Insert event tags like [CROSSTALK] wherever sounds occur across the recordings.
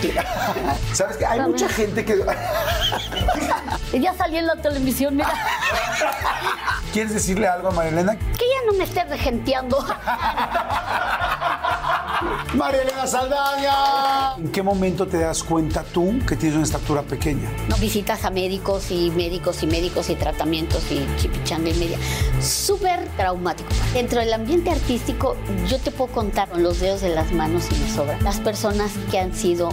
[LAUGHS] ¿Sabes que hay mucha gente que... [LAUGHS] Ya salí en la televisión, mira. [LAUGHS] ¿Quieres decirle algo a Marilena? Que ya no me esté regenteando. ¡Marilena Saldaña! ¿En qué momento te das cuenta tú que tienes una estatura pequeña? No visitas a médicos y médicos y médicos y tratamientos y chipichanga y media. Súper traumático. Dentro del ambiente artístico, yo te puedo contar con los dedos de las manos y me sobra. Las personas que han sido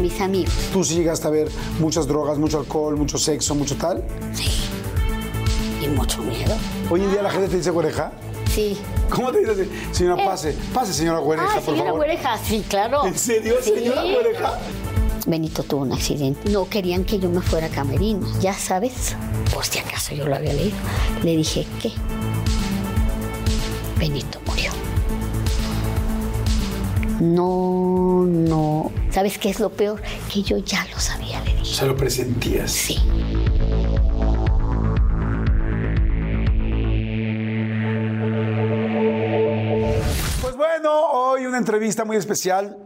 mis amigos. ¿Tú sí llegaste a ver muchas drogas, mucho alcohol, mucho sexo, mucho tal? Sí. Y mucho miedo. Hoy en día la gente te dice güereja. Sí. ¿Cómo te dices? Señora, Eh. pase. Pase, señora güereja, Ah, por señora favor. Güereja, sí, claro. ¿En serio, Sí. señora güereja? Benito tuvo un accidente. No querían que yo me fuera a camerino. Ya sabes, por si acaso yo lo había leído. Le dije que Benito. No, no. ¿Sabes qué es lo peor? Que yo ya lo sabía, le dije. Se lo presentías. Sí. Pues bueno, hoy una entrevista muy especial.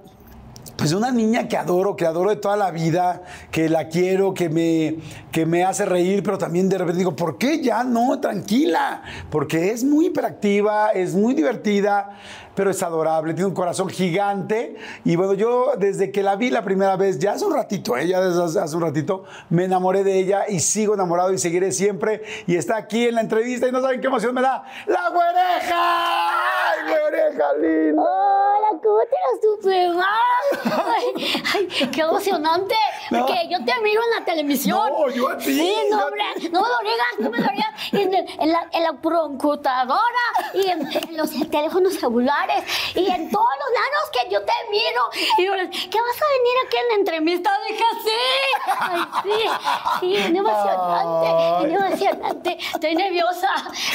Pues una niña que adoro, que adoro de toda la vida, que la quiero, que me, que me hace reír, pero también de repente digo, ¿por qué ya no? Tranquila, porque es muy hiperactiva, es muy divertida, pero es adorable, tiene un corazón gigante. Y bueno, yo desde que la vi la primera vez, ya hace un ratito, ¿eh? ya desde hace- hace un ratito, me enamoré de ella y sigo enamorado y seguiré siempre. Y está aquí en la entrevista y no saben qué emoción me da. ¡La güereja! ¡Ay, güereja linda! Hola, ¿cómo te la super Ay, ay, qué emocionante. No. Porque yo te miro en la televisión. No, yo a ti, Sí, no, hombre, no me lo digas, no me lo digas. En, la, en la computadora y en, en los teléfonos celulares y en todos los lados que yo te miro. Y yo, ¿qué vas a venir aquí en la entrevista? Dije, sí. Ay, sí, sí, es emocionante, es emocionante. Estoy nerviosa,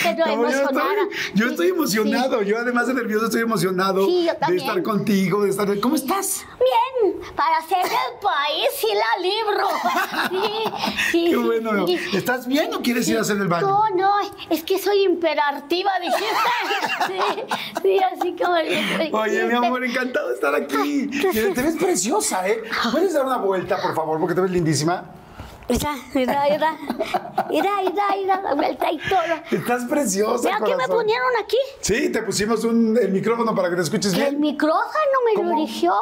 pero No, yo, emocionada. estoy, yo estoy emocionado, yo además de nervioso estoy emocionado Sí, yo de también. estar contigo, de estar... ¿Cómo estás? Bien, para ser del país sí la libro. Sí, sí. Qué bueno. ¿Estás bien o quieres ir a hacer el baño? No, no, es que soy imperativa, dijiste. Sí, sí, así como. [LAUGHS] Oye, mi amor, encantado de estar aquí. [LAUGHS] Mira, Te ves preciosa, ¿eh? ¿Puedes dar una vuelta, por favor, porque te ves lindísima? Mira, mira, mira. Mira, mira, mira, la vuelta y todo. Estás preciosa, Mira, ¿qué me ponieron aquí? Sí, te pusimos un, el micrófono para que te escuches El bien. micrófono me ¿Cómo? lo eligió.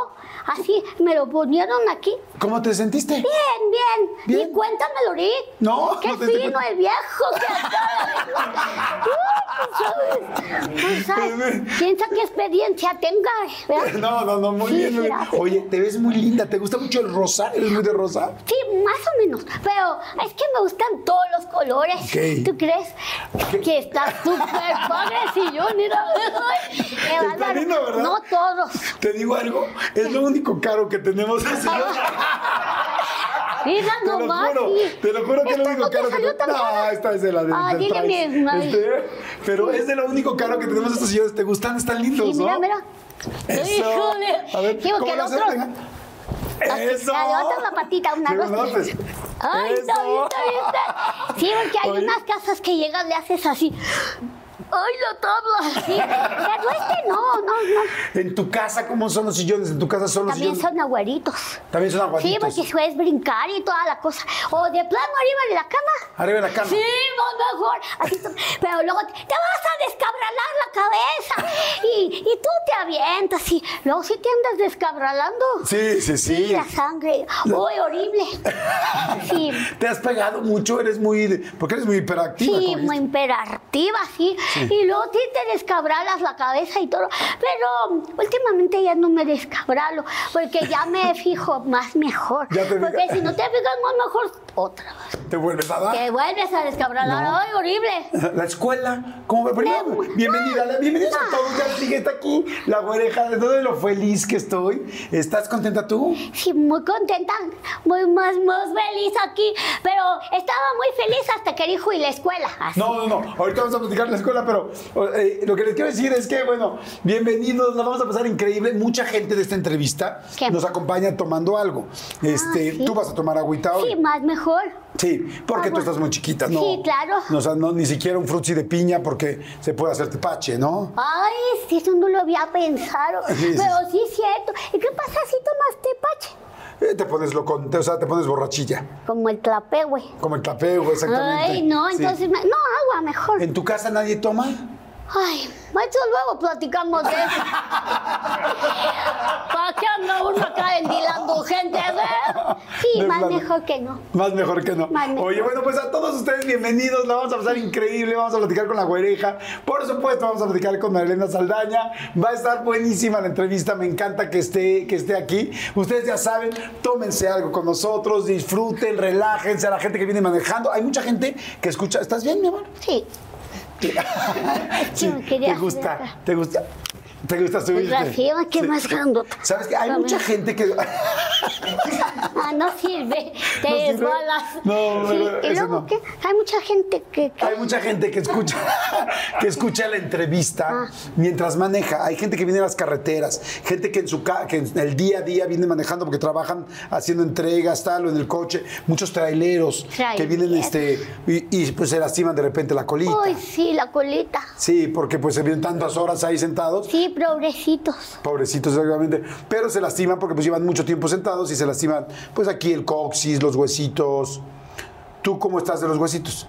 Así, me lo ponieron aquí. ¿Cómo te sentiste? Bien, bien. Bien. Ni cuenta me lo di. No, Qué no te fino cuenta. el viejo que. Pues, ¿sabes? Piensa qué experiencia tenga. ¿verdad? [LAUGHS] No, no, no, muy Sí, bien. Oye, te ves muy linda. ¿Te gusta mucho el rosa? ¿Eres muy de rosa? Sí, más o menos. Pero es que me gustan todos los colores. Ok. ¿Tú crees? Que está súper padre si yo, mira. Está lindo, ¿verdad? No todos. Te digo algo, es lo único caro que tenemos. [LAUGHS] Mira Te lo juro, sí. te lo juro que es lo ¿Esta único no caro que tenemos. No, esta es de la de Ah, del. Este, pero es de lo único caro que tenemos estos sillones. ¿Te gustan? Están lindos, Sí, mira, ¿no? mira. Eso. Híjole. A ver, ¿cómo lo otro-. Eso. La levanta la patita, una, no, pues, Ay, está bien, está bien, está. Sí, porque hay Oye. unas casas que llegas, le haces así. ¡Ay, la tabla! Sí, pero este no, no, no. En tu casa, ¿cómo son los sillones? En tu casa son los También sillones. son aguaritos. También son Sí, aguaditos. porque puedes brincar y toda la cosa. O de plano arriba de la cama. Arriba de la cama. Sí, más mejor. Así pero luego te, te vas a descabralar la cabeza. Y, y tú te avientas y luego sí te andas descabralando. Sí, sí, sí. la sangre. Uy, horrible. Sí. [LAUGHS] ¿Te has pegado mucho? Eres muy... Porque eres muy hiperactiva. Sí, muy dices. imperativa, sí. Y luego sí te descabralas la cabeza y todo. Pero últimamente ya no me descabralo, porque ya me [LAUGHS] fijo más mejor. Porque si no te fijas más mejor, otra vez. ¿Te vuelves a dar? Te vuelves a descabralar. No. ¡Ay, horrible! [LAUGHS] La escuela, ¿cómo me No. Bienvenida, la- bienvenidos a No. todos. Ya sigue está aquí la oreja de todo lo feliz que estoy. ¿Estás contenta tú? Sí, muy contenta, muy más, más feliz aquí. Pero estaba muy feliz hasta que dijo y la escuela. Así. No, no, no. Ahorita vamos a platicar la escuela, pero eh, lo que les quiero decir es que, bueno, bienvenidos, la vamos a pasar increíble. Mucha gente de esta entrevista ¿Qué? nos acompaña tomando algo. Este, Ah, sí. tú vas a tomar agüita hoy. Sí, más mejor. Sí, porque tú Agua. estás muy chiquita, ¿no? Sí, claro. No, o sea, no, ni siquiera un frutzi de piña porque se puede hacer tepache, ¿no? Ay, sí, eso no lo había pensado. [LAUGHS] Sí. Pero sí es cierto. ¿Y qué pasa si tomas tepache? Eh, te pones loco, te- o sea, te pones borrachilla. Como el clape, güey. Como el tapeo, exactamente. Ay, no, Sí. entonces, me- no, agua mejor. ¿En tu casa nadie toma? Ay, maestro, luego platicamos de eso. ¿Para qué anda uno acá endilando gente? eh? Sí, De más mejor que no. Más mejor que no. Mejor. Oye, bueno, pues a todos ustedes bienvenidos. La vamos a pasar increíble. Vamos a platicar con la güereja. Por supuesto, vamos a platicar con Marilena Saldaña. Va a estar buenísima la entrevista. Me encanta que esté, que esté aquí. Ustedes ya saben, tómense algo con nosotros, disfruten, relájense a la gente que viene manejando. Hay mucha gente que escucha. ¿Estás bien, mi amor? Sí. [LAUGHS] Sí, ¿Te gusta? ¿Te gusta? ¿Te gusta subirte? Gracias, qué Sí. más grandota. ¿Sabes que Hay mucha gente que... [LAUGHS] [LAUGHS] Ah, no sirve. Te ¿No desbalas. No, Sí, pero Y luego, no. ¿qué? Hay mucha gente que. que- Hay mucha gente que escucha, [LAUGHS] que escucha la entrevista Ah. mientras maneja. Hay gente que viene a las carreteras, gente que en su ca- que en el día a día viene manejando porque trabajan haciendo entregas, tal, o en el coche. Muchos traileros que vienen este y, y, pues se lastiman de repente la colita. Ay, sí, la colita. Sí, porque pues se vienen tantas horas ahí sentados. Sí, pobrecitos. Pobrecitos, exactamente. Pero se lastiman porque pues llevan mucho tiempo sentados y se lastiman, pues aquí el coxis, los huesitos. ¿Tú cómo estás de los huesitos?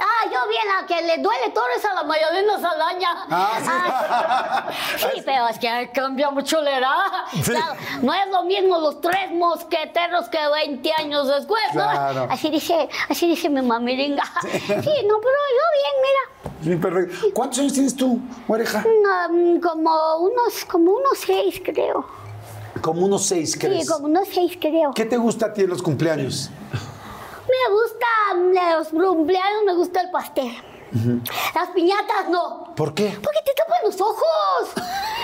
Ah, yo bien, a que le duele todo eso a la Mayalena Saldaña. Ah, sí. Ah, sí, pero es que cambia mucho la edad. Sí. Claro, no es lo mismo los tres mosqueteros que 20 años después, ¿no? Claro. Así dice, así dice mi mamiringa. Sí, no, pero yo bien, mira. Sí, perfecto. ¿Cuántos años tienes tú, oreja? Mm, como unos, como unos seis, creo. Como unos seis, ¿crees? Sí, como unos seis, creo. ¿Qué te gusta a ti en los cumpleaños? Me gusta mm, los cumpleaños, me gusta el pastel. Las piñatas no. ¿Por qué? Porque te tapan los ojos. [LAUGHS]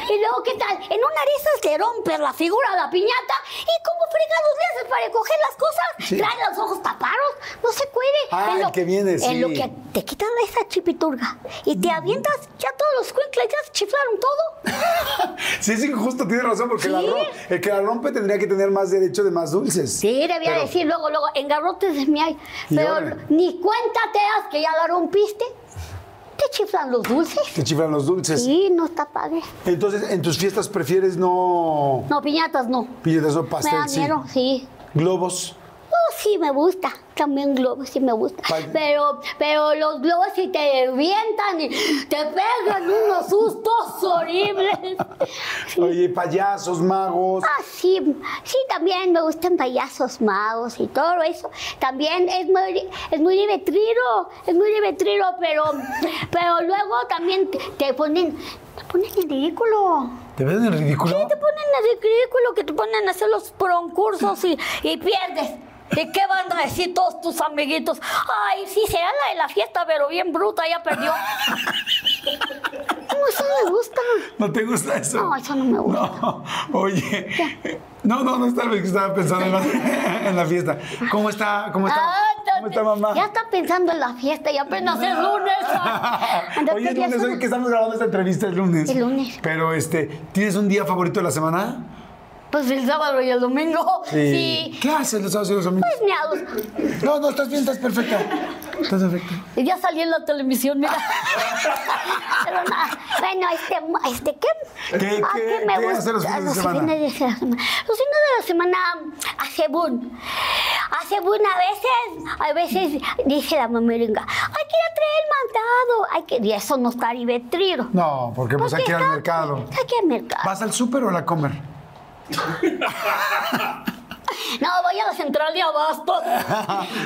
Y luego, ¿qué tal? En una de esas te rompes la figura a la piñata y ¿cómo fregados le haces para coger las cosas? Sí. Trae los ojos tapados, no se Ah, el que viene, sí. En lo que te quitan esa chipiturga y te avientas, ya todos los cuincles ya se chiflaron todo. [LAUGHS] Sí, es injusto, tienes razón, porque Sí. el que la rompe tendría que tener más derecho de más dulces. Sí, debía Pero- decir luego, luego, en garrotes de mi ay. Y Pero ni cuenta te das que ya la rompiste. Te chiflan los dulces. Te chiflan los dulces. Sí, no está padre. Entonces, en tus fiestas prefieres no No, piñatas no. piñatas, no Me pastel, da sí. miedo, sí. Globos. Sí, me gusta. También globos, sí me gusta. Pero, pero los globos sí te revientan y te pegan unos sustos horribles. Oye, payasos, magos. Ah, sí, sí, también me gustan payasos magos y todo eso. También es muy, es muy divertido, es muy divertido, pero, pero luego también te, ponen, te ponen en ridículo. ¿Te ves en ridículo? Sí, te ponen en ridículo, que te ponen a hacer los concursos y, y pierdes. ¿Y qué van a decir todos tus amiguitos? Ay, sí, será la de la fiesta, pero bien bruta, ya perdió. No, eso no me gusta. ¿No te gusta eso? No, eso no me gusta. No, oye. No, no, no estaba, estaba pensando en la, [LAUGHS] en la fiesta. ¿Cómo está? ¿Cómo está? Ah, ¿Cómo está mamá? Ya está pensando en la fiesta y apenas es lunes. [LAUGHS] Entonces Oye, es lunes, hoy que estamos grabando esta entrevista es lunes. Es lunes. Pero, este, ¿tienes un día favorito de la semana? Pues el sábado y el domingo. Sí. ¿Qué haces los sábados y los domingos? Pues miados. No, no, estás bien, estás perfecta. ¿Estás afecta? Y ya salí en la televisión, mira. Pero nada. Bueno, este, este ¿qué? ¿Qué- Ah, qué- me qué gusta- los fines de los semana? fines de semana. Los fines de la semana hace boom. Hace boom a veces, a veces dice la mameringa, hay que ir a traer el mandado. Hay que, y eso no está divertido. No, porque pues hay que ir al mercado. Hay que ir al mercado. ¿Vas al súper o a la comer? No, voy a la central de abasto.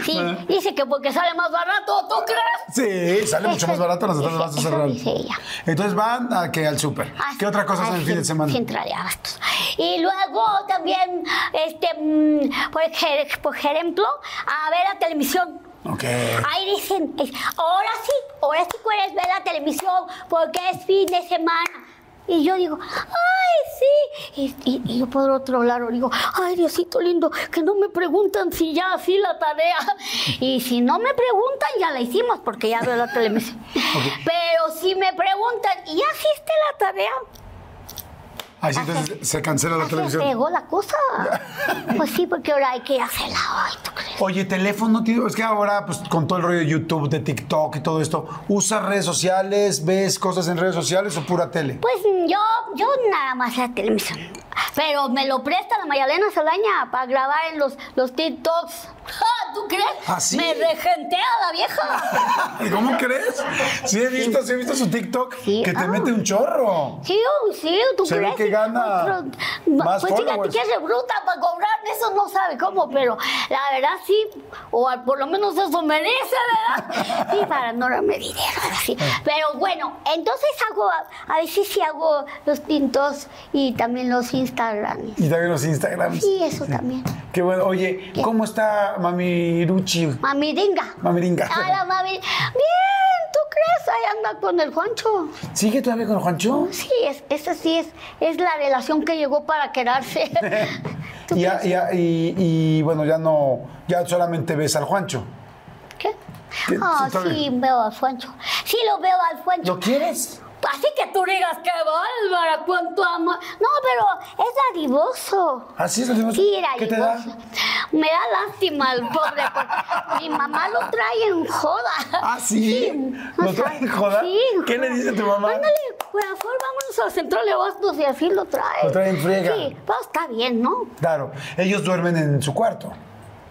Sí, dice que porque sale más barato, ¿tú crees? Sí, sale mucho más barato de dice ella. Entonces van a que al súper. Ah, ¿Qué otra cosa hacen el fin de semana? Central de abastos. Y luego también, este, mm, por, ej- por ejemplo, a ver la televisión. Ok. Ahí dicen, ahora sí, ahora sí puedes ver la televisión porque es fin de semana. Y yo digo, ay, sí. Y, y- y yo por otro lado digo, ay, Diosito lindo, que no me preguntan si ya así la tarea. Y si no me preguntan, ya la hicimos porque ya veo la televisión. Pero si me preguntan, ¿y ya hiciste la tarea? Así entonces se cancela la Ya se televisión. pegó la cosa. [LAUGHS] Pues sí, porque ahora hay que hacerla. Ay, ¿tú crees? Oye, teléfono, tío. Es que ahora, pues con todo el rollo de YouTube, de TikTok y todo esto, ¿usas redes sociales? ¿Ves cosas en redes sociales o pura tele? Pues yo, yo nada más la televisión. Pero me lo presta la Mayalena Salaña para grabar en los, los TikToks. Ja, [LAUGHS] ¿Tú crees? ¿Ah? Me regentea la vieja. [LAUGHS] ¿Cómo crees? Sí he visto, sí he visto su TikTok Sí, que te ah. mete un chorro. Sí, sí, ¿tú Se ve crees? que gana más Pues fíjate que es bruta para cobrar, eso no sabe cómo, pero la verdad sí, o por lo menos eso merece, ¿verdad? Sí, para no darme dinero, así. Pero bueno, entonces hago, a veces sí hago los tintos y también los Instagrams. Y también los Instagrams. Sí, eso también. Qué bueno. Oye, ¿cómo está Mami Ruchi? Mamiringa. Mamiringa. Ah, la mami. Bien, ¿tú crees? Ahí anda con el Juancho. ¿Sigue todavía con Juancho? Sí, es, esa sí es, es la relación que llegó para quedarse. [LAUGHS] [LAUGHS] ¿Tú Y, ya- y- y, bueno, ya no, ya solamente ves al Juancho. ¿Qué? Ah, sí, veo al Juancho. Sí, lo veo al Juancho. ¿Lo quieres? Así que tú digas que bárbara, cuánto amor. No, pero es dadivoso. ¿Así es lo digo? Sí, ¿Qué te da? dadivoso. Me da lástima el pobre, porque mi mamá lo trae en joda. ¿Ah, sí? ¿Lo trae en joda? Sí. ¿Qué le dice tu mamá? Ándale, por favor, vámonos a Central de Abastos y así lo trae. Lo trae en friega. Sí, pues está bien, ¿no? Claro, ellos duermen en su cuarto.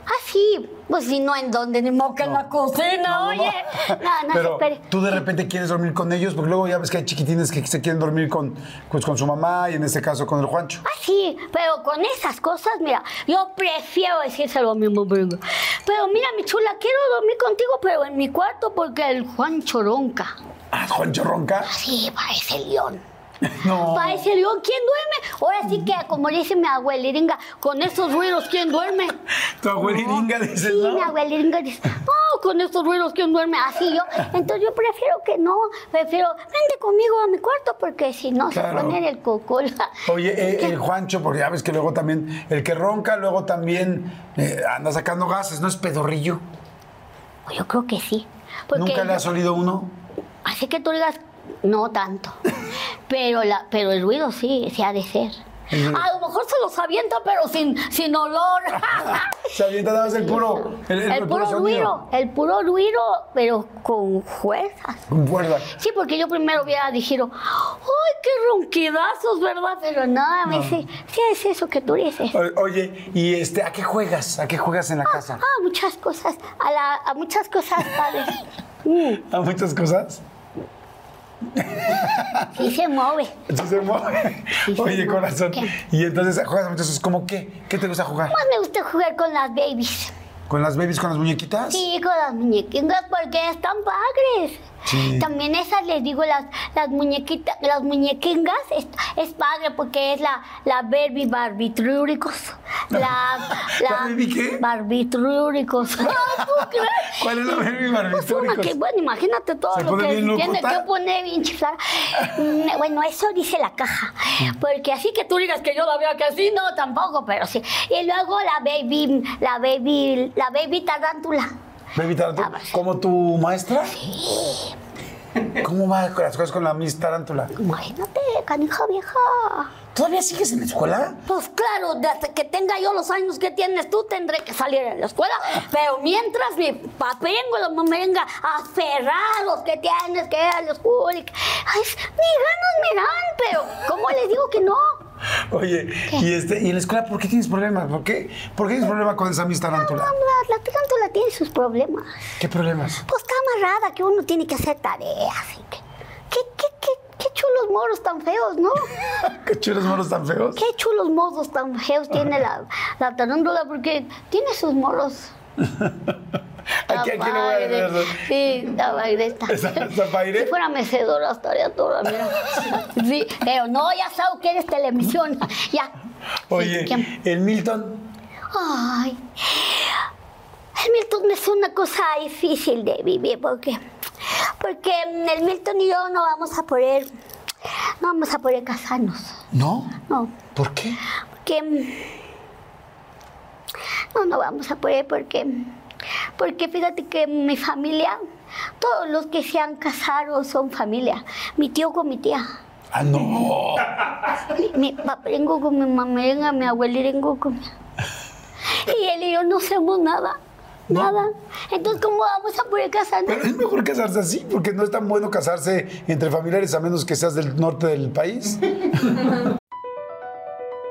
Ah, sí. Pues si no, ¿en dónde? Ni que en la cocina, oye. [LAUGHS] No, no, Pero espere. tú de repente quieres dormir con ellos, porque luego ya ves que hay chiquitines que se quieren dormir con, pues, con su mamá y en este caso con el Juancho. Ah, sí, pero con esas cosas, mira, yo prefiero decírselo a mi mamá. Pero mira, mi chula, quiero dormir contigo, pero en mi cuarto porque el Juan Choronca. Ah, Juancho ronca. Sí, parece león. No. Parece león, ¿quién duerme? Ahora sí que, como dice mi abueliringa, con esos ruidos, ¿quién duerme? Tu abueliringa dices, Sí, ¿no? mi abueliringa dice, no, con estos ruidos, ¿quién duerme? Así yo. Entonces yo prefiero que no, prefiero, vente conmigo a mi cuarto porque si no Claro. se pone el cocol. Oye, eh, el Juancho, porque ya ves que luego también, el que ronca, luego también eh, anda sacando gases, ¿no es pedorrillo? Yo creo que sí. Porque ¿Nunca le has olido uno? Así que tú digas, no tanto. Pero, la, pero el ruido sí, sí ha de ser. A lo mejor se los avienta, pero sin, sin olor. [LAUGHS] Se avienta nada más el puro, el, el- el el puro ruido, el puro ruido, pero con fuerzas. Con cuerda. Sí, porque yo primero hubiera dicho, ¡ay, qué ronquidazos, verdad! Pero nada, me dice, sí, es eso que tú dices. O- Oye, ¿y este, a qué juegas? ¿A qué juegas en la casa? Ah, muchas cosas, a, la, a muchas cosas padres. [LAUGHS] Mm, ¿A muchas cosas? Sí se mueve. Sí se mueve. Sí se Oye, mueve. corazón. ¿Qué? Y entonces juegas cosas. ¿Cómo qué? ¿Qué te gusta jugar? Más me gusta jugar con las babies. ¿Con las babies, con las muñequitas? Sí, con las muñequitas porque están padres. Sí. También esas les digo las, las muñequitas, las muñequingas es, es padre porque es la, la Barbie barbitrúricos. La, [LAUGHS] ¿La Barbie qué? Barbitrúricos. [LAUGHS] ¿Cuál es la Barbie Pues una que, bueno, imagínate todo ¿Se lo que tiene que poner bien chiflada. Mm, Bueno, eso dice la caja. Porque así que tú digas que yo la veo que así, no, tampoco, pero sí. Y luego la baby, la baby, la baby tarántula. Baby Taranto, Ah, pues. ¿Como tu maestra? ¿Cómo va con las cosas con la Miss Tarántula? Imagínate, canija vieja. ¿Todavía sigues en la escuela? Pues claro, desde que tenga yo los años que tienes tú, tendré que salir en la escuela. Pero mientras mi papengo y la mamenga aferrados que tienes que ir a la escuela. Ay, ni ganas me dan, pero ¿cómo les digo que no? Oye, y, este, ¿y en la escuela por qué tienes problemas? ¿Por qué, ¿Por qué tienes problemas con esa Miss Tarántula? La, la, la tarántula tiene sus problemas. ¿Qué problemas? Pues está amarrada que uno tiene que hacer tareas. y que- ¿Qué, qué, qué, qué chulos moros tan feos, ¿no? [LAUGHS] ¿Qué chulos moros tan feos? Qué chulos modos tan feos tiene la, la tarántula porque tiene sus moros. [LAUGHS] Aquí, aquí le voy a. Sí, Zapaire. [LAUGHS] ¿Esa- Zapaire? Si fuera mecedora estaría toda, mira. Sí, pero no, ya sabes que eres televisión. Ya. Oye, Sí, ¿quién? el Milton. Ay. El Milton es una cosa difícil de vivir porque, porque el Milton y yo no vamos a poder, no vamos a poder casarnos. ¿No? No, ¿Por qué? porque no, no vamos a poder porque, porque fíjate que mi familia, todos los que se han casado son familia. Mi tío con mi tía. Ah, no. Mi, mi paparengo con mi mamenga, mi abuelirengo con mi... Y él y yo no hacemos nada. Nada. Entonces, ¿cómo vamos a poder casarnos? Pero es mejor casarse así, porque no es tan bueno casarse entre familiares a menos que seas del norte del país. [LAUGHS]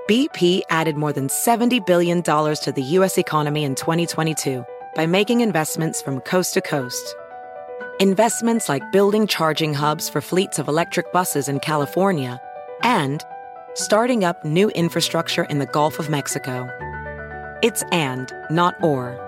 BP added more than $70 billion to the U.S. economy in 2022 by making investments from coast to coast. Investments like building charging hubs for fleets of electric buses in California and starting up new infrastructure in the Gulf of Mexico. It's and, not or.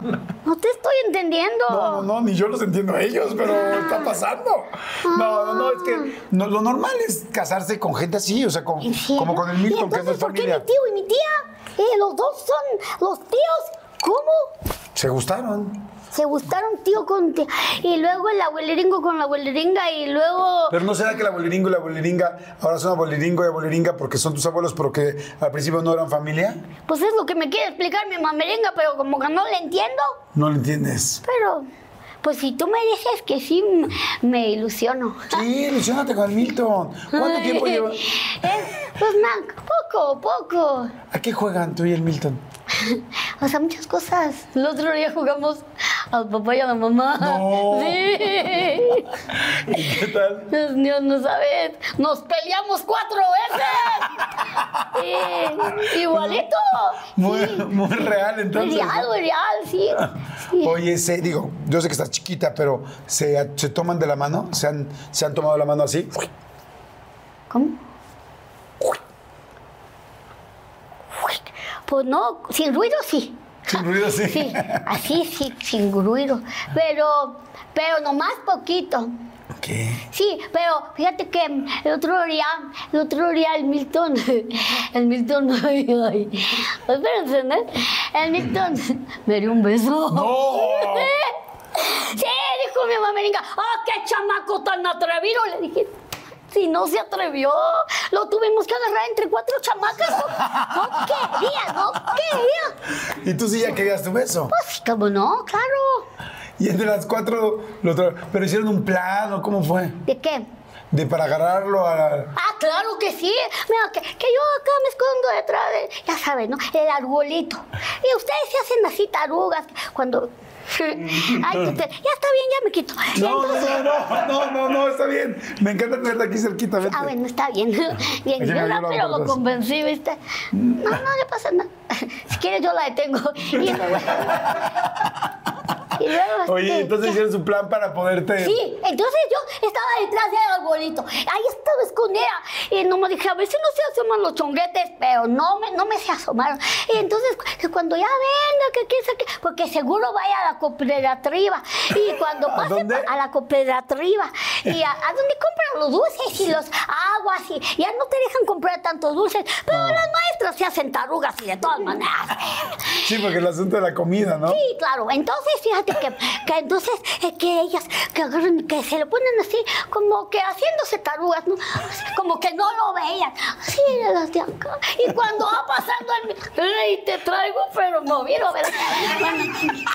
No te estoy entendiendo. No, no, no, ni yo los entiendo a ellos, pero está pasando. No, no, no, es que no, lo normal es casarse con gente así, o sea, con- como con el ¿Y Milton, que es por qué familia. mi tío y mi tía? Eh, los dos son los tíos. ¿Cómo? Se gustaron. Se gustaron tío con tía. Y luego el abueleringo con la abueleringa y luego... Pero no será que el abueliringo y la abueliringa ahora son abueliringo y abueliringa porque son tus abuelos, pero que al principio no eran familia? Pues es lo que me quiere explicar mi mamerenga, pero como que no le entiendo. No lo entiendes. Pero, pues si tú me dices que sí, me ilusiono. Sí, ilusionate con Milton. ¿Cuánto tiempo [LAUGHS] lleva? Pues nada, poco, poco. ¿A qué juegan tú y el Milton? [LAUGHS] O sea, muchas cosas. El otro día jugamos al papá y a la mamá. No. [LAUGHS] Sí. [LAUGHS] ¿Y qué tal? Dios mío, no sabes. Nos peleamos cuatro veces. Sí, igualito. Muy, Sí. muy real entonces. real, muy real, sí. sí. Oye, se, digo, yo sé que estás chiquita, pero ¿se, se toman de la mano? ¿Se han, ¿Se han tomado la mano así? ¿Cómo? Pues no, sin ruido sí. Sin ruido, sí. Sí, así sí, sin ruido. Pero, pero nomás poquito. ¿Qué? Sí, pero fíjate que el otro día, el otro día el Milton, [LAUGHS] el Milton, [LAUGHS] ay, ay, espérense, ¿no? El Milton [LAUGHS] me dio un beso. ¡No! Sí, dijo mi mamá, ¡ah, qué chamaco tan atrevido! Le dije, si no se atrevió, lo tuvimos que agarrar entre cuatro chamacas. No, no quería, no quería. ¿Y tú sí ya querías tu beso? Pues, ¿cómo no? Claro. Y entre las cuatro, lo ¿pero hicieron un plan o cómo fue? ¿De qué? De para agarrarlo a... Ah, claro que sí. Mira, que, que yo acá me escondo detrás de, ya sabes, ¿no? El arbolito. Y ustedes se hacen así tarugas cuando... Ay, ya está bien, ya me quito. No, no, no, no, no, no, está bien. Me encanta tenerte aquí cerquita. Ah, bueno, está bien. Bien, yo rápido por lo convencí, ¿viste? No, no le pasa nada. Si quieres, yo la detengo. Y. [LAUGHS] Y luego, Oye, entonces hicieron su plan para poderte. Sí, entonces yo estaba detrás del arbolito. Ahí estaba escondida. Y no me dije, a ver si no se asoman los chonguetes, pero no me, no me se asomaron. Y entonces, que cuando ya venga, que quién sabe porque seguro vaya a la cooperativa. Y cuando ¿A pase dónde? a la cooperativa. Y a, a donde compran los dulces y los aguas. Y ya no te dejan comprar tantos dulces. Pero las maestras se hacen tarugas y de todas maneras. Sí, porque el asunto de la comida, ¿no? Sí, claro. Entonces, fíjate que, entonces, eh, que ellas, que que se le ponen así, como que haciéndose tarugas, ¿no? Como que no lo veían. Así, las de acá. Y cuando va pasando el... ¡Ay, te traigo, pero no vino, ¿verdad?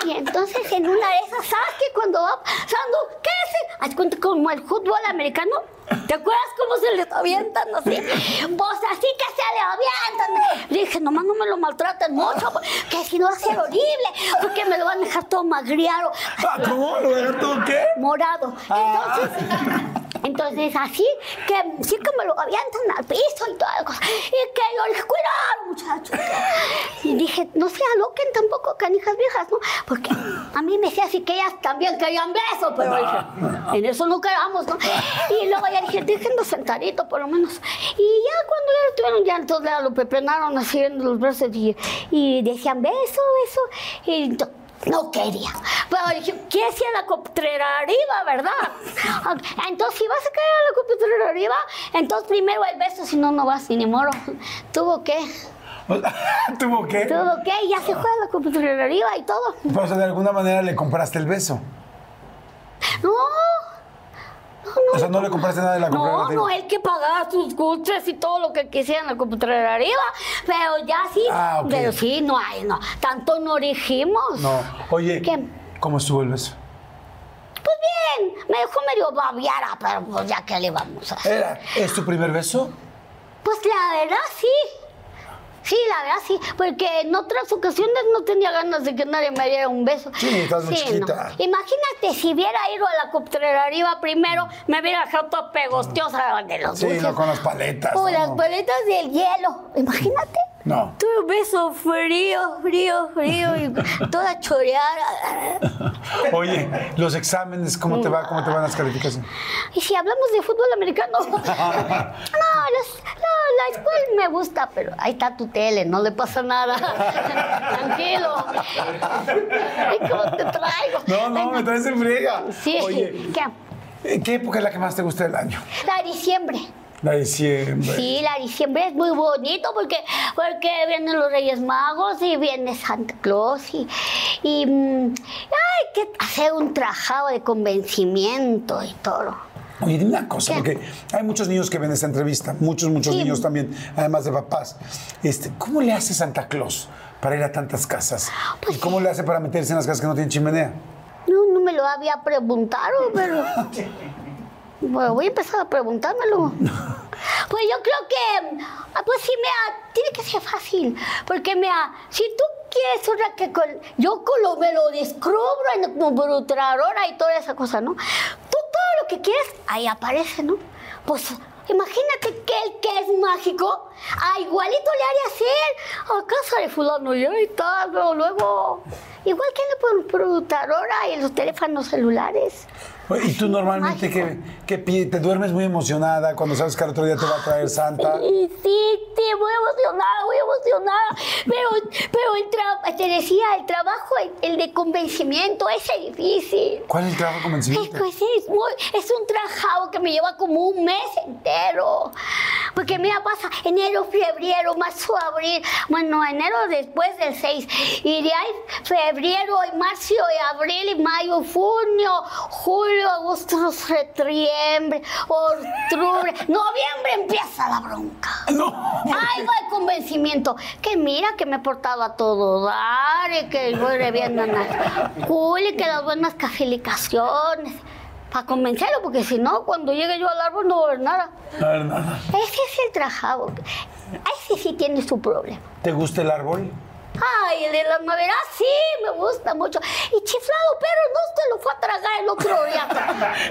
Y entonces, en una de esas, ¿sabes que cuando va pasando, qué es? Haz como el fútbol americano. ¿Te acuerdas cómo se les avientan así? Pues así que se le avientan. Le dije, nomás no me lo maltraten mucho, que si no va a ser horrible, porque me lo van a dejar todo magriado, Ah, ¿Cómo? ¿Lo dejaron todo qué? morado. Entonces, entonces así que sí que me lo avientan al piso y toda la cosa. Y que yo dije, cuidado, muchachos. Y dije, no se aloquen tampoco, canijas viejas, ¿no? Porque a mí me decía así que ellas también querían besos, pero dije, en eso no quedamos, ¿no? Y luego ya dije, déjenlo sentadito por lo menos. Y ya cuando ya lo tuvieron, ya entonces ya lo pepenaron así en los brazos y, y decían beso, beso. Y ento- no quería. Pero dije, ¿quieres ir a la copetrera arriba, verdad? Entonces, si vas a caer a la copetrera arriba, entonces primero el beso, si no, no vas ni moro. Tuvo que, [LAUGHS] ¿Tuvo qué? tuvo que, y ya se fue a la copetrera arriba y todo. Pues de alguna manera le compraste el beso. No. No, no. O sea, no le compraste nada de la No, cooperativa. no, él que pagaba sus gustos y todo lo que quisiera en la computadora arriba. Pero ya sí. Ah, ok. Pero sí, no hay, no. Tanto no dijimos. No. Oye, ¿Qué? ¿cómo estuvo el beso? Pues bien, me dejó medio babiara, pero pues ya que le vamos a hacer. Era, ¿Es tu primer beso? Pues la verdad sí. Sí, la verdad sí, porque en otras ocasiones no tenía ganas de que nadie me diera un beso. Sí, estás muy chiquita. Imagínate si hubiera ido a la arriba primero, me hubiera dejado toda pegostiosa de los Sí, dulces. no con las paletas. O no, las paletas del hielo. Imagínate. No. Tuve un beso frío, frío, frío y [LAUGHS] toda choreada. Oye, los exámenes, ¿cómo te va? ¿Cómo te van las calificaciones? Y si hablamos de fútbol americano. [LAUGHS] no, los- no, la escuela me gusta, pero ahí está tu tele, no le pasa nada. [LAUGHS] Tranquilo. Ay, ¿Cómo te traigo? No, no, me traes en friega. Sí. Oye, ¿Qué? ¿qué época es la que más te gusta del año? La diciembre. La diciembre. Sí, la diciembre es muy bonito porque, porque vienen los Reyes Magos y viene Santa Claus y, y mm, hay que hacer un trabajado de convencimiento y todo. Oye, dime una cosa, ¿Qué? porque hay muchos niños que ven esta entrevista, muchos, muchos Sí. niños también, además de papás. Este, ¿Cómo le hace Santa Claus para ir a tantas casas? Pues ¿Y cómo le hace para meterse en las casas que no tienen chimenea? No, no me lo había preguntado, pero... [LAUGHS] Bueno, voy a empezar a preguntármelo. [LAUGHS] Pues yo creo que, ah, pues sí, mira, tiene que ser fácil. Porque, mira, si tú quieres una que con, yo con lo, me lo descubro en computadora y toda esa cosa, ¿no? Tú todo lo que quieres, ahí aparece, ¿no? Pues imagínate que el que es mágico, ah, igualito le haría hacer a casa de fulano y ahí está, luego, luego... Igual que en la computadora y en los teléfonos celulares. ¿Y tú normalmente que, que te duermes muy emocionada cuando sabes que al otro día te va a traer Santa? Sí, sí, sí, muy emocionada, muy emocionada. Pero, pero el tra- te decía, el trabajo, el, el de convencimiento, ese es difícil. ¿Cuál es el trabajo de convencimiento? pues sí, es, muy- es un trabajo que me lleva como un mes entero. Porque mira, pasa enero, febrero, marzo, abril. Bueno, enero después del 6. Y de ahí febrero, y marzo, y abril, y mayo, junio, julio, agosto, septiembre, octubre. Noviembre empieza la bronca. No. Ahí va el convencimiento. Que mira que me he portado a todo dar y que voy reviendo en la cool y que las buenas calificaciones. Para convencerlo, porque si no, cuando llegue yo al árbol no va a ver nada. A ver, nada. Ese es el trabajado. Ese sí tiene su problema. ¿Te gusta el árbol? Ay, el de la madera sí, me gusta mucho. Y chiflado, pero no se lo fue a tragar el otro día.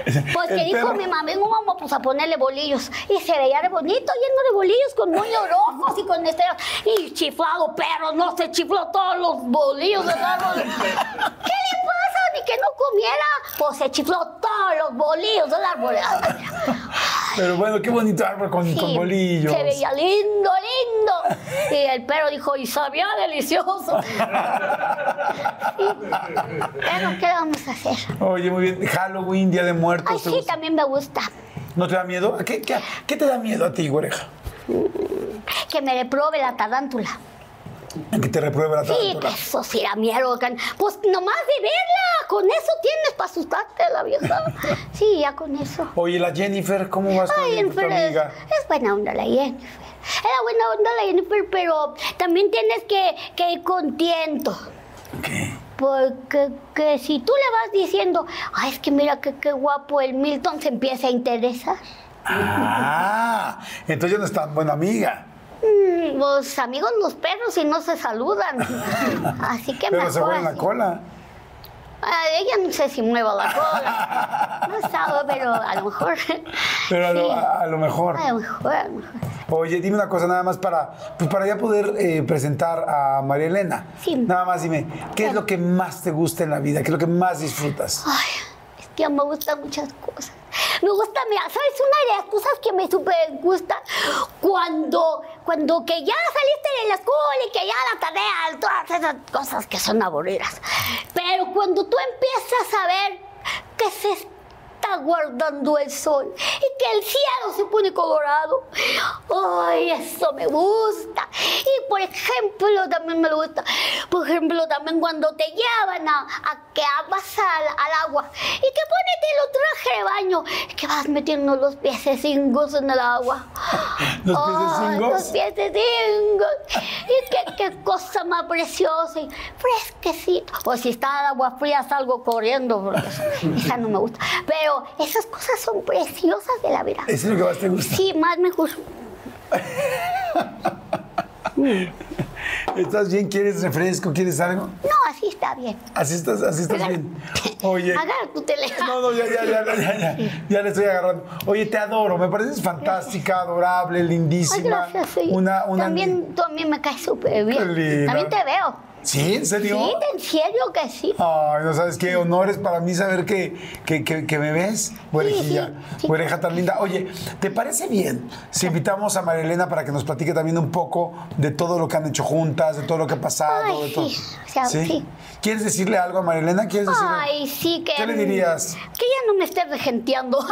[LAUGHS] Pues que dijo perro. mi mamá, vengo vamos pues, a ponerle bolillos. Y se veía de bonito, lleno de bolillos, con moños rojos y con esteros. Y chiflado, pero no se chifló todos los bolillos del árbol. [LAUGHS] ¿Qué le pasa? Ni que no comiera, pues se chifló todos los bolillos del árbol. Pero bueno, qué bonito árbol con, con bolillos. Se veía lindo, lindo. Y el perro dijo, y sabía delicioso. [LAUGHS] Sí. Pero, ¿qué vamos a hacer? Oye, muy bien. Halloween, Día de Muertos. Ay, ¿te sí, también me gusta. ¿No te da miedo? ¿A ¿Qué, qué, qué te da miedo a ti, güereja? Que me reprobe la tarántula. ¿En que te repruebe la Sí, tarántula? pues eso sí da miedo. Pues nomás de verla, con eso tienes para asustarte la vieja. [LAUGHS] Sí, ya con eso. Oye, la Jennifer, ¿cómo vas con Ay, tu Jennifer es, amiga? es buena onda la Jennifer. Era buena onda la Jennifer, pero también tienes que, que ir contento. ¿Qué? Porque que si tú le vas diciendo, ay, es que mira que qué guapo el Milton, se empieza a interesar. Ah, entonces ya no es tan buena amiga. Mm, Los amigos los perros y no se saludan. [LAUGHS] Así que Pero mejor se mueve en la cola. Ella no sé si mueva la cola. No sabe, pero a lo mejor. Pero sí. a lo mejor. A lo mejor, a lo mejor. Oye, dime una cosa nada más para, pues para ya poder eh, presentar a María Elena. Sí. Nada más dime, ¿qué es lo que más te gusta en la vida? ¿Qué es lo que más disfrutas? Ay, es que me gustan muchas cosas. Me gusta, mira, ¿sabes? Una de las cosas que me súper gusta cuando, cuando que ya saliste de la escuela y que ya la tarea, todas esas cosas que son aburridas. Pero cuando tú empiezas a ver que se está guardando el sol y que el cielo se pone colorado, ay, eso me gusta. Y por ejemplo, también me gusta, por ejemplo, también cuando te llevan a, a que vas al, al agua y que ponete los traje de baño, que vas metiendo los piececingos en el agua. [LAUGHS] ¿Los piececingos? Los piececingos. Y qué, qué cosa más preciosa y fresquecito. O si está el agua fría, salgo corriendo, porque [LAUGHS] esa no me gusta. Pero esas cosas son preciosas de la vida. ¿Eso es lo que más te gusta? Sí, más me gusta. [LAUGHS] ¿Estás bien? ¿Quieres refresco? ¿Quieres algo? No, así está bien. Así estás, así estás bien. [LAUGHS] Oye. Agarra tu teléfono. No, no, ya, ya, ya, ya, ya, ya le estoy agarrando. Oye, te adoro, me pareces fantástica, adorable, Ay, lindísima. gracias, sí. Una, una También tú a mí me caes súper bien. Qué linda. También te veo. ¿Sí? ¿En serio? Sí, en serio que sí. Ay, no sabes qué honor es para mí saber que, que, que- que me ves, güerejilla, sí, tan linda. Oye, ¿te parece bien si invitamos a María Elena para que nos platique también un poco de todo lo que han hecho juntas, de todo lo que ha pasado? Ay, de todo? sí, o sea, sí. ¿Quieres decirle algo a María Elena? ¿Quieres decirle? Ay, sí que. ¿Qué le dirías? Que ya no me esté regenteando. [LAUGHS]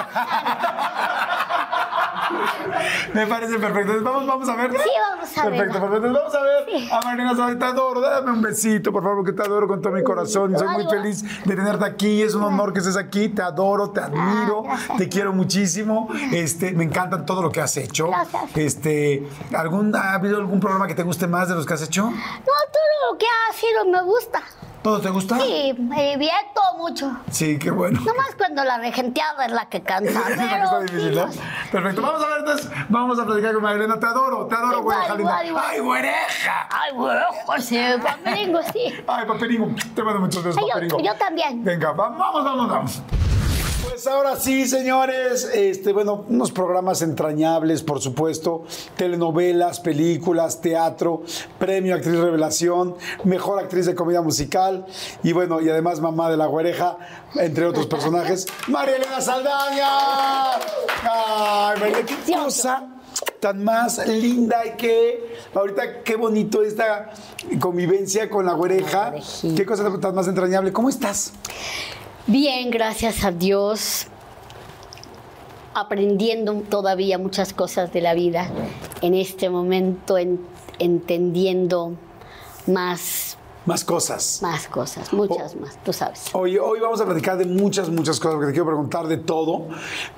Me parece perfecto. Vamos, vamos a verla. Sí, vamos a Perfecto, verla. perfecto. Vamos a ver a Marilena Suárez. Te adoro. Dame un besito, por favor, que te adoro con todo mi corazón. Soy muy feliz de tenerte aquí. Es un honor que estés aquí. Te adoro, te admiro, Ah, te quiero muchísimo. Este, me encanta todo lo que has hecho. Este, ¿algún, ¿Ha habido algún programa que te guste más de los que has hecho? No, todo lo que ha sido me gusta. ¿Todo te gusta? Sí, me divierto mucho. Sí, qué bueno. Nomás cuando la regenteada es la que [LAUGHS] pero está difícil, ¿no? Perfecto. Vamos a ver, entonces, vamos a platicar con Marilena. Te adoro, te adoro, güereja igual. ¡Ay, güereja! Ay, bueno, sí, paperingo, sí. Ay, paperingo, te mando muchos besos, Ay, yo- paperingo. yo también. Venga, va- vamos, vamos, vamos. Pues ahora sí, señores, este, bueno, unos programas entrañables, por supuesto, telenovelas, películas, teatro, premio Actriz Revelación, mejor actriz de comedia musical y bueno, y además mamá de la güereja, entre otros personajes, [LAUGHS] María Elena Saldaña. Ay, María, qué cosa tan más linda y que ahorita qué bonito esta convivencia con la güereja. Qué cosa tan más entrañable. ¿Cómo estás? Bien, gracias a Dios. Aprendiendo todavía muchas cosas de la vida. En este momento en- entendiendo más, Más cosas. más cosas, muchas más, tú sabes. Hoy, hoy vamos a platicar de muchas, muchas cosas, porque te quiero preguntar de todo.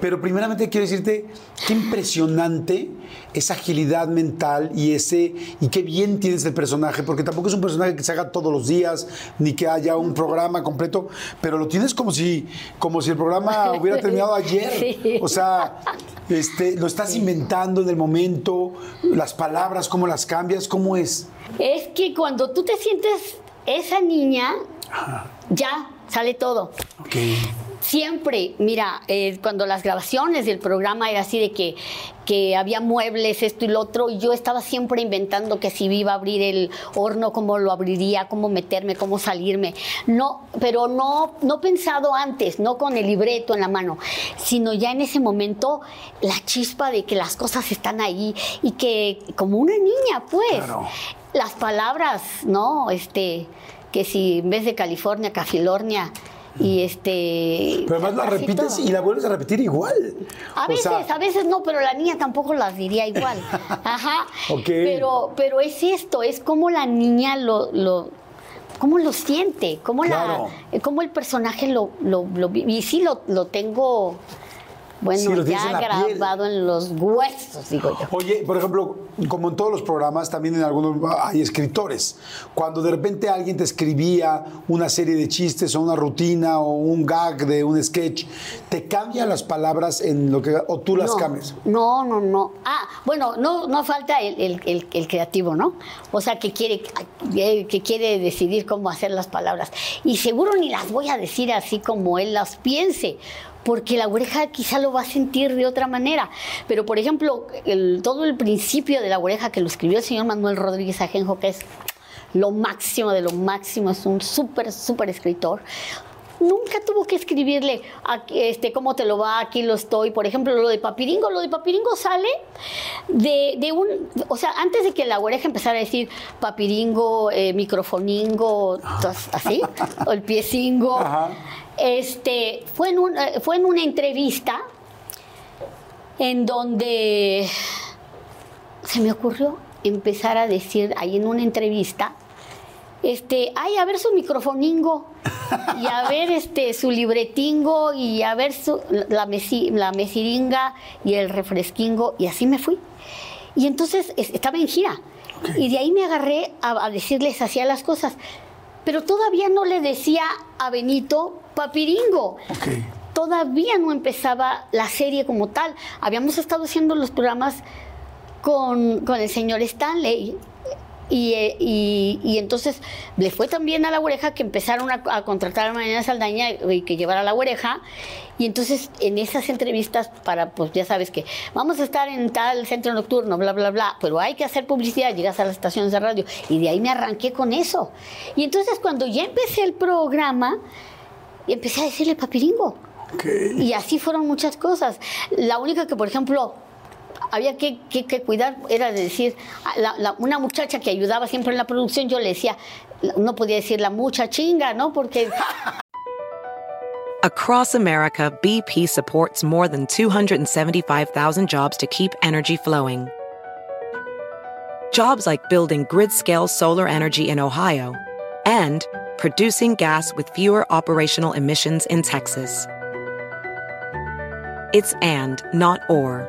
Pero primeramente quiero decirte qué impresionante esa agilidad mental y ese y qué bien tienes el personaje, porque tampoco es un personaje que se haga todos los días, ni que haya un programa completo, pero lo tienes como si, como si el programa hubiera terminado ayer. [LAUGHS] Sí. O sea, este, lo estás inventando en el momento, las palabras, cómo las cambias, cómo es. Es que cuando tú te sientes esa niña, ya sale todo. Siempre, mira, eh, cuando las grabaciones del programa era así de que, que había muebles, esto y lo otro, y yo estaba siempre inventando que si iba a abrir el horno, cómo lo abriría, cómo meterme, cómo salirme. No, pero no, no pensado antes, no con el libreto en la mano, sino ya en ese momento la chispa de que las cosas están ahí y que como una niña, pues, Claro. las palabras, ¿no? Este, que si en vez de California, Cafilornia, y este. Pero además la repites todo. y la vuelves a repetir igual. A O veces, sea, a veces no, pero la niña tampoco las diría igual. [LAUGHS] Ajá. Ok. Pero, pero es esto, es como la niña lo, lo cómo lo siente, cómo Claro. la, cómo el personaje lo, lo, lo y sí lo, lo tengo, bueno, Sí, lo tienes en ya piel. grabado en los huesos, digo yo. Oye, por ejemplo, como en todos los programas, también en algunos hay escritores. Cuando de repente alguien te escribía una serie de chistes o una rutina o un gag de un sketch, ¿te cambia las palabras en lo que o tú las no, cambias? No, no, no. Ah, bueno, no, no falta el, el- el- el creativo, ¿no? O sea, que quiere, que quiere decidir cómo hacer las palabras. Y seguro ni las voy a decir así como él las piense. Porque la oreja quizá lo va a sentir de otra manera. Pero, por ejemplo, el- todo el principio de la oreja que lo escribió el señor Manuel Rodríguez Ajenjo, que es lo máximo de lo máximo, es un súper, súper escritor. Nunca tuvo que escribirle este, cómo te lo va, aquí lo estoy. Por ejemplo, lo de Papiringo, lo de Papiringo sale de, de un, o sea, antes de que la oreja empezara a decir Papiringo, eh, microfoningo, tos- así, o el piecingo, Ajá. Este, fue en, un- eh, fue en una entrevista en donde se me ocurrió empezar a decir ahí en una entrevista, este, ay, a ver su microfoningo y a ver este su libretingo y a ver su, la, mesi- la mesiringa y el refresquingo y así me fui. Y entonces es- estaba en gira. Y de ahí me agarré a, a decirles hacía las cosas, pero todavía no le decía a Benito papiringo todavía no empezaba la serie como tal. Habíamos estado haciendo los programas con, con el señor Stanley. Y, y- y entonces le fue también a la oreja que empezaron a, a contratar a Mariana Saldaña y que llevara la oreja. Y entonces en esas entrevistas para, pues ya sabes que vamos a estar en tal centro nocturno, bla, bla, bla, pero hay que hacer publicidad, llegas a las estaciones de radio. Y de ahí me arranqué con eso. Y entonces cuando ya empecé el programa, empecé a decirle papiringo. Ok. Y así fueron muchas cosas. La única que, por ejemplo, había que, que- que cuidar era decir, la- la- una muchacha que ayudaba siempre en la producción, yo le decía, no podía decir la mucha chinga, ¿no? Porque [LAUGHS] Across America, BP supports more than 275,000 jobs to keep energy flowing. Jobs like building grid scale solar energy in Ohio and producing gas with fewer operational emissions in Texas. It's and, not or.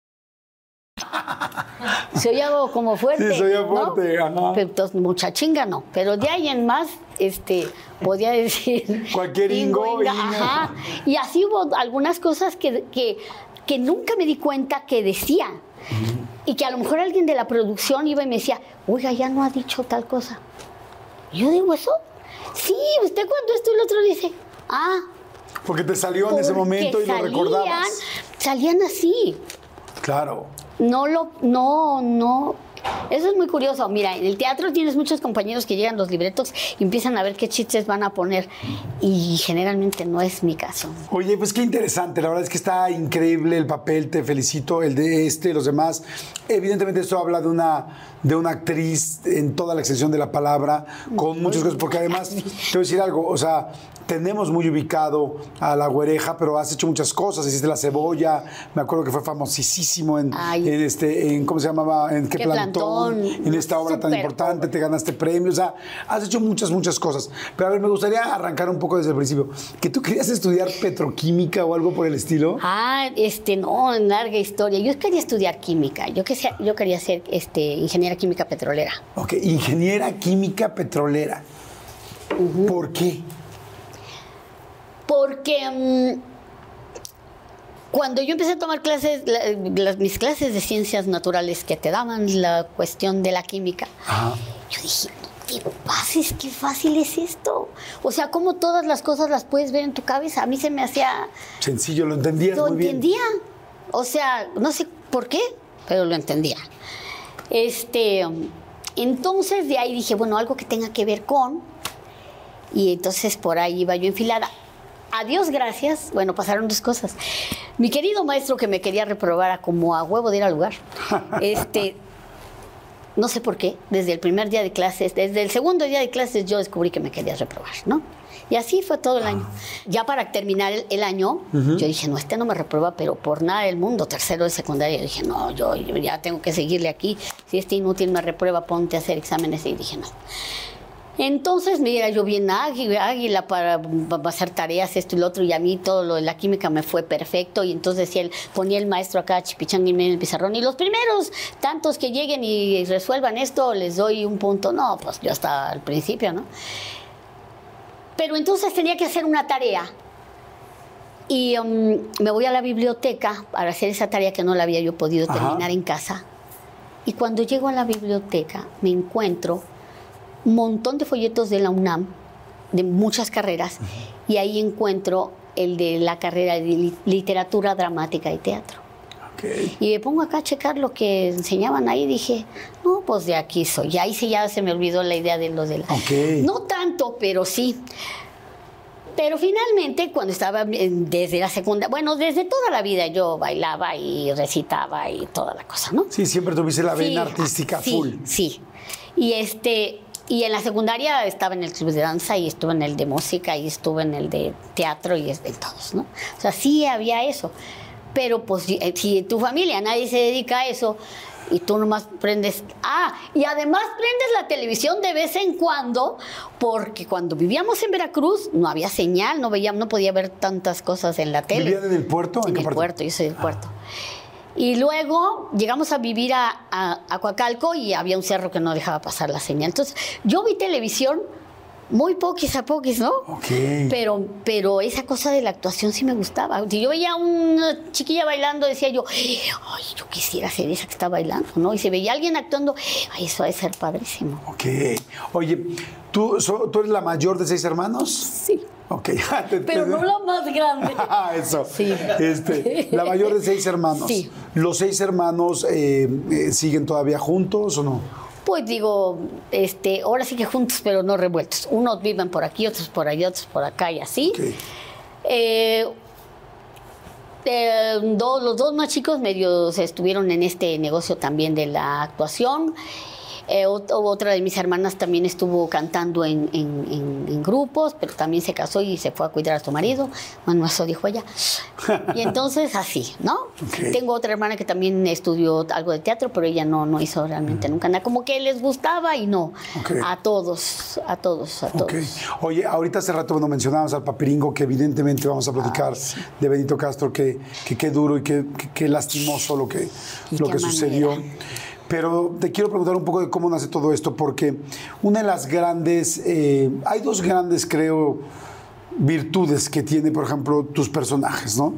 Se oía como fuerte. Sí, se oía ¿no? fuerte, ajá. Pero, entonces, mucha chinga no. Pero de ahí en más, este, podía decir. Cualquier ingo, inga. Ajá. Y así hubo algunas cosas que, que, que nunca me di cuenta que decía. Y que a lo mejor alguien de la producción iba y me decía, oiga, ya no ha dicho tal cosa. Y yo digo, ¿eso? Sí, usted cuando esto y lo otro dice, ah. Porque te salió en ese momento y lo recordabas. Salían así Claro. No lo, no, no, Eso es muy curioso. Mira, en el teatro tienes muchos compañeros que llegan los libretos y empiezan a ver qué chistes van a poner. Y generalmente no es mi caso. Oye, pues qué interesante. La verdad es que está increíble el papel. Te felicito, el de este, los demás. Evidentemente esto habla de una de una actriz en toda la extensión de la palabra, con muchas cosas, porque además, te voy a decir algo, o sea, tenemos muy ubicado a la güereja, pero has hecho muchas cosas, hiciste la cebolla, me acuerdo que fue famosísimo en, este, en, ¿cómo se llamaba? En qué, Qué plantón, plantón. en esta obra tan importante, te ganaste premios, o sea, has hecho muchas, muchas cosas. Pero a ver, me gustaría arrancar un poco desde el principio, que tú querías estudiar petroquímica o algo por el estilo. Ah, este, no, larga historia. Yo quería estudiar química. Yo, que sea- yo quería ser este, ingeniera química petrolera. Ok, ingeniera química petrolera. ¿Por qué? Porque mm, cuando yo empecé a tomar clases, la- las- mis clases de ciencias naturales que te daban la cuestión de la química, Ajá. yo dije, te pases, qué fácil es esto. O sea, cómo todas las cosas las puedes ver en tu cabeza. A mí se me hacía... Sencillo, lo entendías Lo muy bien. entendía. O sea, no sé por qué, pero lo entendía. Este, entonces de ahí dije, bueno, algo que tenga que ver con. Y entonces por ahí iba yo enfilada. A Dios gracias, bueno, pasaron dos cosas. Mi querido maestro que me quería reprobar a como a huevo de ir al lugar, [LAUGHS] este, no sé por qué, desde el primer día de clases, desde el segundo día de clases yo descubrí que me quería reprobar, ¿no? Y así fue todo el año. Ya para terminar el, el año, yo dije, no, este no me reprueba, pero por nada del mundo, tercero de secundaria, yo dije, no, yo, yo ya tengo que seguirle aquí. Si este inútil me reprueba, ponte a hacer exámenes. Y dije, no. Entonces me era yo bien águi- águila para para hacer tareas, esto y lo otro, y a mí todo lo de la química me fue perfecto. Y entonces decía él, ponía el maestro acá, chipichán en el pizarrón, y los primeros tantos que lleguen y resuelvan esto, les doy un punto. No, pues yo hasta al principio, ¿no? Pero entonces tenía que hacer una tarea. Y um, me voy a la biblioteca para hacer esa tarea que no la había yo podido Ajá. terminar en casa. Y cuando llego a la biblioteca me encuentro un montón de folletos de la UNAM, de muchas carreras, y ahí encuentro el de la carrera de li- literatura dramática y teatro. Y me pongo acá a checar lo que enseñaban ahí. Dije, no, pues de aquí soy. Y ahí sí ya se me olvidó la idea de lo de la. No tanto, pero sí. Pero finalmente, cuando estaba desde la segunda, bueno, desde toda la vida yo bailaba y recitaba y toda la cosa, ¿no? Sí, siempre tuviste la vena Sí, artística sí, full. Sí. Y este y en la secundaria estaba en el club de danza y estuve en el de música y estuve en el de teatro y es- en todos, ¿no? O sea, sí había eso. Pero pues si eh, tu familia nadie se dedica a eso y tú nomás prendes, ah, y además prendes la televisión de vez en cuando, porque cuando vivíamos en Veracruz no había señal, no veía, no podía ver tantas cosas en la tele. ¿Vivían en el puerto? ¿En En el parte? puerto, yo soy del puerto. Y luego llegamos a vivir a, a, a Coacalco y había un cerro que no dejaba pasar la señal. Entonces, yo vi televisión muy poquis a poquis, ¿no? Ok. Pero, pero esa cosa de la actuación sí me gustaba. Si yo veía a una chiquilla bailando, decía yo, ay, yo quisiera ser esa que está bailando, ¿no? Y si veía a alguien actuando, ay, eso ha de ser padrísimo. Ok. Oye, ¿tú, so- ¿tú eres la mayor de seis hermanos? Sí. Ok. [LAUGHS] Pero no la más grande. [LAUGHS] Ah, Eso. Sí. Este, [LAUGHS] la mayor de seis hermanos. Sí. ¿Los seis hermanos eh, eh, siguen todavía juntos o no? Pues digo, este, ahora sí que juntos, pero no revueltos. Unos viven por aquí, otros por allá, otros por acá y así. Eh, eh, do- los dos más chicos medios estuvieron en este negocio también de la actuación. Eh, ot- otra de mis hermanas también estuvo cantando en, en- en- en grupos, pero también se casó y se fue a cuidar a su marido. Bueno, eso dijo ella. Y [LAUGHS] entonces así, ¿no? Tengo otra hermana que también estudió algo de teatro, pero ella no, no hizo realmente nunca nada. Como que les gustaba y no. A todos, a todos, a todos. Oye, ahorita hace rato cuando mencionábamos al papiringo, que evidentemente vamos a platicar de Benito Castro, que qué duro y qué lastimoso lo que, ¿Y lo que sucedió. Pero te quiero preguntar un poco de cómo nace todo esto, porque una de las grandes, eh, hay dos grandes, creo, virtudes que tiene, por ejemplo, tus personajes, ¿no?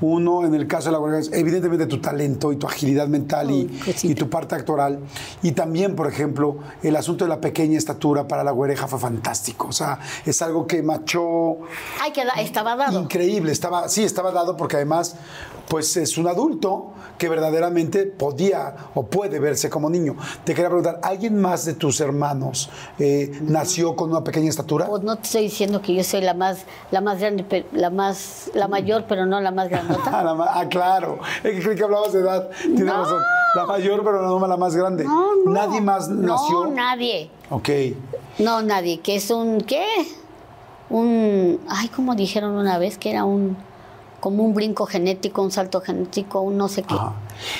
Uno, en el caso de la huelga, es evidentemente tu talento y tu agilidad mental y, y tu parte actoral. Y también, por ejemplo, el asunto de la pequeña estatura para la güereja fue fantástico. O sea, es algo que machó Ay, que da- estaba dado. increíble. Estaba, sí, estaba dado porque además, pues es un adulto que verdaderamente podía o puede verse como niño. Te quería preguntar, ¿alguien más de tus hermanos eh, nació con una pequeña estatura? Pues no te estoy diciendo que yo soy la más, la más grande, la más, la mayor, pero no la más grandota. Ah, [LAUGHS] la ma- ah, claro. Es que que hablabas de edad. Tienes No. razón. La mayor, pero no la más grande. No, no. Nadie más nació. No, nadie. Ok. No, nadie. Que es un, ¿qué? Un, ay, como dijeron una vez, que era un, como un brinco genético, un salto genético, un no sé qué. Ajá.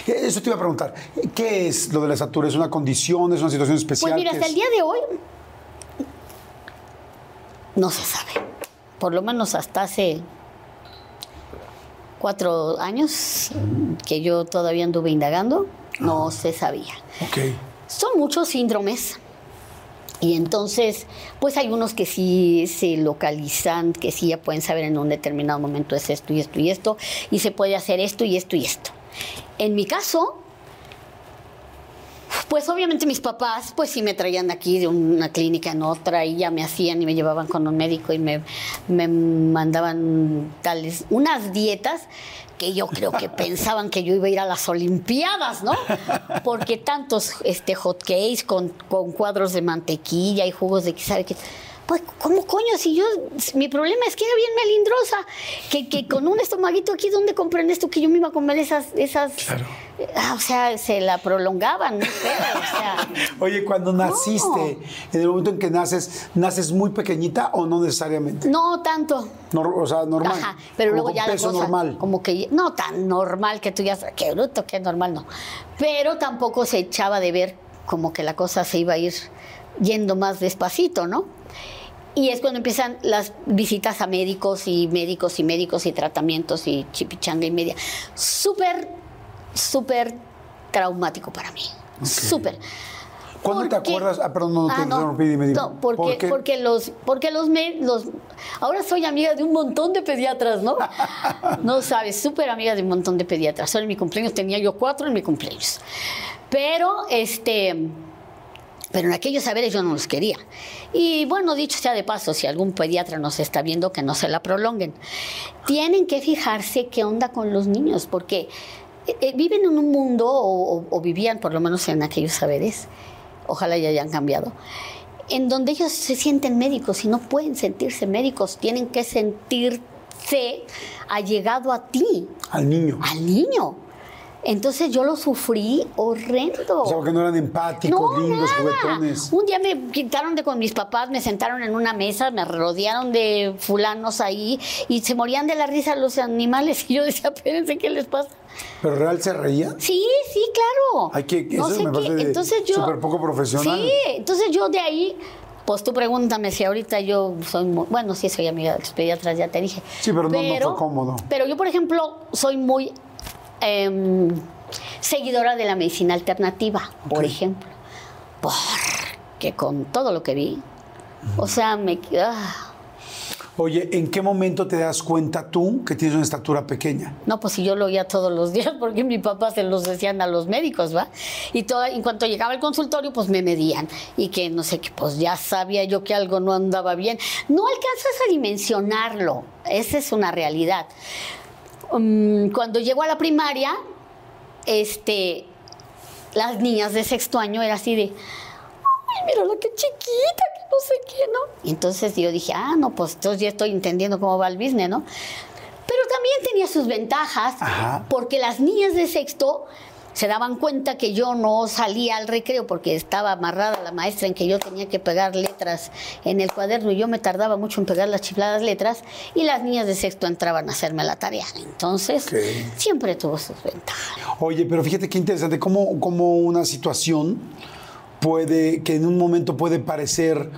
Eso te iba a preguntar. ¿Qué es lo de la estatura? ¿Es una condición? ¿Es una situación especial? Pues mira, ¿Qué hasta es? el día de hoy no se sabe. Por lo menos hasta hace cuatro años que yo todavía anduve indagando, no se sabía. Ok. Son muchos síndromes. Y entonces, pues hay unos que sí se localizan, que sí ya pueden saber en un determinado momento es esto y esto y esto, y se puede hacer esto y esto y esto. En mi caso, pues obviamente mis papás, pues sí me traían de aquí de una clínica en otra y ya me hacían y me llevaban con un médico y me, me mandaban tales, unas dietas que yo creo que pensaban que yo iba a ir a las Olimpiadas, ¿no? Porque tantos este, hot cakes con, con cuadros de mantequilla y jugos de sabe qué. Pues, ¿cómo coño? Si yo, mi problema es que era bien melindrosa, que, que con un estomaguito aquí, ¿dónde compran esto? Que yo me iba a comer esas, esas, Ah, o sea, se la prolongaban, no sé, o sea, [LAUGHS] Oye, cuando naciste, en el momento en que naces, ¿naces muy pequeñita o no necesariamente? no tanto. O sea, normal. Ajá, pero Como luego con ya la peso cosa, normal. como que no tan normal que tú ya, qué bruto, qué normal, no. Pero tampoco se echaba de ver como que la cosa se iba a ir yendo más despacito, ¿no? Y es cuando empiezan las visitas a médicos y médicos y médicos y tratamientos y chipichanga y media. Súper, súper traumático para mí. Súper. ¿Cuándo te acuerdas? Ah, perdón, no te Ah, interrumpí, dime, dime. No, porque, ¿Por qué? porque los, porque los, me- los, ahora soy amiga de un montón de pediatras, ¿no? [LAUGHS] No sabes, súper amiga de un montón de pediatras. Solo en mi cumpleaños tenía yo cuatro en mi cumpleaños. Pero, este, pero en aquellos saberes yo no los quería. Y bueno, dicho sea de paso, si algún pediatra nos está viendo, que no se la prolonguen. Tienen que fijarse qué onda con los niños, porque eh, eh, viven en un mundo, o, o- o vivían por lo menos en aquellos saberes, ojalá ya hayan cambiado, en donde ellos se sienten médicos y no pueden sentirse médicos, tienen que sentirse allegado a ti, Al niño. al niño. Entonces yo lo sufrí horrendo. O sea, porque no eran empáticos, lindos, juguetones. Un día me quitaron de con mis papás, me sentaron en una mesa, me rodearon de fulanos ahí y se morían de la risa los animales. Y yo decía, espérense, ¿qué les pasa? ¿Pero real se reía? Sí, sí, claro. Hay que- No eso sé me qué. de Entonces yo. súper poco profesional. Sí, entonces yo de ahí. Pues tú pregúntame si ahorita yo soy, muy- bueno, sí soy amiga de los pediatras, ya te dije. Sí, pero no- no fue cómodo. Pero yo, por ejemplo, soy muy em, seguidora de la medicina alternativa, por ejemplo. Porque con todo lo que vi, o sea, me... ah, Oye, ¿en qué momento te das cuenta tú que tienes una estatura pequeña? No, pues si yo lo oía todos los [LAUGHS] días, porque mi papá se los decían a los médicos, ¿va? Y todo, en cuanto llegaba al consultorio, pues me medían. Y que no sé qué, pues ya sabía yo que algo no andaba bien. No alcanzas a dimensionarlo, esa es una realidad. Mm, cuando llego a la primaria, este, las niñas de sexto año era así de, ay, mira la que chiquita, que no sé qué, ¿no? Y entonces yo dije, ah, no, pues entonces ya estoy entendiendo cómo va el business, ¿no? Pero también tenía sus ventajas, Ajá. porque las niñas de sexto se daban cuenta que yo no salía al recreo porque estaba amarrada la maestra en que yo tenía que pegar letras en el cuaderno y yo me tardaba mucho en pegar las chifladas letras y las niñas de sexto entraban a hacerme la tarea. Entonces, siempre tuvo sus ventajas. Oye, pero fíjate qué interesante, cómo, cómo una situación puede, que en un momento puede parecer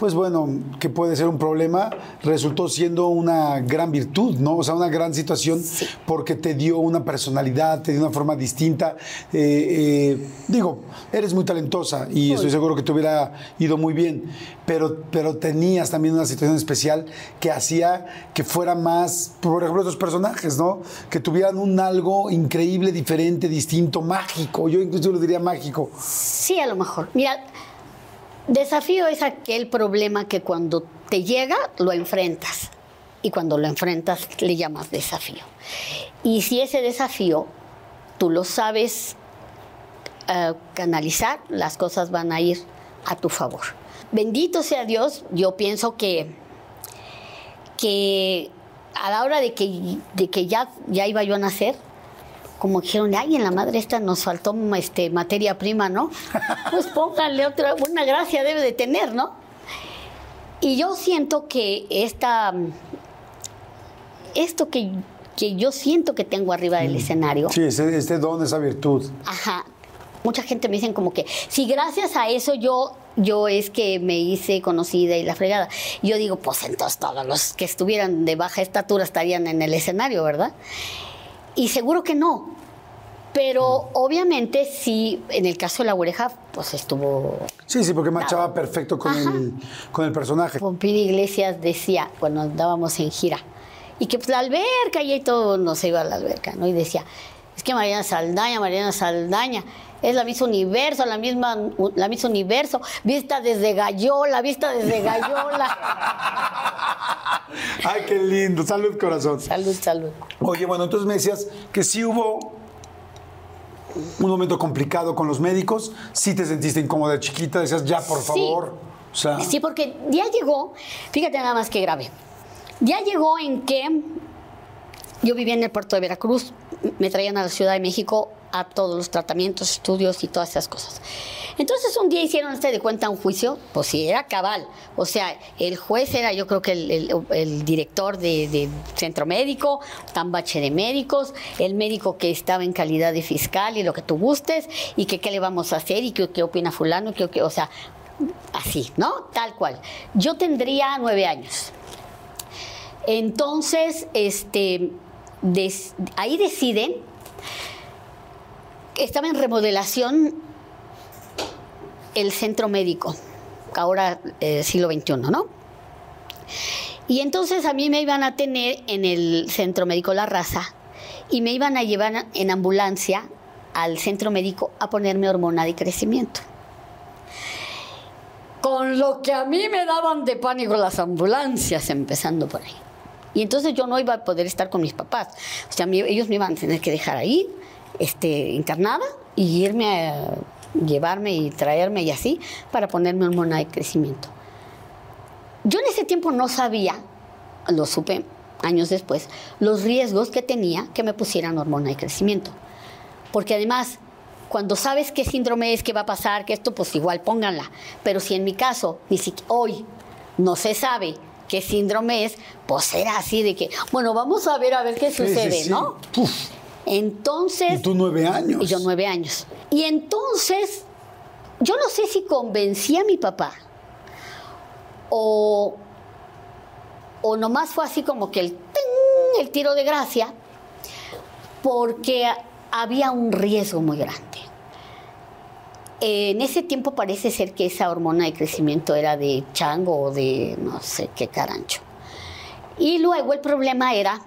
pues bueno, que puede ser un problema, resultó siendo una gran virtud, ¿no? O sea, una gran situación porque te dio una personalidad, te dio una forma distinta. Eh, eh, digo, eres muy talentosa y estoy seguro que te hubiera ido muy bien, pero, pero tenías también una situación especial que hacía que fuera más, por ejemplo, estos personajes, ¿no? Que tuvieran un algo increíble, diferente, distinto, mágico. Yo incluso lo diría mágico. Sí, a lo mejor. Mira, desafío es aquel problema que cuando te llega lo enfrentas y cuando lo enfrentas le llamas desafío. Y si ese desafío tú lo sabes eh, canalizar, las cosas van a ir a tu favor. Bendito sea Dios, yo pienso que, que a la hora de que, de que ya, ya iba yo a nacer, como dijeron, ay, en la madre esta nos faltó este, materia prima, ¿no? [LAUGHS] Pues pónganle otra, una gracia debe de tener, ¿no? Y yo siento que esta, esto que, que yo siento que tengo arriba del escenario, Sí, ese, este don, esa virtud. Ajá. Mucha gente me dicen como que, si gracias a eso yo, yo es que me hice conocida y la fregada. Yo digo, pues entonces todos los que estuvieran de baja estatura estarían en el escenario, ¿verdad? Y seguro que no. Pero obviamente sí, en el caso de la oreja, pues estuvo... Sí, sí, porque marchaba perfecto con Ajá. el, con el personaje. Pompín Iglesias decía, cuando andábamos en gira, y que pues la alberca, y ahí todo nos iba a la alberca, ¿no? Y decía, es que Mariana Saldaña, Mariana Saldaña, es la Miss Universo, la misma, la Miss Universo, vista desde Gallola, vista desde Gallola. [LAUGHS] Ay, qué lindo. Salud, corazón. salud, salud. Oye, bueno, entonces me decías que sí hubo un momento complicado con los médicos, sí te sentiste incómoda chiquita, decías, ya, por Sí. favor. O sea, Sí, porque ya llegó, fíjate nada más que grave, ya llegó en que yo vivía en el puerto de Veracruz, me traían a la Ciudad de México a todos los tratamientos, estudios y todas esas cosas. Entonces un día hicieron este de cuenta un juicio, pues sí, era cabal. O sea, el juez era yo creo que el, director de, centro médico, tambache de médicos, el médico que estaba en calidad de fiscal y lo que tú gustes, y que qué le vamos a hacer y qué, qué opina fulano, qué- qué- o sea, así, ¿no? Tal cual. Yo tendría nueve años. Entonces, este, ahí deciden, estaba en remodelación el centro médico, ahora eh, siglo XXI, ¿no? Y entonces a mí me iban a tener en el centro médico La Raza y me iban a llevar en ambulancia al centro médico a ponerme hormona de crecimiento. Con lo que a mí me daban de pánico las ambulancias, empezando por ahí. Y entonces yo no iba a poder estar con mis papás. O sea, ellos me iban a tener que dejar ahí, este, internada, y irme a llevarme y traerme y así, para ponerme hormona de crecimiento. Yo en ese tiempo no sabía, lo supe años después, los riesgos que tenía que me pusieran hormona de crecimiento. Porque además, cuando sabes qué síndrome es, qué va a pasar, que esto, pues igual pónganla. Pero si en mi caso, hoy no se sabe qué síndrome es, pues era así de que, bueno, vamos a ver a ver qué Sí, sucede, sí. ¿no? Uf, Entonces. y tú nueve años. Y yo nueve años. Y entonces, yo no sé si convencí a mi papá o, o nomás fue así como que el, el tiro de gracia, porque había un riesgo muy grande. En ese tiempo parece ser que esa hormona de crecimiento era de chango o de no sé qué carancho. Y luego el problema era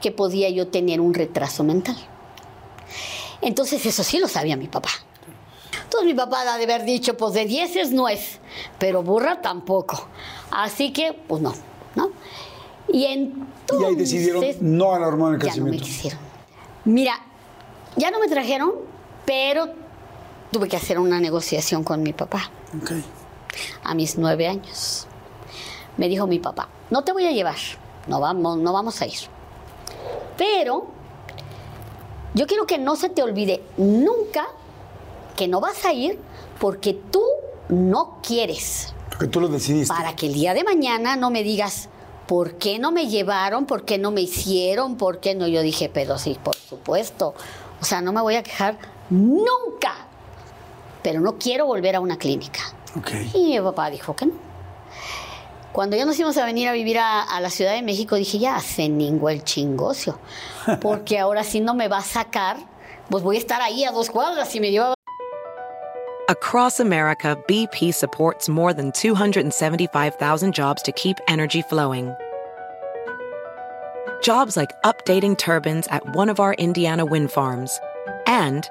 que podía yo tener un retraso mental. Entonces eso sí lo sabía mi papá. Entonces mi papá ha de haber dicho, pues de 10 es nuez, pero burra tampoco. Así que, pues no, ¿no? Y entonces... Y ahí decidieron no a la hormona de Ya no me crecimiento. quisieron. Mira, ya no me trajeron, pero tuve que hacer una negociación con mi papá Ok. a mis nueve años. Me dijo mi papá, no te voy a llevar, no vamos, no vamos a ir. Pero yo quiero que no se te olvide nunca que no vas a ir porque tú no quieres. Porque tú lo decidiste. Para que el día de mañana no me digas, ¿por qué no me llevaron? ¿Por qué no me hicieron? ¿Por qué no? Yo dije, pero sí, por supuesto. O sea, no me voy a quejar nunca. Pero no quiero volver a una clínica. Y mi papá dijo que no. Cuando ya nos íbamos a venir a vivir a, a la Ciudad de México, dije, ya se ningó el chingocio. Porque [LAUGHS] ahora sí no me va a sacar, pues voy a estar ahí a dos cuadras y me lleva Across America, BP supports more than 275,000 jobs to keep energy flowing. Jobs like updating turbines at one of our Indiana wind farms and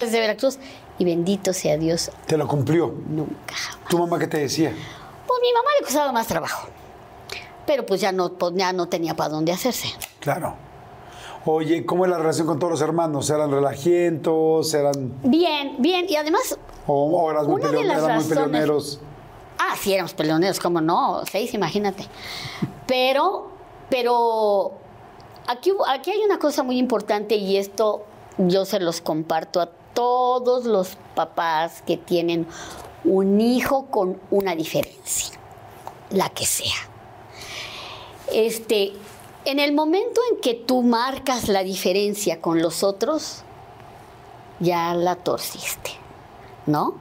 De Veracruz y bendito sea Dios, Te lo cumplió. nunca jamás. ¿Tu mamá qué te decía? Pues mi mamá le costaba más trabajo, pero pues ya no, pues ya no tenía para dónde hacerse. Claro. Oye, ¿cómo es la relación con todos los hermanos? ¿Eran relajientos? ¿Eran... Bien, bien, y además, o, o eras muy peleon- muy razones- peleoneros? ah, sí éramos peleoneros, como no, seis, imagínate. Pero, pero aquí, aquí hay una cosa muy importante y esto yo se los comparto a todos los papás que tienen un hijo con una diferencia, la que sea. Este, en el momento en que tú marcas la diferencia con los otros, ya la torciste, ¿no?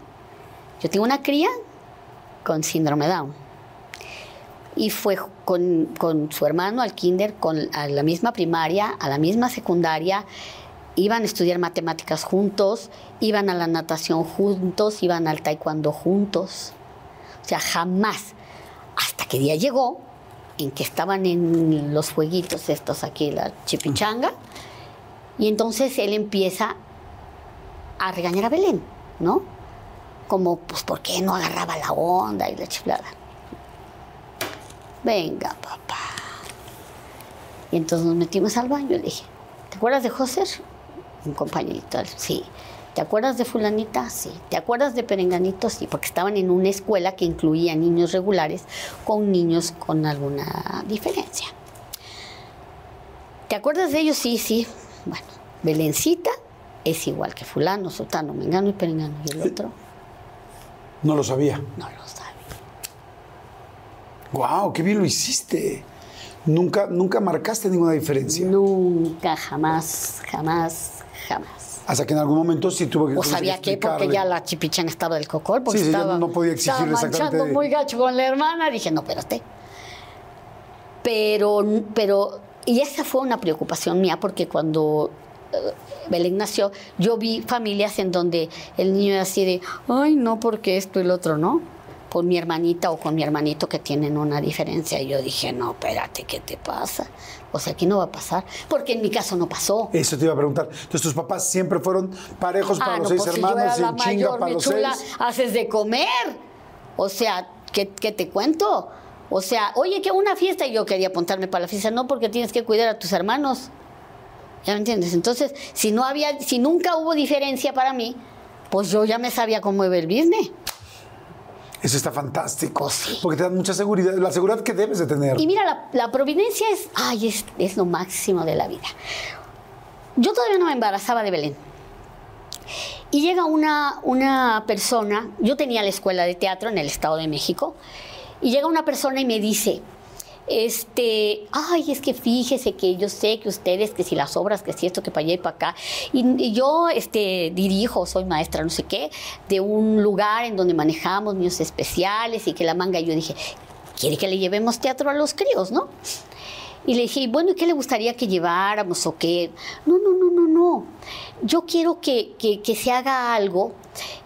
Yo tengo una cría con síndrome Down y fue con, con su hermano al kinder, con, a la misma primaria, a la misma secundaria, iban a estudiar matemáticas juntos, iban a la natación juntos, iban al taekwondo juntos. O sea, jamás. Hasta que día llegó en que estaban en los jueguitos estos aquí, la chipichanga, y entonces él empieza a regañar a Belén, ¿no? Como, pues, ¿por qué no agarraba la onda y la chiflada? Venga, papá. Y entonces nos metimos al baño y le dije, ¿te acuerdas de José? Un compañerito, sí. ¿Te acuerdas de fulanita? Sí. ¿Te acuerdas de Perenganito? Sí, porque estaban en una escuela que incluía niños regulares con niños con alguna diferencia. ¿Te acuerdas de ellos? Sí, sí. Bueno, Belencita es igual que fulano, sultano, mengano y perengano. Y el otro No lo sabía. no lo sabe. ¡Wow! ¡Qué bien lo hiciste! Nunca, nunca marcaste ninguna diferencia. Nunca, jamás, jamás, jamás. Hasta que en algún momento sí tuvo que O sabía que porque ya la chipichana estaba del cocol, porque Sí, sí, estaba, no podía estaba manchando exactamente- muy gacho con la hermana. Dije, no, espérate. Pero, pero, y esa fue una preocupación mía, porque cuando eh, Belén nació, yo vi familias en donde el niño era así de, ay, no, porque esto y lo otro, ¿no? Con mi hermanita o con mi hermanito que tienen una diferencia. Y yo dije, no, espérate, ¿qué te pasa? O sea, aquí no va a pasar, porque en mi caso no pasó. Eso te iba a preguntar. Entonces, tus papás siempre fueron parejos para Ah, los no, seis pues si hermanos yo era y la en chinga mayor, para mi los chula, seis. haces de comer. O sea, ¿qué, qué te cuento? O sea, oye, que una fiesta y yo quería apuntarme para la fiesta, no porque tienes que cuidar a tus hermanos. ¿Ya me entiendes? Entonces, si no había, si nunca hubo diferencia para mí, pues yo ya me sabía cómo iba el business. Eso está fantástico. Sí. Porque te dan mucha seguridad, la seguridad que debes de tener. Y mira, la, la providencia es, ay, es, es lo máximo de la vida. Yo todavía no me embarazaba de Belén. Y llega una, una persona, yo tenía la escuela de teatro en el Estado de México, y llega una persona y me dice, este, ay, es que fíjese que yo sé que ustedes, que si las obras, que si esto, que para allá y para acá, y, y yo este, dirijo, soy maestra, no sé qué, de un lugar en donde manejamos niños especiales y que la manga, yo dije, quiere que le llevemos teatro a los críos, ¿no? Y le dije, "Y bueno, ¿y qué le gustaría que lleváramos o qué? No, no, no, no, no. Yo quiero que, que- que se haga algo,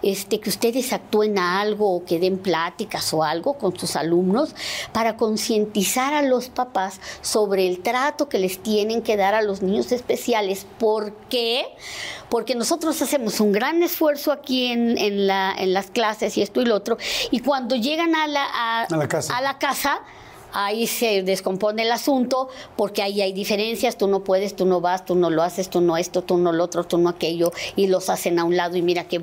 este, que ustedes actúen a algo o que den pláticas o algo con sus alumnos para concientizar a los papás sobre el trato que les tienen que dar a los niños especiales. ¿Por qué? Porque nosotros hacemos un gran esfuerzo aquí en, en la- en las clases y esto y lo otro, y cuando llegan a la, a- A la casa. a la casa, ahí se descompone el asunto porque ahí hay diferencias, tú no puedes, tú no vas, tú no lo haces, tú no esto, tú no lo otro, tú no aquello, y los hacen a un lado y mira qué,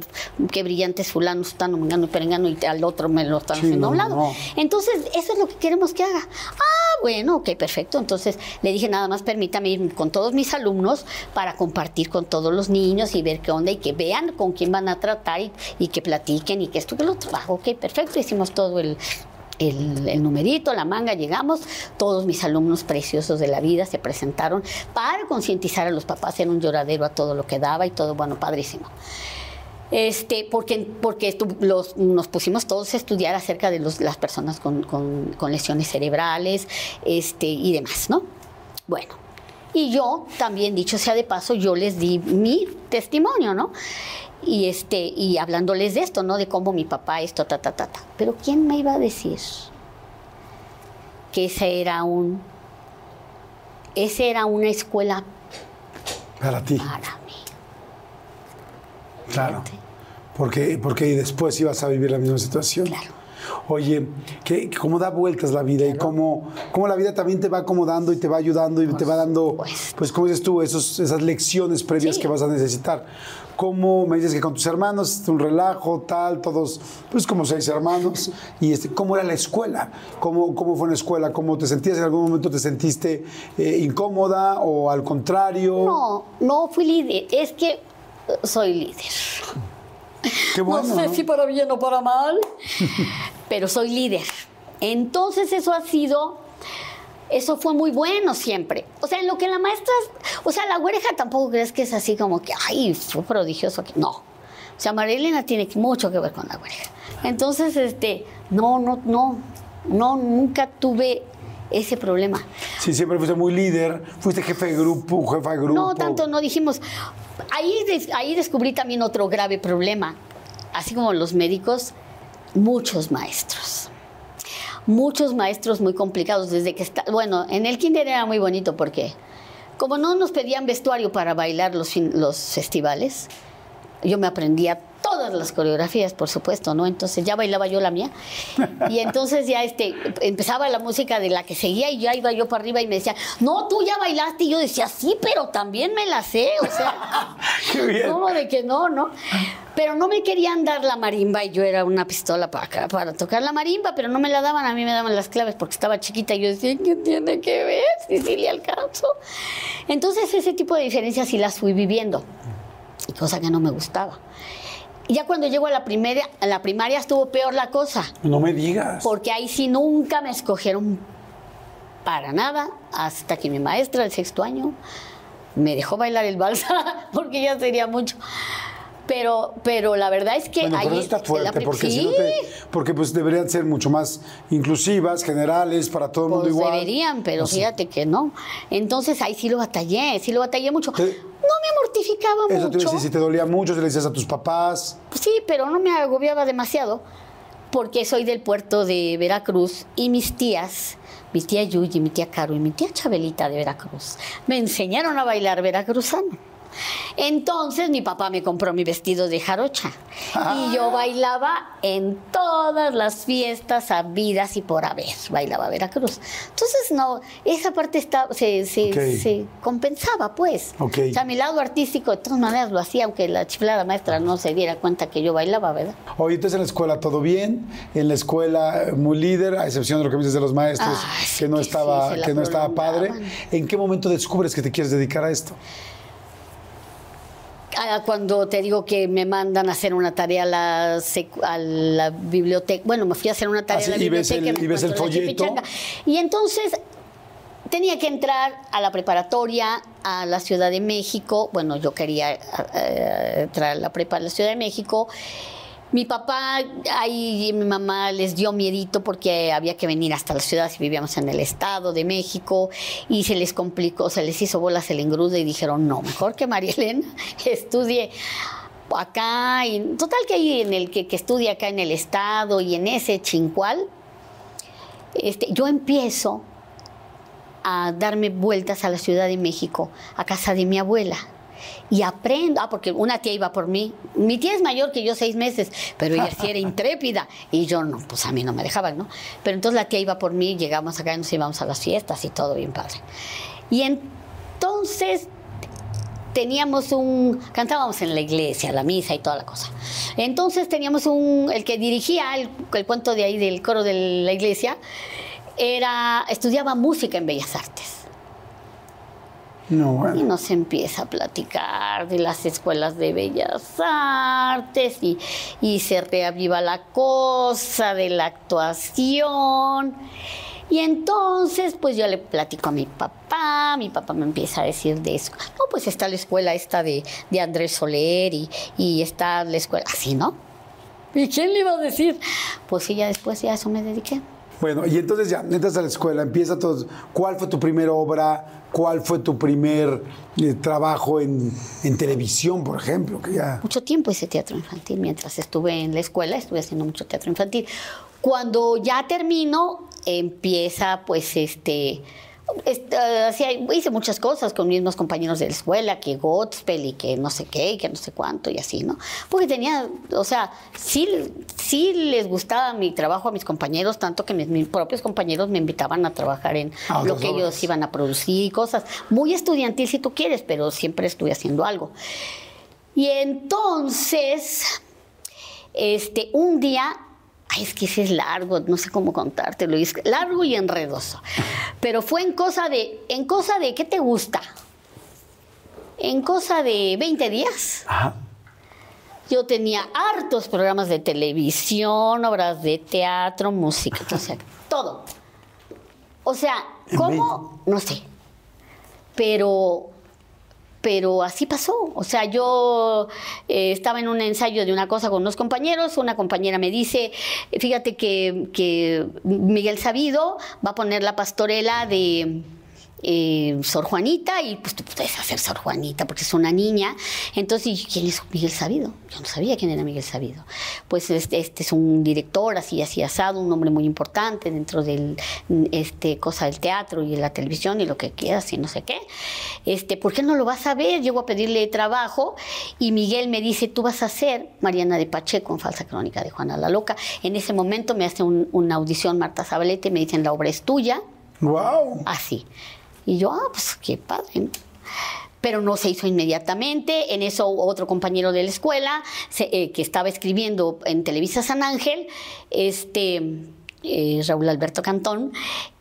qué brillantes fulanos están, mengano y perengano, y al otro me lo están Sí, haciendo a un no, lado. no. Entonces, eso es lo que queremos que haga. Ah, bueno, ok, perfecto. Entonces le dije, nada más permítame ir con todos mis alumnos para compartir con todos los niños y ver qué onda y que vean con quién van a tratar y, y que platiquen y que esto, que lo otro. Ah, ok, perfecto. Hicimos todo el, el, numerito, la manga, llegamos, todos mis alumnos preciosos de la vida se presentaron para concientizar a los papás, era un lloradero a todo lo que daba y todo, bueno, padrísimo. Este, porque porque nos pusimos todos a estudiar acerca de las personas con, con- con lesiones cerebrales este, y demás, ¿no? Bueno, y yo también, dicho sea de paso, yo les di mi testimonio, ¿no? Y, este, y hablándoles de esto, ¿no? De cómo mi papá esto, ta, ta, ta, ta. Pero ¿quién me iba a decir que ese era un... Ese era una escuela Para ti, para mí. claro. Fíjate. Porque, porque después ibas a vivir la misma situación. Claro. Oye, que, que cómo da vueltas la vida y cómo, cómo la vida también te va acomodando y te va ayudando y te va dando, supuesto. pues como dices tú, esos, esas lecciones previas Sí. que vas a necesitar. ¿Cómo me dices que con tus hermanos un relajo, tal, todos, pues como seis hermanos? Y este, ¿cómo era la escuela? ¿Cómo, ¿Cómo fue la escuela? ¿Cómo te sentías? ¿En algún momento te sentiste eh, incómoda o al contrario? No, no fui líder, es que soy líder. Qué bueno. no sé ¿no? si para bien o para mal, pero soy líder. Entonces eso ha sido, eso fue muy bueno siempre. O sea, en lo que la maestra, o sea, la güereja tampoco crees que es así como que, ay, fue prodigioso aquí. No. O sea, María Elena tiene mucho que ver con la güereja. Entonces, este, no, no, no, no, nunca tuve ese problema. Sí, siempre fuiste muy líder, fuiste jefe de grupo, jefa de grupo. No, tanto no dijimos. Ahí, ahí descubrí también otro grave problema. Así como los médicos, muchos maestros. Muchos maestros muy complicados desde que está. Bueno, en el kinder era muy bonito porque como no nos pedían vestuario para bailar los, los festivales, yo me aprendía todas las coreografías, por supuesto, ¿no? Entonces ya bailaba yo la mía. Y entonces ya este, empezaba la música de la que seguía y ya iba yo para arriba y me decía, no, tú ya bailaste. Y yo decía, sí, pero también me la sé. O sea. [LAUGHS] ¿cómo de que no, no? Pero no me querían dar la marimba y yo era una pistola para, acá, para tocar la marimba, pero no me la daban, a mí me daban las claves porque estaba chiquita y yo decía, ¿qué tiene que ver? Si sí le alcanzo. Entonces ese tipo de diferencias sí las fui viviendo, cosa que no me gustaba. Y ya cuando llego a la, primaria, a la primaria estuvo peor la cosa, No me digas. porque ahí sí nunca me escogieron para nada, hasta que mi maestra del sexto año me dejó bailar el balsa, [LAUGHS] porque ya sería mucho. Pero, pero la verdad es que Bueno, ahí pero eso está fuerte, porque sí, si no te, porque pues deberían ser mucho más inclusivas, generales, para todo el mundo pues igual. deberían, pero fíjate que no. Entonces ahí sí lo batallé, sí lo batallé mucho. No me mortificaba Eso mucho. decir, si te dolía mucho, si le decías a tus papás. Sí, pero no me agobiaba demasiado porque soy del puerto de Veracruz y mis tías, mi tía Yuyi, mi tía Caro y mi tía Chabelita de Veracruz, me enseñaron a bailar veracruzano. Entonces mi papá me compró mi vestido de jarocha y yo bailaba en todas las fiestas habidas y por haber, bailaba Veracruz. Entonces no, esa parte está, se, se- Ok. se compensaba pues. Ok. O sea, mi lado artístico de todas maneras lo hacía, aunque la chiflada maestra no se diera cuenta que yo bailaba, ¿verdad? Oye, entonces en la escuela todo bien, en la escuela eh, muy líder, a excepción de lo que me dices de los maestros, Ay, sí que no que sí, estaba, la que no estaba padre. ¿En qué momento descubres que te quieres dedicar a esto? Cuando te digo que me mandan a hacer una tarea a la, a la biblioteca, bueno, me fui a hacer una tarea Ah, sí, a la y ves biblioteca. el- me y ves el folleto. Y entonces tenía que entrar a la preparatoria a la Ciudad de México. Bueno, yo quería eh, entrar a la prepa a la Ciudad de México. Mi papá, ahí mi mamá les dio miedito porque había que venir hasta la ciudad si vivíamos en el estado de México y se les complicó, se les hizo bolas el engrudo y dijeron, no, mejor que María Elena [LAUGHS] estudie acá, y total que ahí en el que, que estudie acá en el estado y en ese chincual, este, yo empiezo a darme vueltas a la Ciudad de México, a casa de mi abuela. Y aprendo, ah, porque una tía iba por mí. Mi tía es mayor que yo seis meses, pero ella sí era [LAUGHS] intrépida. Y yo no, pues a mí no me dejaban, ¿no? Pero entonces la tía iba por mí, llegamos acá y nos íbamos a las fiestas y todo bien padre. Y entonces teníamos un, cantábamos en la iglesia, la misa y toda la cosa. Entonces teníamos un, el que dirigía el, el cuento de ahí del coro de la iglesia, era, estudiaba música en Bellas Artes. No, bueno. Y nos empieza a platicar de las escuelas de bellas artes y, y se reaviva la cosa de la actuación. Y entonces, pues yo le platico a mi papá, mi papá me empieza a decir de eso. No, pues está la escuela esta de, de Andrés Soler y, y está la escuela, así, ¿no? ¿Y quién le iba a decir? Pues sí, ya después ya a eso me dediqué. Bueno, y entonces ya, entras a la escuela, empieza todo. ¿Cuál fue tu primera obra? ¿Cuál fue tu primer eh, trabajo en, televisión, por ejemplo? Mucho tiempo hice teatro infantil. Mientras estuve en la escuela, estuve haciendo mucho teatro infantil. Cuando ya termino, empieza pues este... hacía- hice muchas cosas con mismos compañeros de la escuela, que Godspell y que no sé qué, y que no sé cuánto y así, ¿no? Porque tenía, o sea, sí, sí les gustaba mi trabajo a mis compañeros, tanto que mis, mis propios compañeros me invitaban a trabajar en Ah, lo que ellos iban a producir y cosas. Muy estudiantil si tú quieres, pero siempre estuve haciendo algo. Y entonces, este, un día, ay, es que ese es largo, no sé cómo contártelo, es largo y enredoso. Pero fue en cosa de, en cosa de, ¿qué te gusta? En cosa de 20 días. Ajá. Yo tenía hartos programas de televisión, obras de teatro, música, o sea, [LAUGHS] todo. O sea, ¿cómo? No sé. Pero, pero así pasó. O sea, yo eh, estaba en un ensayo de una cosa con unos compañeros, una compañera me dice, fíjate que, que Miguel Sabido va a poner la pastorela de eh, Sor Juanita y pues tú puedes hacer Sor Juanita porque es una niña. Entonces, ¿y ¿quién es Miguel Sabido? Yo no sabía quién era Miguel Sabido. Pues este, este es un director así, así asado, un hombre muy importante dentro del este, cosa del teatro y de la televisión y lo que quieras y no sé qué. Este, ¿Por qué no lo vas a ver? Llego a pedirle trabajo y Miguel me dice, tú vas a hacer Mariana de Pacheco en Falsa Crónica de Juana la Loca. En ese momento me hace un- una audición Marta Zabalete, me dicen, la obra es tuya ¡Wow! así. Y yo, ah, pues qué padre. ¿no? Pero no se hizo inmediatamente. En eso otro compañero de la escuela eh, que estaba escribiendo en Televisa San Ángel, este eh, Raúl Alberto Cantón,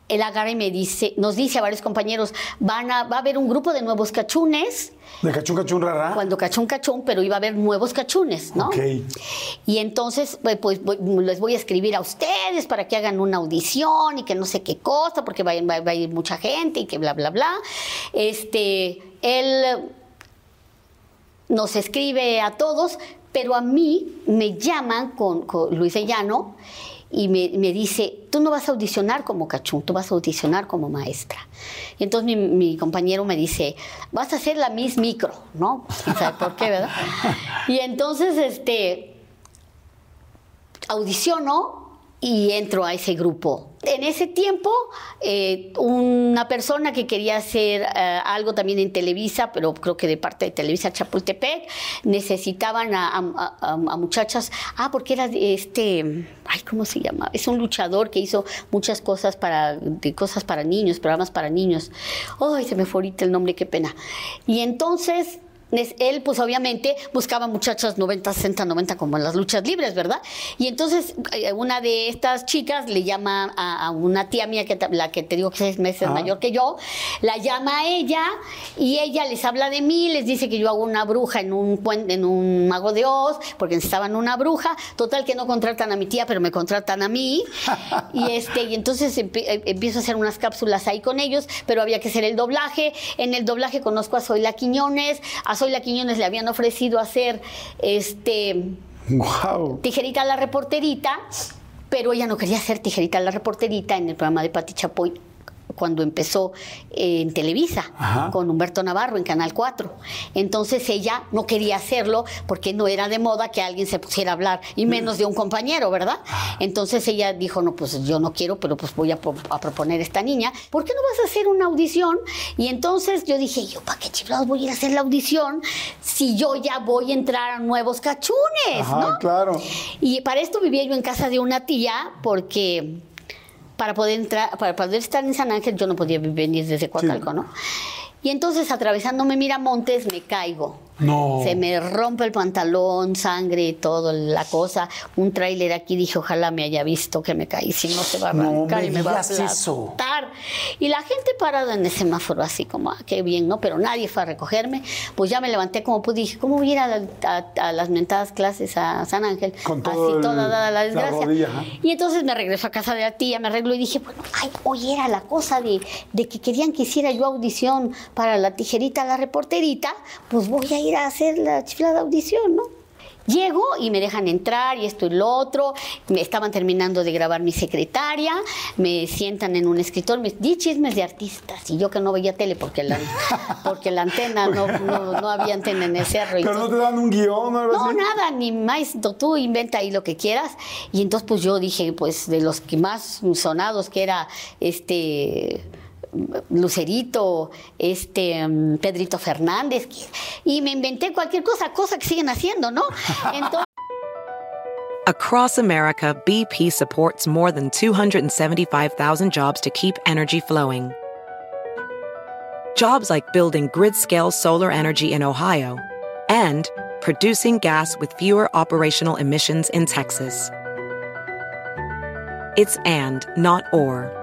él agarra y me dice, nos dice a varios compañeros, van a, va a haber un grupo de nuevos cachunes, De cachún, cachún, rara. cuando cachún cachún, pero iba a haber nuevos cachunes, ¿no? Ok. Y entonces, pues, pues, voy- les voy a escribir a ustedes para que hagan una audición y que no sé qué cosa, porque va, a ir mucha gente y que bla, bla, bla. Este, él nos escribe a todos, pero a mí me llaman con, con Luis de Llano y me, me dice, tú no vas a audicionar como cachún, tú vas a audicionar como maestra. Y entonces mi, mi compañero me dice, vas a hacer la Miss Micro, ¿no? ¿Quién sabe por qué, verdad? [LAUGHS] Y entonces, este, audiciono y entro a ese grupo. En ese tiempo, eh, una persona que quería hacer eh, algo también en Televisa, pero creo que de parte de Televisa Chapultepec, necesitaban a, muchachas. Ah, porque era este. Ay, ¿cómo se llama? Es un luchador que hizo muchas cosas para, de cosas para niños, programas para niños. Ay, se me fue ahorita el nombre, qué pena. Y entonces Él, pues obviamente, buscaba muchachas 90, 60, 90, como en las luchas libres, ¿verdad? Y entonces, eh, una de estas chicas le llama a, a una tía mía, que, la que te digo que es seis meses Ah. mayor que yo, la llama a ella y ella les habla de mí, les dice que yo hago una bruja en un, en un mago de Oz, porque necesitaban una bruja. Total, que no contratan a mi tía, pero me contratan a mí. [LAUGHS] y, este, y entonces eh, empiezo a hacer unas cápsulas ahí con ellos, pero había que hacer el doblaje. En el doblaje conozco a Zoila Quiñones. A Zoila Quiñones le habían ofrecido hacer este Wow. Tijerita la reporterita, pero ella no quería ser Tijerita la reporterita en el programa de Pati Chapoy cuando empezó eh, en Televisa Ajá. con Humberto Navarro en Canal 4. Entonces ella no quería hacerlo porque no era de moda que alguien se pusiera a hablar y menos de un compañero, ¿verdad? Entonces ella dijo, no, pues yo no quiero, pero pues voy a, pro- a proponer esta niña. ¿Por qué no vas a hacer una audición? Y entonces yo dije, yo, ¿para qué chiflados voy a ir a hacer la audición si yo ya voy a entrar a nuevos cachunes, Ajá, ¿no? claro. Y para esto vivía yo en casa de una tía porque para poder entrar, para poder estar en San Ángel yo no podía venir desde Coacalco, ¿no? Y entonces atravesándome Miramontes me caigo. No. Se me rompe el pantalón, sangre, todo la cosa. Un tráiler aquí dije, ojalá me haya visto que me caí, si no se va a No arrancar me y me va a aplastar. Y la gente parada en el semáforo así como, ah, qué bien, ¿no? Pero nadie fue a recogerme. Pues ya me levanté como pude, dije, ¿cómo voy a ir a, la- a- a las mentadas clases a San Ángel? Con todo así el- toda dada la la desgracia. rodilla, y entonces me regreso a casa de la tía, me arreglo y dije, bueno, ay, hoy era la cosa de, de que querían que hiciera yo audición para la tijerita, la reporterita, pues voy a ir a hacer la chiflada audición, ¿no? Llego y me dejan entrar y esto y lo otro. Me estaban terminando de grabar mi secretaria, me sientan en un escritor, me di chismes de artistas y yo que no veía tele porque la, [LAUGHS] porque la antena no, no, no había antena en el cerro. Pero no te dan un guion o algo No, así. nada, ni más, tú inventa ahí lo que quieras. Y entonces pues yo dije, pues de los que más sonados, que era este Lucerito, este mm, Pedrito Fernández, y me inventé cualquier cosa, cosa que siguen haciendo, ¿no? [LAUGHS] Entonces, Across America, BP supports more than 275,000 jobs to keep energy flowing. Jobs like building grid scale solar energy in Ohio and producing gas with fewer operational emissions in Texas. It's and, not or.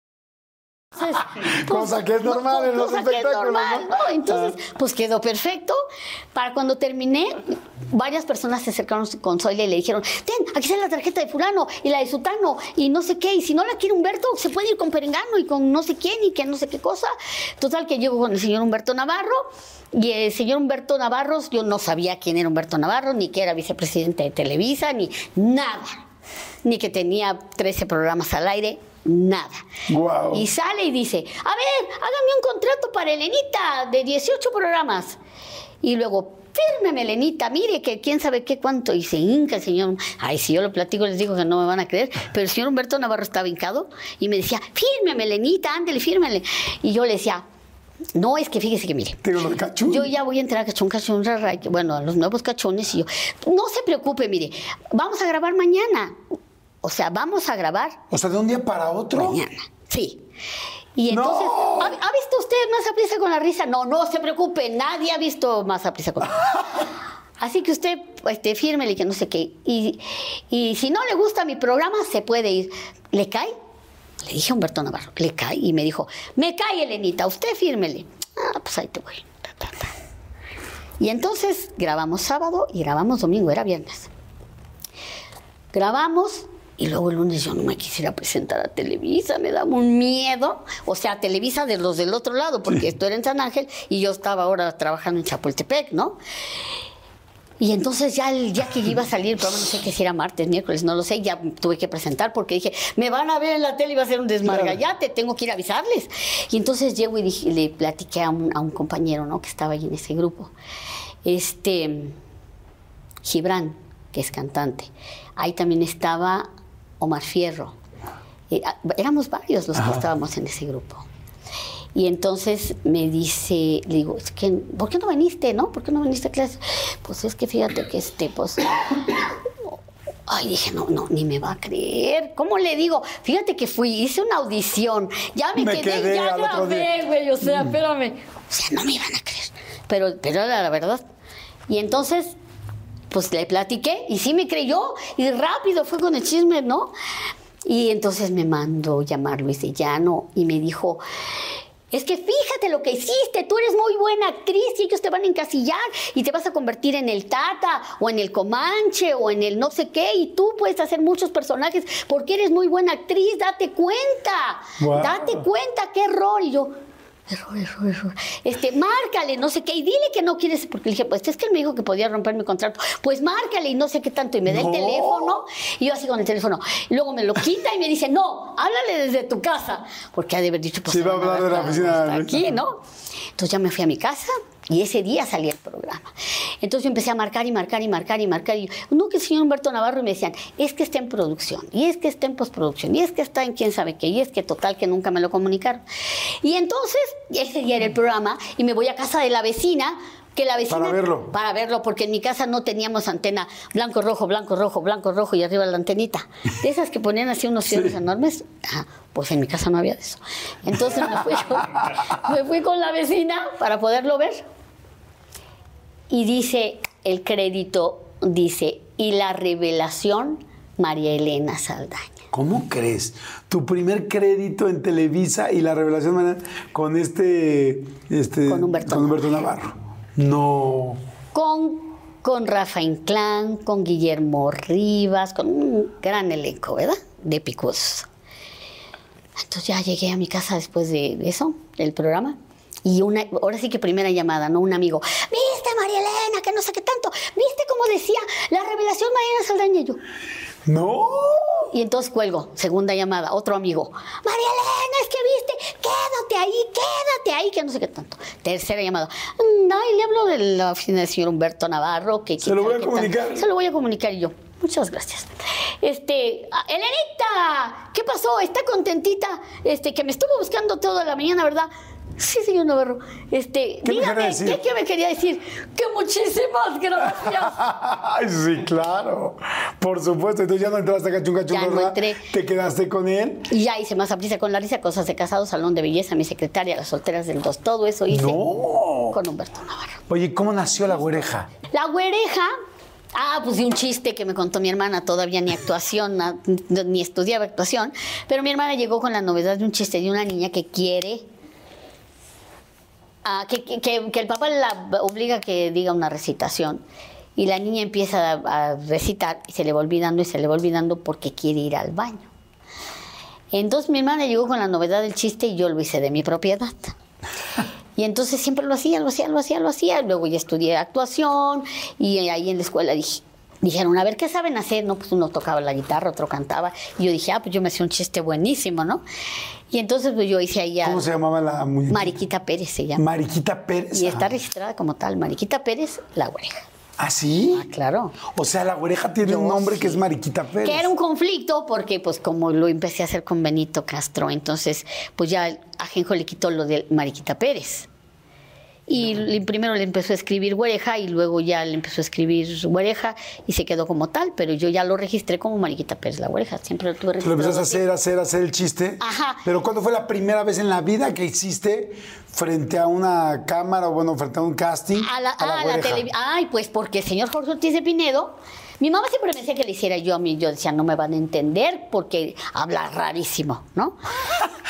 [LAUGHS] Cosa que es normal en los cosa que es espectáculos, normal, ¿no? ¿no? Entonces, pues quedó perfecto. Para cuando terminé, varias personas se acercaron con Zoila y le dijeron, ten, aquí está la tarjeta de fulano y la de sutano y no sé qué, y si no la quiere Humberto, se puede ir con Perengano y con no sé quién y que no sé qué cosa. Total que llego con el señor Humberto Navarro y el señor Humberto Navarro, yo no sabía quién era Humberto Navarro, ni que era vicepresidente de Televisa, ni nada, ni que tenía 13 programas al aire, nada. Guau. Y sale y dice, a ver, hágame un contrato para Elenita de 18 programas. Y luego, fírmeme, Elenita, mire que quién sabe qué cuánto. Y se hinca el señor. Ay, si yo lo platico, les digo que no me van a creer. Pero el señor Humberto Navarro estaba hincado y me decía, fírmeme, Elenita, ándele, fírmele. Y yo le decía, no, es que fíjese que mire. Te digo lo de cachún. Yo ya voy a entrar a Cachón, Cachón, Rara, bueno, a los nuevos cachones y yo, no se preocupe, mire, vamos a grabar mañana. O sea, vamos a grabar O sea, de un día para otro. Mañana, sí. Y entonces, ¡No! ¿ha, ha visto usted más a prisa con la risa? No, no se preocupe, nadie ha visto más a prisa con la risa. [LAUGHS] Así que usted, este, fírmele que no sé qué. Y, y si no le gusta mi programa, se puede ir. ¿Le cae? Le dije a Humberto Navarro, ¿le cae? Y me dijo, me cae, Elenita, usted fírmele. Ah, pues ahí te voy. Y entonces grabamos sábado y grabamos domingo, era viernes. Grabamos y luego el lunes yo no me quisiera presentar a Televisa, me daba un miedo. O sea, Televisa de los del otro lado, porque esto era en San Ángel y yo estaba ahora trabajando en Chapultepec, ¿no? Y entonces ya el día que iba a salir el programa, no sé qué si era martes, miércoles, no lo sé, ya tuve que presentar porque dije, me van a ver en la tele y va a ser un desmargallate, tengo que ir a avisarles. Y entonces llego y dije- le platiqué a un, a un compañero, ¿no? Que estaba ahí en ese grupo. Este, Gibran, que es cantante. Ahí también estaba Omar Fierro. Eh, ah, éramos varios los que estábamos en ese grupo. Y entonces me dice, le digo, es que, ¿por qué no viniste, no? ¿Por qué no viniste a clase? Pues es que fíjate que este, pues, [COUGHS] ay, dije, no, no, ni me va a creer. ¿Cómo le digo? Fíjate que fui, hice una audición, ya me, Me quedé, quedé ya grabé, güey, o sea, espérame. O sea, no me iban a creer. Pero, pero era la verdad. Y entonces, pues le platiqué y sí me creyó y rápido fue con el chisme, ¿no? Y entonces me mandó llamar Luis de Llano y me dijo, es que fíjate lo que hiciste, tú eres muy buena actriz y ellos te van a encasillar y te vas a convertir en el Tata o en el Comanche o en el no sé qué y tú puedes hacer muchos personajes porque eres muy buena actriz, date cuenta, date cuenta qué error. Y yo, error, error, error. Este, márcale, no sé qué, y dile que no quieres, porque le dije, pues es que él me dijo que podía romper mi contrato. Pues márcale y no sé qué tanto, y me da No. el teléfono, y yo así con el teléfono. Y luego me lo quita y me dice, no, háblale desde tu casa, porque ha de haber dicho, pues Sí, va a hablar de la oficina. aquí, ¿no? Entonces ya me fui a mi casa. Y ese día salí el programa. Entonces yo empecé a marcar y marcar y marcar y marcar. Y no, que el señor Humberto Navarro me decían, es que está en producción, y es que está en postproducción, y es que está en quién sabe qué, y es que total que nunca me lo comunicaron. Y entonces, ese día era el programa, y me voy a casa de la vecina, que la vecina... Para verlo. Para verlo, porque en mi casa no teníamos antena blanco, rojo, blanco, rojo, blanco, rojo, y arriba la antenita. De esas que ponían así unos cielos enormes. Ajá, pues en mi casa no había de eso. Entonces me fui, me fui con la vecina para poderlo ver. Y dice el crédito, dice, y la revelación, María Elena Saldaña. ¿Cómo crees? Tu primer crédito en Televisa y la revelación con este, este Con Humberto con Humberto Navarro. No. Con, con Rafa Inclán, con Guillermo Rivas, con un gran elenco, ¿verdad? De picudos. Entonces ya llegué a mi casa después de eso, del programa. Y una, ahora sí que primera llamada, ¿no? Un amigo, ¿viste María Elena? Que no sé qué tanto. ¿Viste cómo decía la revelación María Saldaña? Y yo, No. Y entonces cuelgo, segunda llamada, otro amigo. María Elena, es que viste, quédate ahí, quédate ahí, que no sé qué tanto. Tercera llamada. No, y le hablo de la oficina del señor Humberto Navarro. Que Se lo voy a comunicar. Se lo voy a comunicar y yo. Muchas gracias. Este, ah, Elenita, ¿qué pasó? ¿Está contentita? Este, que me estuvo buscando toda la mañana, ¿verdad? Sí, señor Navarro. Este, ¿Qué me dígame, quería decir? ¿qué, qué me quería decir? Que muchísimas gracias. [LAUGHS] Ay, sí, claro. Por supuesto. Entonces ya no entraste a Cachunga Ya no entré. Te quedaste con él. Y ya hice más a prisa con Larisa, cosas de casado, salón de belleza, mi secretaria, las solteras del dos, todo eso hice No. con Humberto Navarro. Oye, ¿cómo nació la güereja? La güereja, ah, pues de un chiste que me contó mi hermana, todavía ni actuación, na- [LAUGHS] ni estudiaba actuación, pero mi hermana llegó con la novedad de un chiste de una niña que quiere, ah, que, que- que- que el papá la obliga a que diga una recitación. Y la niña empieza a, a recitar y se le va olvidando y se le va olvidando porque quiere ir al baño. Entonces mi hermana llegó con la novedad del chiste y yo lo hice de mi propiedad. [LAUGHS] Y entonces siempre lo hacía, lo hacía, lo hacía, lo hacía. Luego ya estudié actuación y ahí en la escuela dije, dijeron, a ver, ¿qué saben hacer? No, pues uno tocaba la guitarra, otro cantaba. Y yo dije, ah, pues yo me hacía un chiste buenísimo, ¿no? Y entonces pues yo hice ahí a ¿Cómo se llamaba la muñeca? Mariquita Pérez se llama. Mariquita Pérez. y está registrada como tal, Mariquita Pérez, la oreja. ¿Ah, sí? Ah, claro. O sea, la güereja tiene Yo un nombre que es Mariquita Pérez. Que era un conflicto porque pues como lo empecé a hacer con Benito Castro, entonces pues ya a Genjo le quitó lo de Mariquita Pérez. Y primero le empezó a escribir Güereja y luego ya le empezó a escribir Güereja y se quedó como tal, pero yo ya lo registré como Mariquita Pérez la Güereja, siempre lo tuve Tú lo empezaste a registrado hacer, hacer, hacer el chiste. Ajá. Pero ¿cuándo fue la primera vez en la vida que hiciste frente a una cámara o bueno, frente a un casting? A la, a la a la güereja? televi- Ay, pues porque el señor Jorge Ortiz de Pinedo, mi mamá siempre me decía que le hiciera yo a mí. Yo decía, no me van a entender porque habla rarísimo, ¿no? [LAUGHS]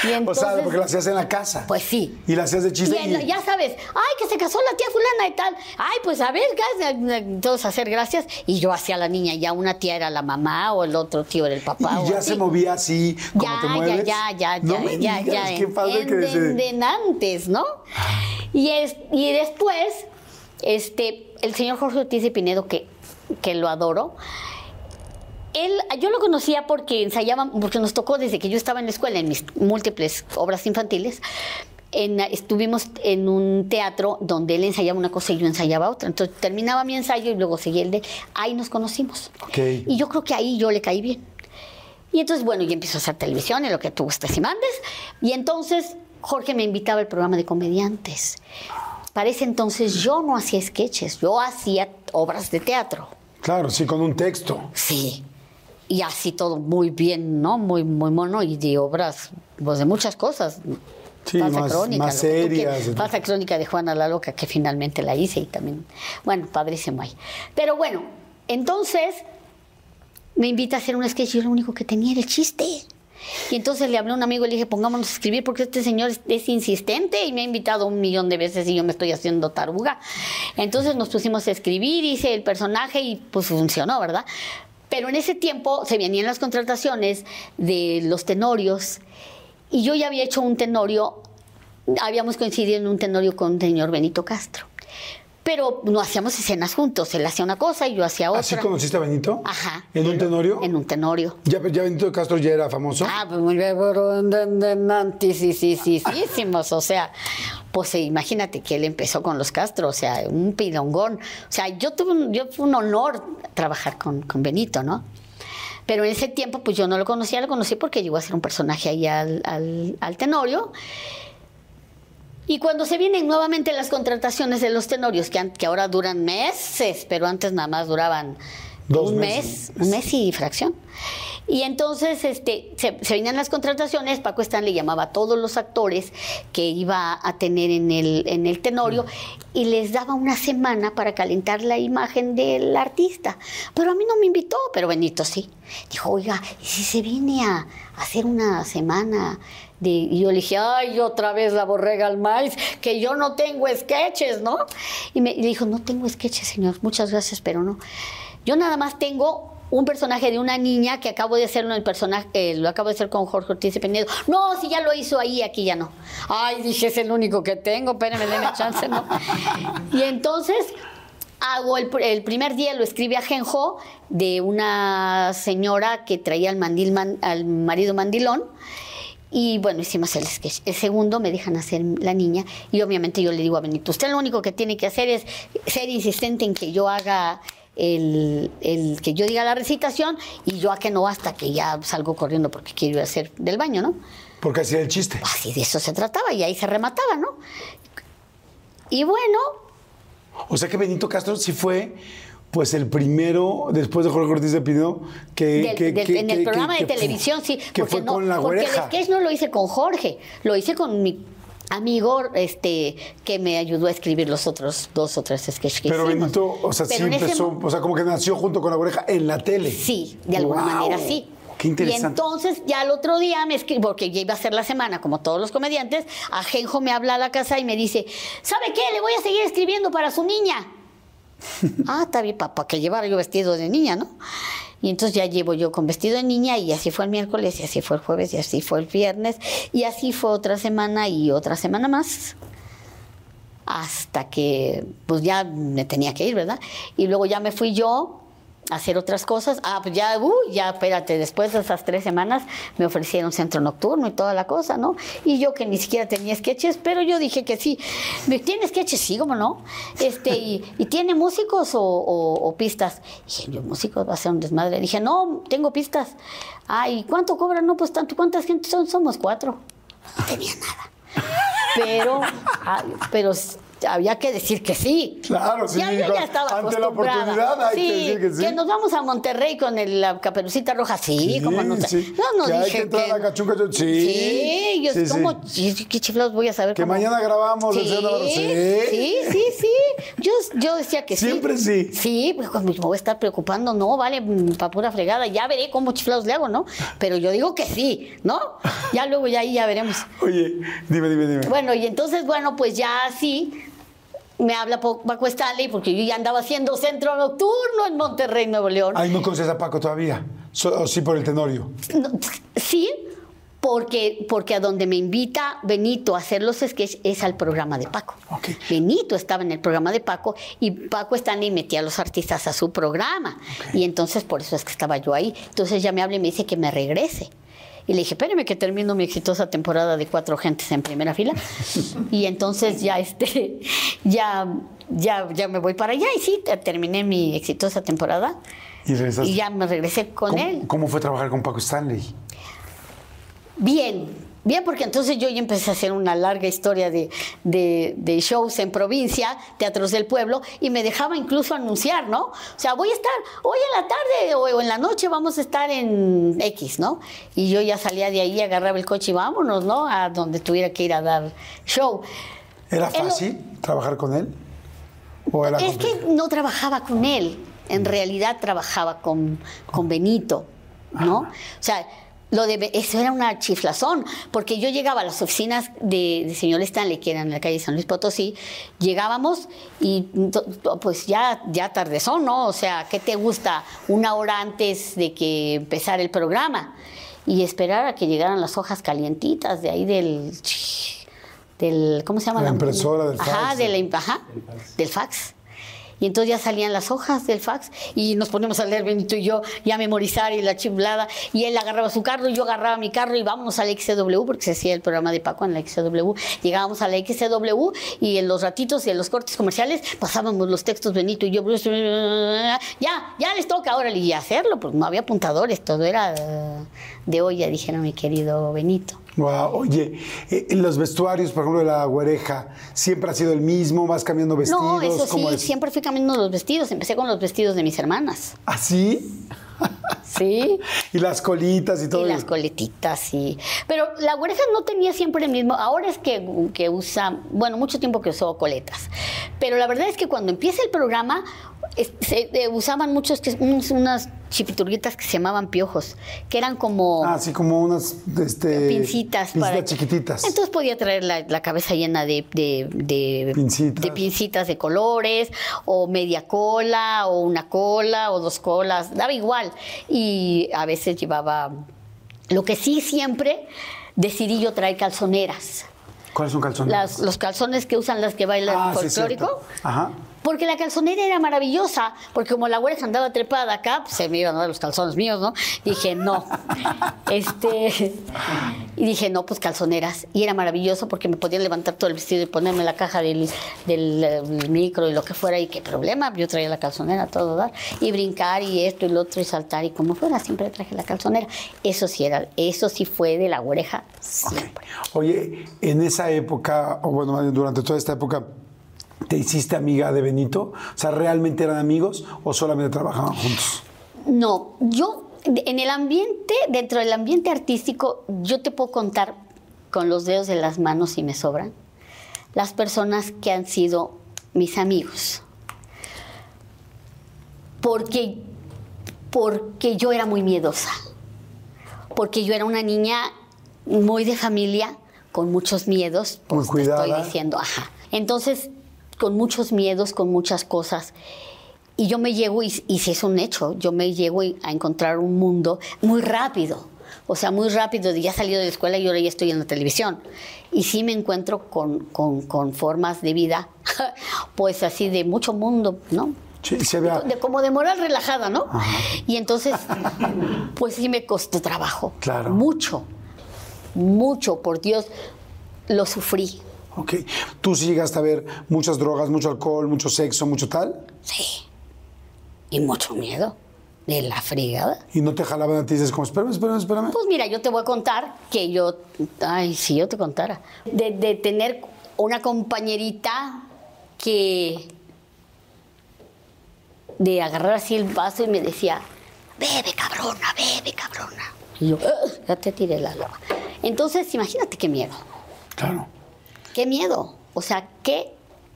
Y o sea, entonces- porque la hacías en la casa. Pues sí. Y la hacías de chiste. Y en- y- ya sabes, ay, que se casó la tía fulana y tal. Ay, pues a ver, gas- todos a hacer gracias. Y yo hacía la niña, ya una tía era la mamá o el otro tío era el papá. y o ya así. se movía así, como Ya, te ya, mueves. ya, ya, no ya, me ya, digas, ya. qué padre en, que en- en antes, ¿no? Y, es, y después, este, el señor Jorge Ortiz de Pinedo, que, que lo adoro, él, yo lo conocía porque ensayaba, porque nos tocó desde que yo estaba en la escuela, en mis múltiples obras infantiles, en- estuvimos en un teatro donde él ensayaba una cosa y yo ensayaba otra. Entonces terminaba mi ensayo y luego seguía el de, ahí nos conocimos. Ok. Y yo creo que ahí yo le caí bien. Y entonces, bueno, yo empiezo a hacer televisión y lo que tú gustes y mandes. Y entonces Jorge me invitaba al programa de comediantes. Para ese entonces yo no hacía sketches, yo hacía obras de teatro. Claro, sí, con un texto. Sí. y así todo muy bien, ¿no? Muy, muy mono y de obras, pues de muchas cosas. Sí, más- más que tú serias. Falsa crónica de Juana la Loca, que finalmente la hice y también, bueno, padrísimo ahí. Pero bueno, entonces me invita a hacer un sketch y yo lo único que tenía era el chiste. Y entonces le hablé a un amigo y le dije, pongámonos a escribir porque este señor es, insistente y me ha invitado un millón de veces y yo me estoy haciendo taruga. Entonces nos pusimos a escribir, hice el personaje y pues funcionó, ¿verdad? Pero en ese tiempo se venían las contrataciones de los tenorios y yo ya había hecho un tenorio, habíamos coincidido en un tenorio con el señor Benito Castro. Pero no hacíamos escenas juntos, él hacía una cosa y yo hacía otra. ¿Así conociste a Benito? Ajá. ¿En un tenorio? En un tenorio. ¿Ya, ya Benito de Castro ya era famoso? Ah, pues muy antisísimos, o sea, pues imagínate que él empezó con los Castro, o sea, un pilongón. O sea, yo tuve un, yo fue un honor trabajar con, con Benito, ¿no? Pero en ese tiempo, pues yo no lo conocía, lo conocí porque llegó a ser un personaje ahí al, al, al Tenorio. Y cuando se vienen nuevamente las contrataciones de los tenorios, que, ahora duran meses, pero antes nada más duraban Dos un meses. mes, un mes y fracción. Y entonces este, se, se venían las contrataciones, Paco Stanley llamaba a todos los actores que iba a tener en el, en el tenorio y les daba una semana para calentar la imagen del artista. Pero a mí no me invitó, pero Benito sí. Dijo, oiga, ¿y si se viene a hacer una semana? Y yo le dije, ay, otra vez la borrega al maíz, que yo no tengo sketches, ¿no? Y me y dijo, no tengo sketches, señor, muchas gracias, pero no. Yo nada más tengo un personaje de una niña que acabo de hacerlo en el personaje, eh, lo acabo de hacer con Jorge Ortiz de Penedo. No, si ya lo hizo ahí, aquí ya no. Ay, dije, es el único que tengo, espérenme, denme chance, ¿no? Y entonces hago el, el primer día, lo escribe a Genjo de una señora que traía al, mandil man- al marido mandilón. Y bueno, hicimos el sketch. El segundo me dejan hacer la niña y obviamente yo le digo a Benito, usted lo único que tiene que hacer es ser insistente en que yo haga el, el- que yo diga la recitación y yo a que no hasta que ya salgo corriendo porque quiero ir a hacer del baño, ¿no? Porque hacía el chiste. Así de eso se trataba y ahí se remataba, ¿no? Y bueno, O sea que Benito Castro sí fue pues el primero, después de Jorge Ortiz de Pinedo, que, del- que- del- que- en el que- programa de televisión, sí. Que porque fue no, con la porque oreja. el sketch no lo hice con Jorge, lo hice con mi amigo este que me ayudó a escribir los otros dos o tres sketches que Pero hicimos. Benito, o sea, sí Pero ese empezó, o sea, como que nació junto con la oreja en la tele. Sí, de alguna manera sí. Qué interesante. Y entonces ya el otro día me escribo, porque ya iba a ser la semana, como todos los comediantes, Ajenjo me habla a la casa y me dice, ¿sabe qué? Le voy a seguir escribiendo para su niña. Ah, está bien, para que llevara yo vestido de niña, ¿no? Y entonces ya llevo yo con vestido de niña y así fue el miércoles y así fue el jueves y así fue el viernes y así fue otra semana y otra semana más hasta que pues ya me tenía que ir, ¿verdad? Y luego ya me fui yo hacer otras cosas. Ah, pues ya, uy, ya, espérate, después de esas tres semanas me ofrecieron centro nocturno y toda la cosa, ¿no? Y yo que ni siquiera tenía sketches, pero yo dije que sí. ¿Me tiene sketches? Sí, ¿cómo no? Este, y, ¿y tiene músicos o, o- pistas? Dije, yo músicos va a ser un desmadre. Dije, no, tengo pistas. Ay, ¿cuánto cobran? No, pues tanto, ¿cuántas gente son? Somos cuatro. No tenía nada pero, ah, pero había que decir que sí. Claro, sí, Ya, yo ya estaba ante la oportunidad hay que sí, decir que sí. nos vamos a Monterrey con el- la caperucita roja. Sí, Sí, como no sí. No, no Que hay dije que entrar a la cachunca, yo- sí. Sí, yo Sí, sí. como, ¿qué chiflados voy a saber? Que cómo? mañana grabamos el sí, Navarro. Sí. sí, sí, sí. Yo, yo decía que Siempre sí. sí. Sí, pues me voy a estar preocupando, no, vale, para pura fregada, ya veré cómo chiflados le hago, ¿no? Pero yo digo que sí, ¿no? Ya luego ya ahí ya veremos. Oye, dime, dime, dime. Bueno, y entonces, bueno, pues ya así me habla Paco Stanley porque yo ya andaba haciendo centro nocturno en Monterrey, Nuevo León. Ay, ¿no conoces a Paco todavía? So- o sí por el tenorio. No, sí, porque, porque a donde me invita Benito a hacer los sketches es al programa de Paco. Benito estaba en el programa de Paco y Paco Stanley metía a los artistas a su programa. Y entonces por eso es que estaba yo ahí. Entonces ya me habla y me dice que me regrese. Y le dije, espérame que termino mi exitosa temporada de cuatro gentes en primera fila. [LAUGHS] y entonces ya este, ya, ya, ya me voy para allá. Y sí, te- terminé mi exitosa temporada. Y regresaste. Y ya me regresé con ¿Cómo, él. cómo fue trabajar con Paco Stanley? Bien, Bien, porque entonces yo ya empecé a hacer una larga historia de, de- de shows en provincia, teatros del pueblo, y me dejaba incluso anunciar, ¿no? O sea, voy a estar hoy en la tarde o en la noche vamos a estar en X, ¿no? Y yo ya salía de ahí, agarraba el coche y vámonos, ¿no? A donde tuviera que ir a dar show. ¿Era Él fácil trabajar con él? ¿O era Es que no trabajaba con él, en realidad trabajaba con, con Benito, ¿no? O sea, lo de eso era una chiflazón, porque yo llegaba a las oficinas de, de señor Stanley, que eran en la calle San Luis Potosí, llegábamos y pues ya, ya tardezón, ¿no? O sea, ¿qué te gusta? Una hora antes de que empezara el programa y esperar a que llegaran las hojas calientitas de ahí del... del ¿Cómo se llama? La impresora, del Ajá, fax. de la ajá, del fax. Y entonces ya salían las hojas del fax y nos poníamos a leer Benito y yo, y a memorizar y la chiflada. Y él agarraba su carro y yo agarraba mi carro y vámonos a la XCW, porque se hacía el programa de Paco en la XCW. Llegábamos a la XCW y en los ratitos y en los cortes comerciales pasábamos los textos Benito y yo. Ya, ya les toca ahora y hacerlo, porque no había apuntadores, todo era eh, de olla, dijeron mi querido Benito. Guau, Oye, eh, los vestuarios, por ejemplo, de la güereja, ¿siempre ha sido el mismo? ¿Vas cambiando vestidos? No, eso ¿Cómo sí, es? siempre fui cambiando los vestidos. Empecé con los vestidos de mis hermanas. ¿Así? Sí. [LAUGHS] Y las colitas y todo. Y las coletitas, sí. Pero la oreja no tenía siempre el mismo. Ahora es que, que usa, bueno, mucho tiempo que usó coletas. Pero la verdad es que cuando empieza el programa, es- se, eh, usaban muchos, unas chipiturguitas que se llamaban piojos, que eran como Ah, sí, como unas este, pincitas. pincitas chiquititas. Entonces podía traer la, la cabeza llena de, de, de- Pincitas. de pincitas de colores, o media cola, o una cola, o dos colas, daba igual. Y a veces llevaba. Lo que sí siempre decidí yo traer calzoneras. ¿Cuáles son calzones? Las- los calzones que usan las que bailan Ah, folclórico. Ajá. Porque la calzonera era maravillosa, porque como la güera andaba trepada acá, pues se me iban a dar los calzones míos, ¿no? Dije, no. [LAUGHS] Este, y dije, no, pues calzoneras. Y era maravilloso porque me podían levantar todo el vestido y ponerme la caja del, del, micro y lo que fuera, y qué problema, yo traía la calzonera todo dar. Y brincar y esto y lo otro y saltar y como fuera, siempre traje la calzonera. Eso sí era, eso sí fue de la oreja siempre. Oye, en esa época, o bueno, durante toda esta época, ¿te hiciste amiga de Benito? O sea, ¿realmente eran amigos o solamente trabajaban juntos? No, yo en el ambiente, dentro del ambiente artístico, yo te puedo contar con los dedos de las manos si me sobran, las personas que han sido mis amigos. Porque, porque yo era muy miedosa. Porque yo era una niña muy de familia, con muchos miedos. Muy pues, te estoy diciendo, ajá. Entonces, con muchos miedos, con muchas cosas. Y yo me llego, y, y si es un hecho, yo me llego a encontrar un mundo muy rápido. O sea, muy rápido, ya salido de la escuela y ahora ya estoy en la televisión. Y sí me encuentro con, con- con formas de vida, [LAUGHS] pues así de mucho mundo, ¿no? Sí, se De, como de moral relajada, ¿no? Y entonces, [LAUGHS] pues sí me costó trabajo. Claro. Mucho, mucho, por Dios, lo sufrí. Ok. ¿Tú sí llegaste a ver muchas drogas, mucho alcohol, mucho sexo, mucho tal? Sí. Y mucho miedo de la fregada. Y no te jalaban a ti y dices como, espérame, espérame, espérame. Pues mira, yo te voy a contar que yo, ay, si yo te contara, de, de tener una compañerita que, de agarrar así el vaso y me decía, bebe cabrona, bebe cabrona. Y yo, ya te tiré la lava. Entonces, imagínate qué miedo, Claro. Qué miedo, o sea, qué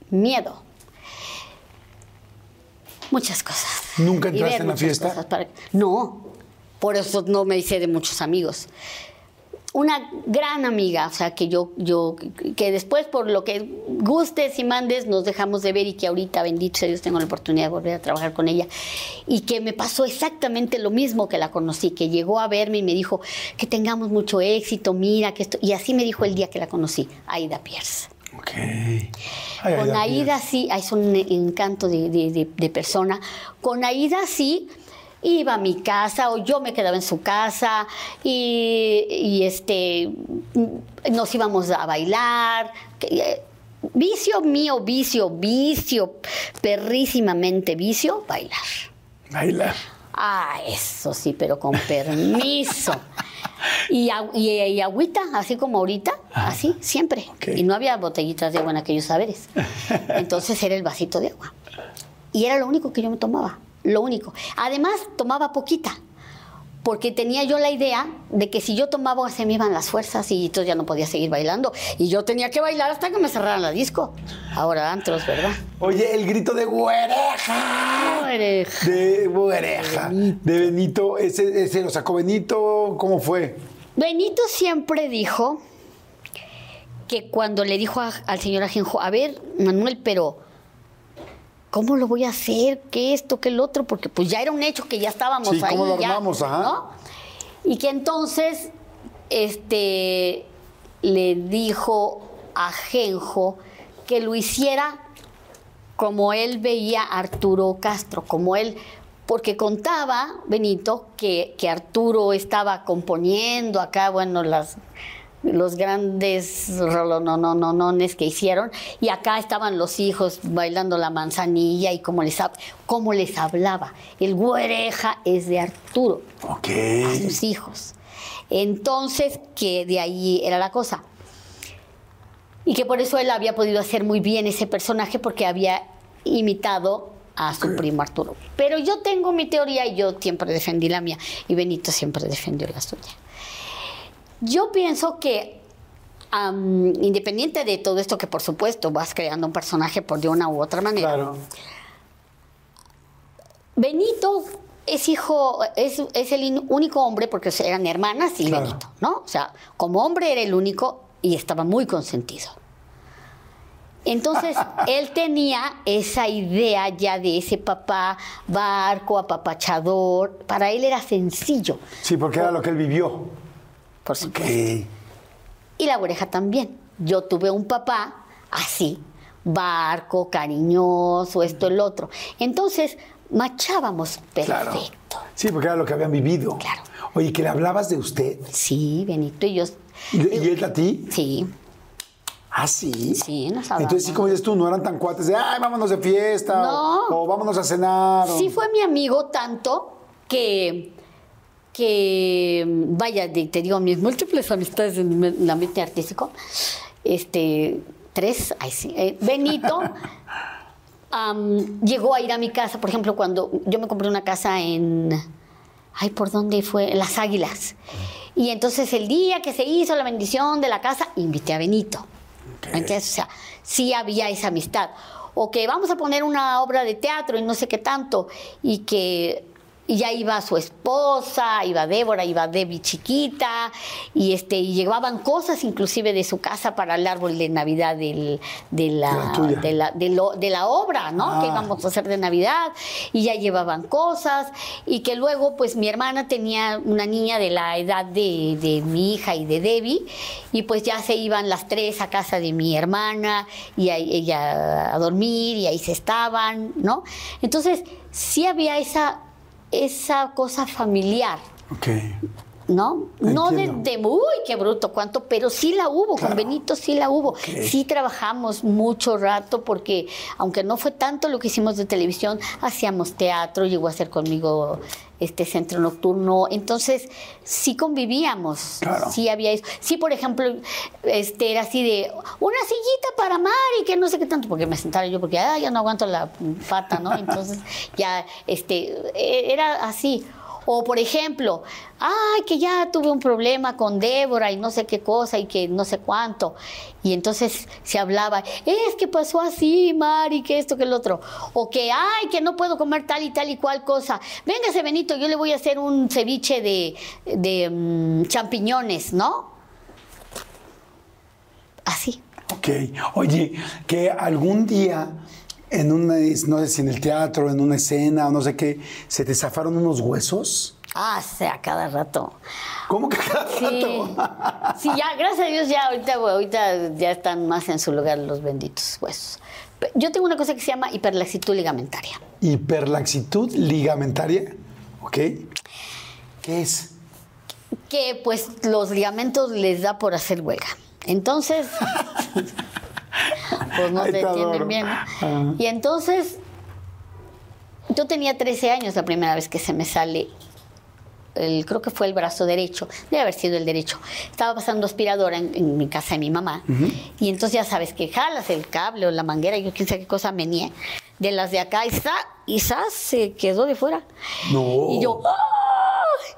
miedo. Muchas cosas. ¿Nunca entraste en la fiesta? para- No, por eso no me hice de muchos amigos. Una gran amiga, o sea, que yo, yo, que después por lo que gustes y mandes nos dejamos de ver y que ahorita, bendito sea Dios, tengo la oportunidad de volver a trabajar con ella. Y que me pasó exactamente lo mismo que la conocí, que llegó a verme y me dijo que tengamos mucho éxito, mira que esto. Y así me dijo el día que la conocí, Aida Pierce. Ok. Ay, Con Aida sí, es un encanto de, de- de- de persona. Con Aida sí, iba a mi casa o yo me quedaba en su casa y, y, este, nos íbamos a bailar. eh, Vicio mío, vicio, vicio, perrísimamente vicio, bailar. Bailar. Ah, eso sí, pero con permiso. Y, y, y agüita, así como ahorita, así, siempre. Y no había botellitas de agua en aquellos saberes. Entonces era el vasito de agua. Y era lo único que yo me tomaba, lo único. Además, tomaba poquita, porque tenía yo la idea de que si yo tomaba se me iban las fuerzas y entonces ya no podía seguir bailando. Y yo tenía que bailar hasta que me cerraran la disco. Ahora antros, ¿verdad? Oye, el grito de güereja. Güereja. De güereja. De Benito. Ese, ese lo sacó Benito. ¿Cómo fue? Benito siempre dijo que cuando le dijo a- al señor Ajenjo, a ver, Manuel, pero ¿cómo lo voy a hacer? ¿Qué esto? ¿Qué el otro? Porque pues ya era un hecho que ya estábamos Sí, ahí. ¿cómo lo ya, armamos? Ajá. ¿no? Y que entonces este, le dijo a Ajenjo que lo hiciera como él veía a Arturo Castro, como él, porque contaba Benito que, que Arturo estaba componiendo acá, bueno, las, los grandes rolonononones que hicieron, y acá estaban los hijos bailando la manzanilla y cómo les, cómo les hablaba. El güereja es de Arturo a sus hijos. Entonces, que de ahí era la cosa. Y que por eso él había podido hacer muy bien ese personaje porque había imitado a su primo Arturo. Pero yo tengo mi teoría y yo siempre defendí la mía y Benito siempre defendió la suya. Yo pienso que am, independiente de todo esto que por supuesto vas creando un personaje por de una u otra manera, Claro. Benito es hijo, es, es el único hombre, porque eran hermanas y Claro. Benito, ¿no? O sea, como hombre era el único y estaba muy consentido. Entonces, [LAUGHS] él tenía esa idea ya de ese papá barco, apapachador. Para él era sencillo, Sí, porque era lo que él vivió. Por supuesto. Y la oreja también. Yo tuve un papá así, barco, cariñoso, esto, el otro. Entonces, machábamos Claro. perfecto. Sí, porque era lo que habían vivido. Claro. Oye, que le hablabas de usted. Sí, Benito y yo. ¿Y, y él a ti? Sí, Ah, sí. Sí, nos hablamos. Entonces, sí, como dices tú, no eran tan cuates de, ay, vámonos de fiesta. No. O, o vámonos a cenar. o- sí fue mi amigo tanto que, que vaya, de- te digo, mis múltiples amistades en el ambiente artístico, este, tres, ay sí, eh, Benito [LAUGHS] llegó a ir a mi casa, por ejemplo, cuando yo me compré una casa en, ay, ¿por dónde fue? En Las Águilas. Y entonces el día que se hizo la bendición de la casa, invité a Benito. Entonces, o sea, sí había esa amistad. O que vamos a poner una obra de teatro y no sé qué tanto, y que y ya iba su esposa, iba Débora, iba Debbie chiquita, y este, y llevaban cosas inclusive de su casa para el árbol de Navidad del- de, la de, la, de, lo- de la obra, ¿no? Ah. Que íbamos a hacer de Navidad, y ya llevaban cosas, y que luego, pues mi hermana tenía una niña de la edad de, de mi hija y de Debbie, y pues ya se iban las tres a casa de mi hermana, y ahí, ella a dormir, y ahí se estaban, ¿no? Entonces, sí había esa, esa cosa familiar. Ok. ¿no? No de, de, uy, qué bruto, cuánto, pero sí la hubo, Claro. con Benito sí la hubo. Sí trabajamos mucho rato porque, aunque no fue tanto lo que hicimos de televisión, hacíamos teatro, llegó a hacer conmigo este centro nocturno, entonces sí convivíamos, Claro. sí había eso. Sí, por ejemplo, este era así de una sillita para Mari, que no sé qué tanto, porque me sentara yo, porque ah, ya no aguanto la pata, ¿no? Entonces ya, este, e- era así. O por ejemplo, ay, que ya tuve un problema con Débora y no sé qué cosa y que no sé cuánto. Y entonces se hablaba, es que pasó así, Mari, que esto, que el otro. O que, ay, que no puedo comer tal y tal y cual cosa. Véngase, Benito, yo le voy a hacer un ceviche de, de mm, champiñones, ¿no? Así. Ok. Oye, que algún día en una, no sé si en el teatro, en una escena o no sé qué, se te zafaron unos huesos. Ah, sea, cada rato. ¿Cómo que cada Sí, rato? sí, ya, gracias a Dios, ya ahorita, ahorita ya están más en su lugar los benditos huesos. Yo tengo una cosa que se llama hiperlaxitud ligamentaria. Hiperlaxitud ligamentaria. ¿Ok? ¿Qué es? Que pues los ligamentos les da por hacer huelga. Entonces, [LAUGHS] pues no te entienden bien. Y entonces, Yo tenía 13 años la primera vez que se me sale el, creo que fue el brazo derecho, debe haber sido el derecho. Estaba pasando aspiradora en, en mi casa de mi mamá. Y entonces ya sabes que jalas el cable o la manguera, yo quién sabe qué cosa venía, de las de acá, y ¡za! y ¡za! se quedó de fuera. No. Y yo, ¡ah!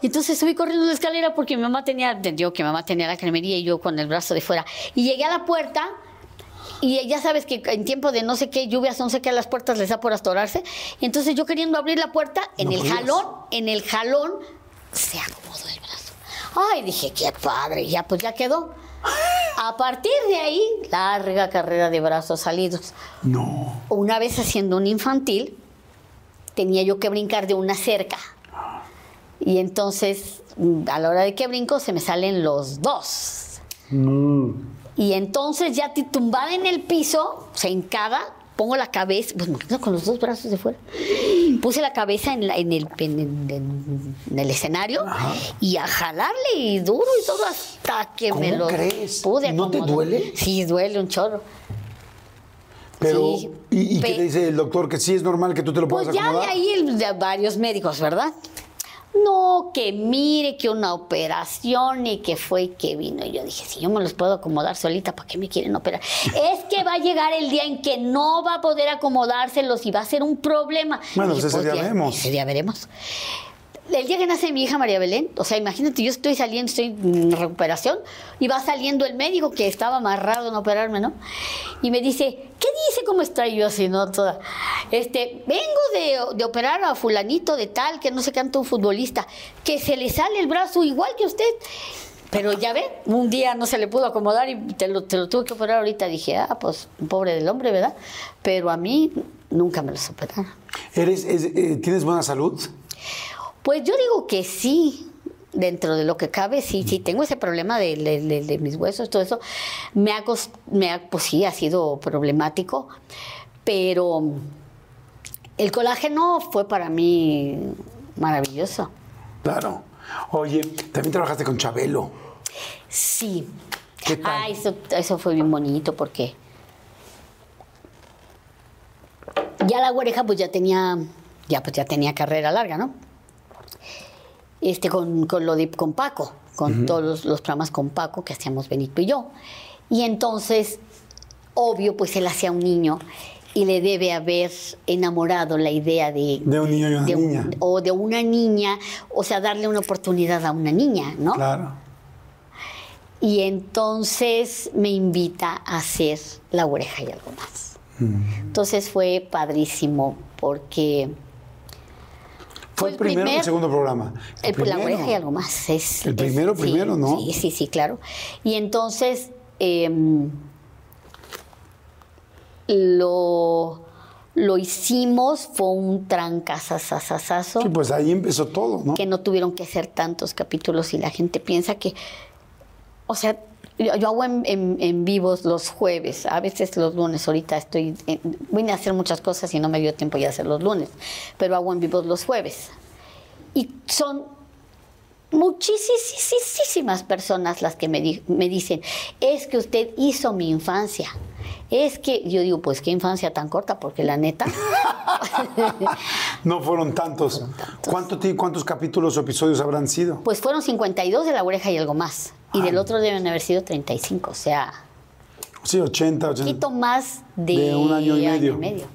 Y entonces subí corriendo la escalera porque mi mamá tenía, entendió que mi mamá tenía la cremería y yo con el brazo de fuera. Y llegué a la puerta. Y ya sabes que en tiempo de no sé qué lluvias, no sé qué, a las puertas les da por astorarse. Y entonces yo queriendo abrir la puerta, en No el podías. jalón, en el jalón, se acomodó el brazo. Ay, dije, qué padre, ya pues ya quedó. A partir de ahí, larga carrera de brazos salidos. No. Una vez haciendo un infantil, tenía yo que brincar de una cerca. Y entonces, mm, a la hora de que brinco, se me salen los dos. Y entonces, ya tumbada en el piso, se hincada, pongo la cabeza, pues me quedo con los dos brazos de fuera. Puse la cabeza en, la- en el, en el- en el escenario y a jalarle y duro y todo hasta que me ¿Cómo lo crees? pude ¿No te duele? Sí, duele un chorro. Pero, Sí. ¿y, y qué te dice el doctor? Que sí es normal que tú te lo puedas Pues ya de ahí el- de varios médicos, ¿verdad? No, que mire, que una operación y que fue y que vino. Y yo dije, si yo me los puedo acomodar solita, ¿para qué me quieren operar? [LAUGHS] es que va a llegar el día en que no va a poder acomodárselos y va a ser un problema. Bueno, Dije, pues ese día ya- veremos. Ese día veremos. El día que nace mi hija María Belén, o sea, imagínate, yo estoy saliendo, estoy en recuperación, y va saliendo el médico que estaba amarrado en operarme, ¿no? Y me dice, ¿qué dice? ¿Cómo está? Yo así, ¿no? Toda. Este, vengo de, de operar a fulanito de tal, que no sé canto un futbolista, que se le sale el brazo igual que usted. Pero ya ve, un día no se le pudo acomodar y te lo, te lo tuve que operar ahorita. Dije, ah, pues, pobre del hombre, ¿verdad? Pero a mí nunca me los operaron. ¿Eres, es- eh, ¿Tienes buena salud? Pues yo digo que sí, dentro de lo que cabe, sí, sí, tengo ese problema de, de- de- de mis huesos, todo eso. Me ha, cos- me ha, pues sí, ha sido problemático, pero el colágeno fue para mí maravilloso. Claro. Oye, también trabajaste con Chabelo. Sí. ¿Qué tal? Ah, eso, eso fue bien bonito porque ya la oreja pues ya tenía, ya pues ya tenía carrera larga, ¿no? Este, con, con lo de con Paco, con todos los, los programas con Paco que hacíamos Benito y yo. Y entonces, obvio, pues él hacía un niño y le debe haber enamorado la idea de... De un niño y una de un- niña. o de una niña, o sea, darle una oportunidad a una niña, ¿no? Claro. Y entonces me invita a hacer la oreja y algo más. Entonces fue padrísimo porque ¿Fue el el primero o el primer- segundo programa? el, la primero. oreja y algo más es El es- primero, sí, primero, ¿no? Sí, sí, sí, claro. Y entonces em, lo, lo hicimos, fue un trancazazazazazo Sí, pues ahí empezó todo, ¿no? que no tuvieron que hacer tantos capítulos y la gente piensa que, o sea, yo, yo hago en, en- en vivos los jueves, a veces los lunes, ahorita estoy, en- vine a hacer muchas cosas y no me dio tiempo ya hacer los lunes, pero hago en vivos los jueves. Y son muchísimas personas las que me, di- me dicen, es que usted hizo mi infancia. Es que yo digo, pues qué infancia tan corta, porque la neta, [LAUGHS] No fueron tantos. ¿Cuánto ti- ¿Cuántos capítulos o episodios habrán sido? Pues fueron 52 de la oreja y algo más. Y del otro deben haber sido 35, o sea, Sí, 80, un 80. poquito más de, De un año y medio.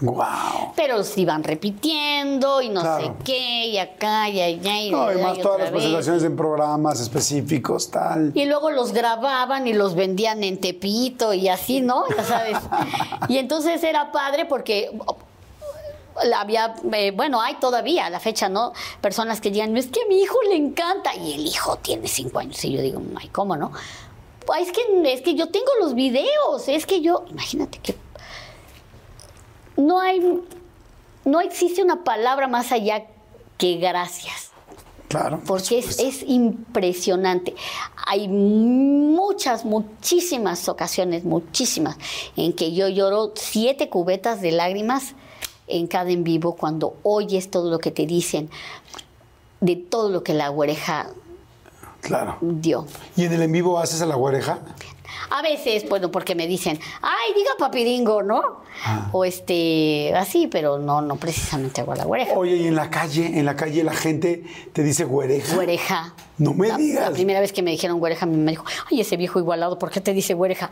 ¡Wow! Pero se iban repitiendo y no Claro. sé qué, y acá, y allá, y, No, y más y todas las vez. presentaciones en programas específicos, tal. Y luego los grababan y los vendían en Tepito y así, ¿no? Ya sabes. [LAUGHS] y entonces era padre porque había, eh, bueno, hay todavía a la fecha, ¿no? Personas que digan, es que a mi hijo le encanta y el hijo tiene cinco años. Y yo digo, ay, ¿cómo no? Pues es que, es que yo tengo los videos, es que yo, imagínate que no hay, no existe una palabra más allá que gracias Claro. porque es, es impresionante. Hay muchas, muchísimas ocasiones, muchísimas, en que yo lloro siete cubetas de lágrimas en cada en vivo cuando oyes todo lo que te dicen, de todo lo que la oreja Claro. dio. ¿Y en el en vivo haces a la oreja? A veces, bueno, porque me dicen, ay, diga papidingo, ¿no? Ah. O este, así, pero no, no precisamente hago la güereja. Oye, y en la calle, en la calle la gente te dice güereja. Güereja. No me la, digas. La primera vez que me dijeron güereja, mi mamá dijo, ay, ese viejo igualado, ¿por qué te dice güereja?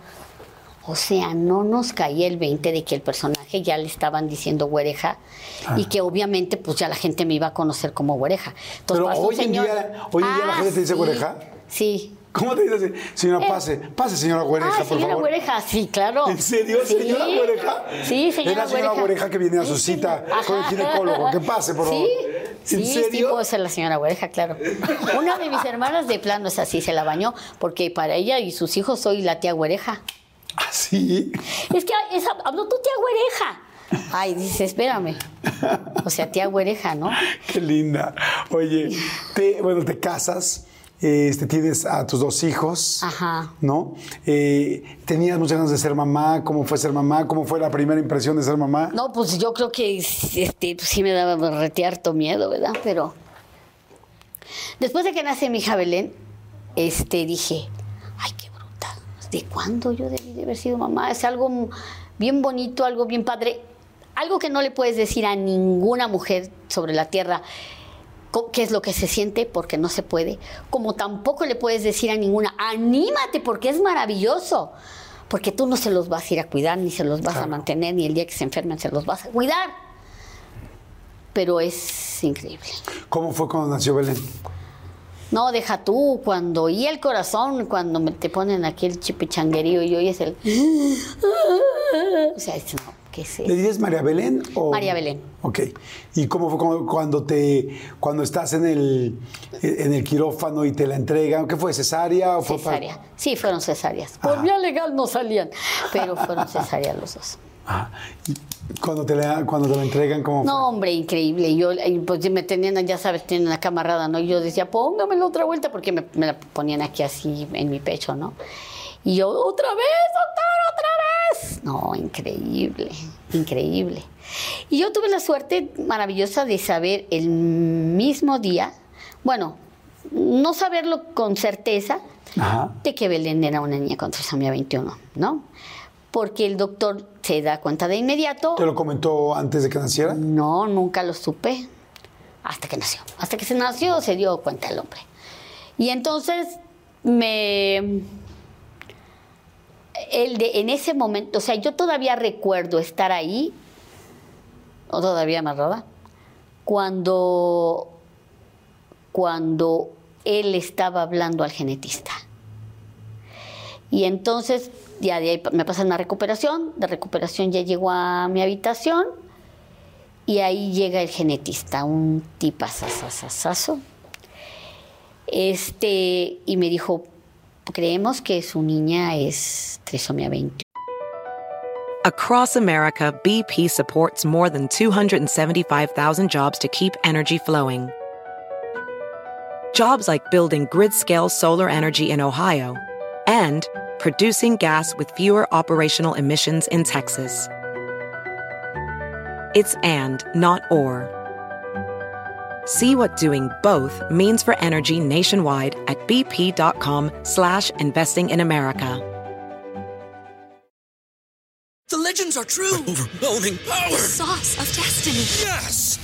O sea, no nos caía el 20 de que el personaje ya le estaban diciendo güereja Ah. y que obviamente pues ya la gente me iba a conocer como güereja. Entonces, Pero hoy en día- hoy en día la Ah, gente te dice sí, güereja. Sí. ¿Cómo te dice? Señora, Eh. pase. Pase, señora güereja, ah, por señora favor. güereja, sí, claro. ¿En serio, Sí. señora güereja? Sí, señora Es la señora güereja. güereja que viene a su Sí, cita señora. con el ginecólogo. Que pase, por favor. Sí, ¿En sí, sí, serio? puedo ser la señora güereja, claro. Una de mis hermanas de plano es así, se la bañó, porque para ella y sus hijos soy la tía güereja. ¿Ah, sí? Es que esa, habló tu tía güereja. Ay, dice, espérame. O sea, tía güereja, ¿no? Qué linda. Oye, te, bueno, te casas, este, tienes a tus dos hijos, Ajá. ¿no? Eh, ¿Tenías muchas ganas de ser mamá? ¿Cómo fue ser mamá? ¿Cómo fue la primera impresión de ser mamá? No, pues yo creo que este, pues sí me daba rete harto miedo, ¿verdad? Pero después de que nace mi hija Belén, este, dije, ay, qué ¿De cuándo yo debí de haber sido mamá? Es algo bien bonito, algo bien padre. Algo que no le puedes decir a ninguna mujer sobre la tierra qué es lo que se siente porque no se puede, como tampoco le puedes decir a ninguna, anímate porque es maravilloso, porque tú no se los vas a ir a cuidar, ni se los vas a mantener, ni el día que se enfermen se los vas a cuidar. Pero es increíble. ¿Cómo fue cuando nació Belén? No, deja tú, cuando oí el corazón, cuando me- te ponen aquí el chipichanguerío y oyes el... O sea, es- no, ¿qué sé? ¿Le dices María Belén o...? María Belén. Ok. ¿Y cómo fue cuando, cuando te cuando estás en el en el quirófano y te la entregan? ¿Qué fue cesárea o fue Cesárea. Sí, fueron cesáreas. Por vía legal no salían, pero fueron [LAUGHS] cesáreas los dos. ¿Y cuando te la cuando te la entregan cómo No, hombre, increíble. Yo, y pues me tenían, ya sabes, tienen la cama amarrada, ¿no? Y yo decía, póngamela otra vuelta, porque me, me la ponían aquí así en mi pecho, ¿no? Y yo, otra vez, doctor, otra vez. No, increíble, increíble. Y yo tuve la suerte maravillosa de saber el mismo día, bueno, no saberlo con certeza, Ajá. de que Belén era una niña con trisomía 21, ¿no? Porque el doctor se da cuenta de inmediato. ¿Te lo comentó antes de que naciera? No, nunca lo supe. Hasta que nació. Hasta que se nació se dio cuenta el hombre. Y entonces me... El de, en ese momento, o sea, yo todavía recuerdo estar ahí, o todavía más roda, cuando, cuando él estaba hablando al genetista. Y entonces ya de ahí me pasan a recuperación, de recuperación ya llego a mi habitación y ahí llega el genetista, un tipazazazazo. Este, y me dijo, creemos que su niña es trisomía 20. Across America, BP supports more than 275,000 jobs to keep energy flowing. Jobs like building grid scale solar energy in Ohio and producing gas with fewer operational emissions in Texas. It's and, not or. See what doing both means for energy nationwide at bp.com slash investing in America. The legends are true. Overwhelming power! The Sauce of destiny. Yes!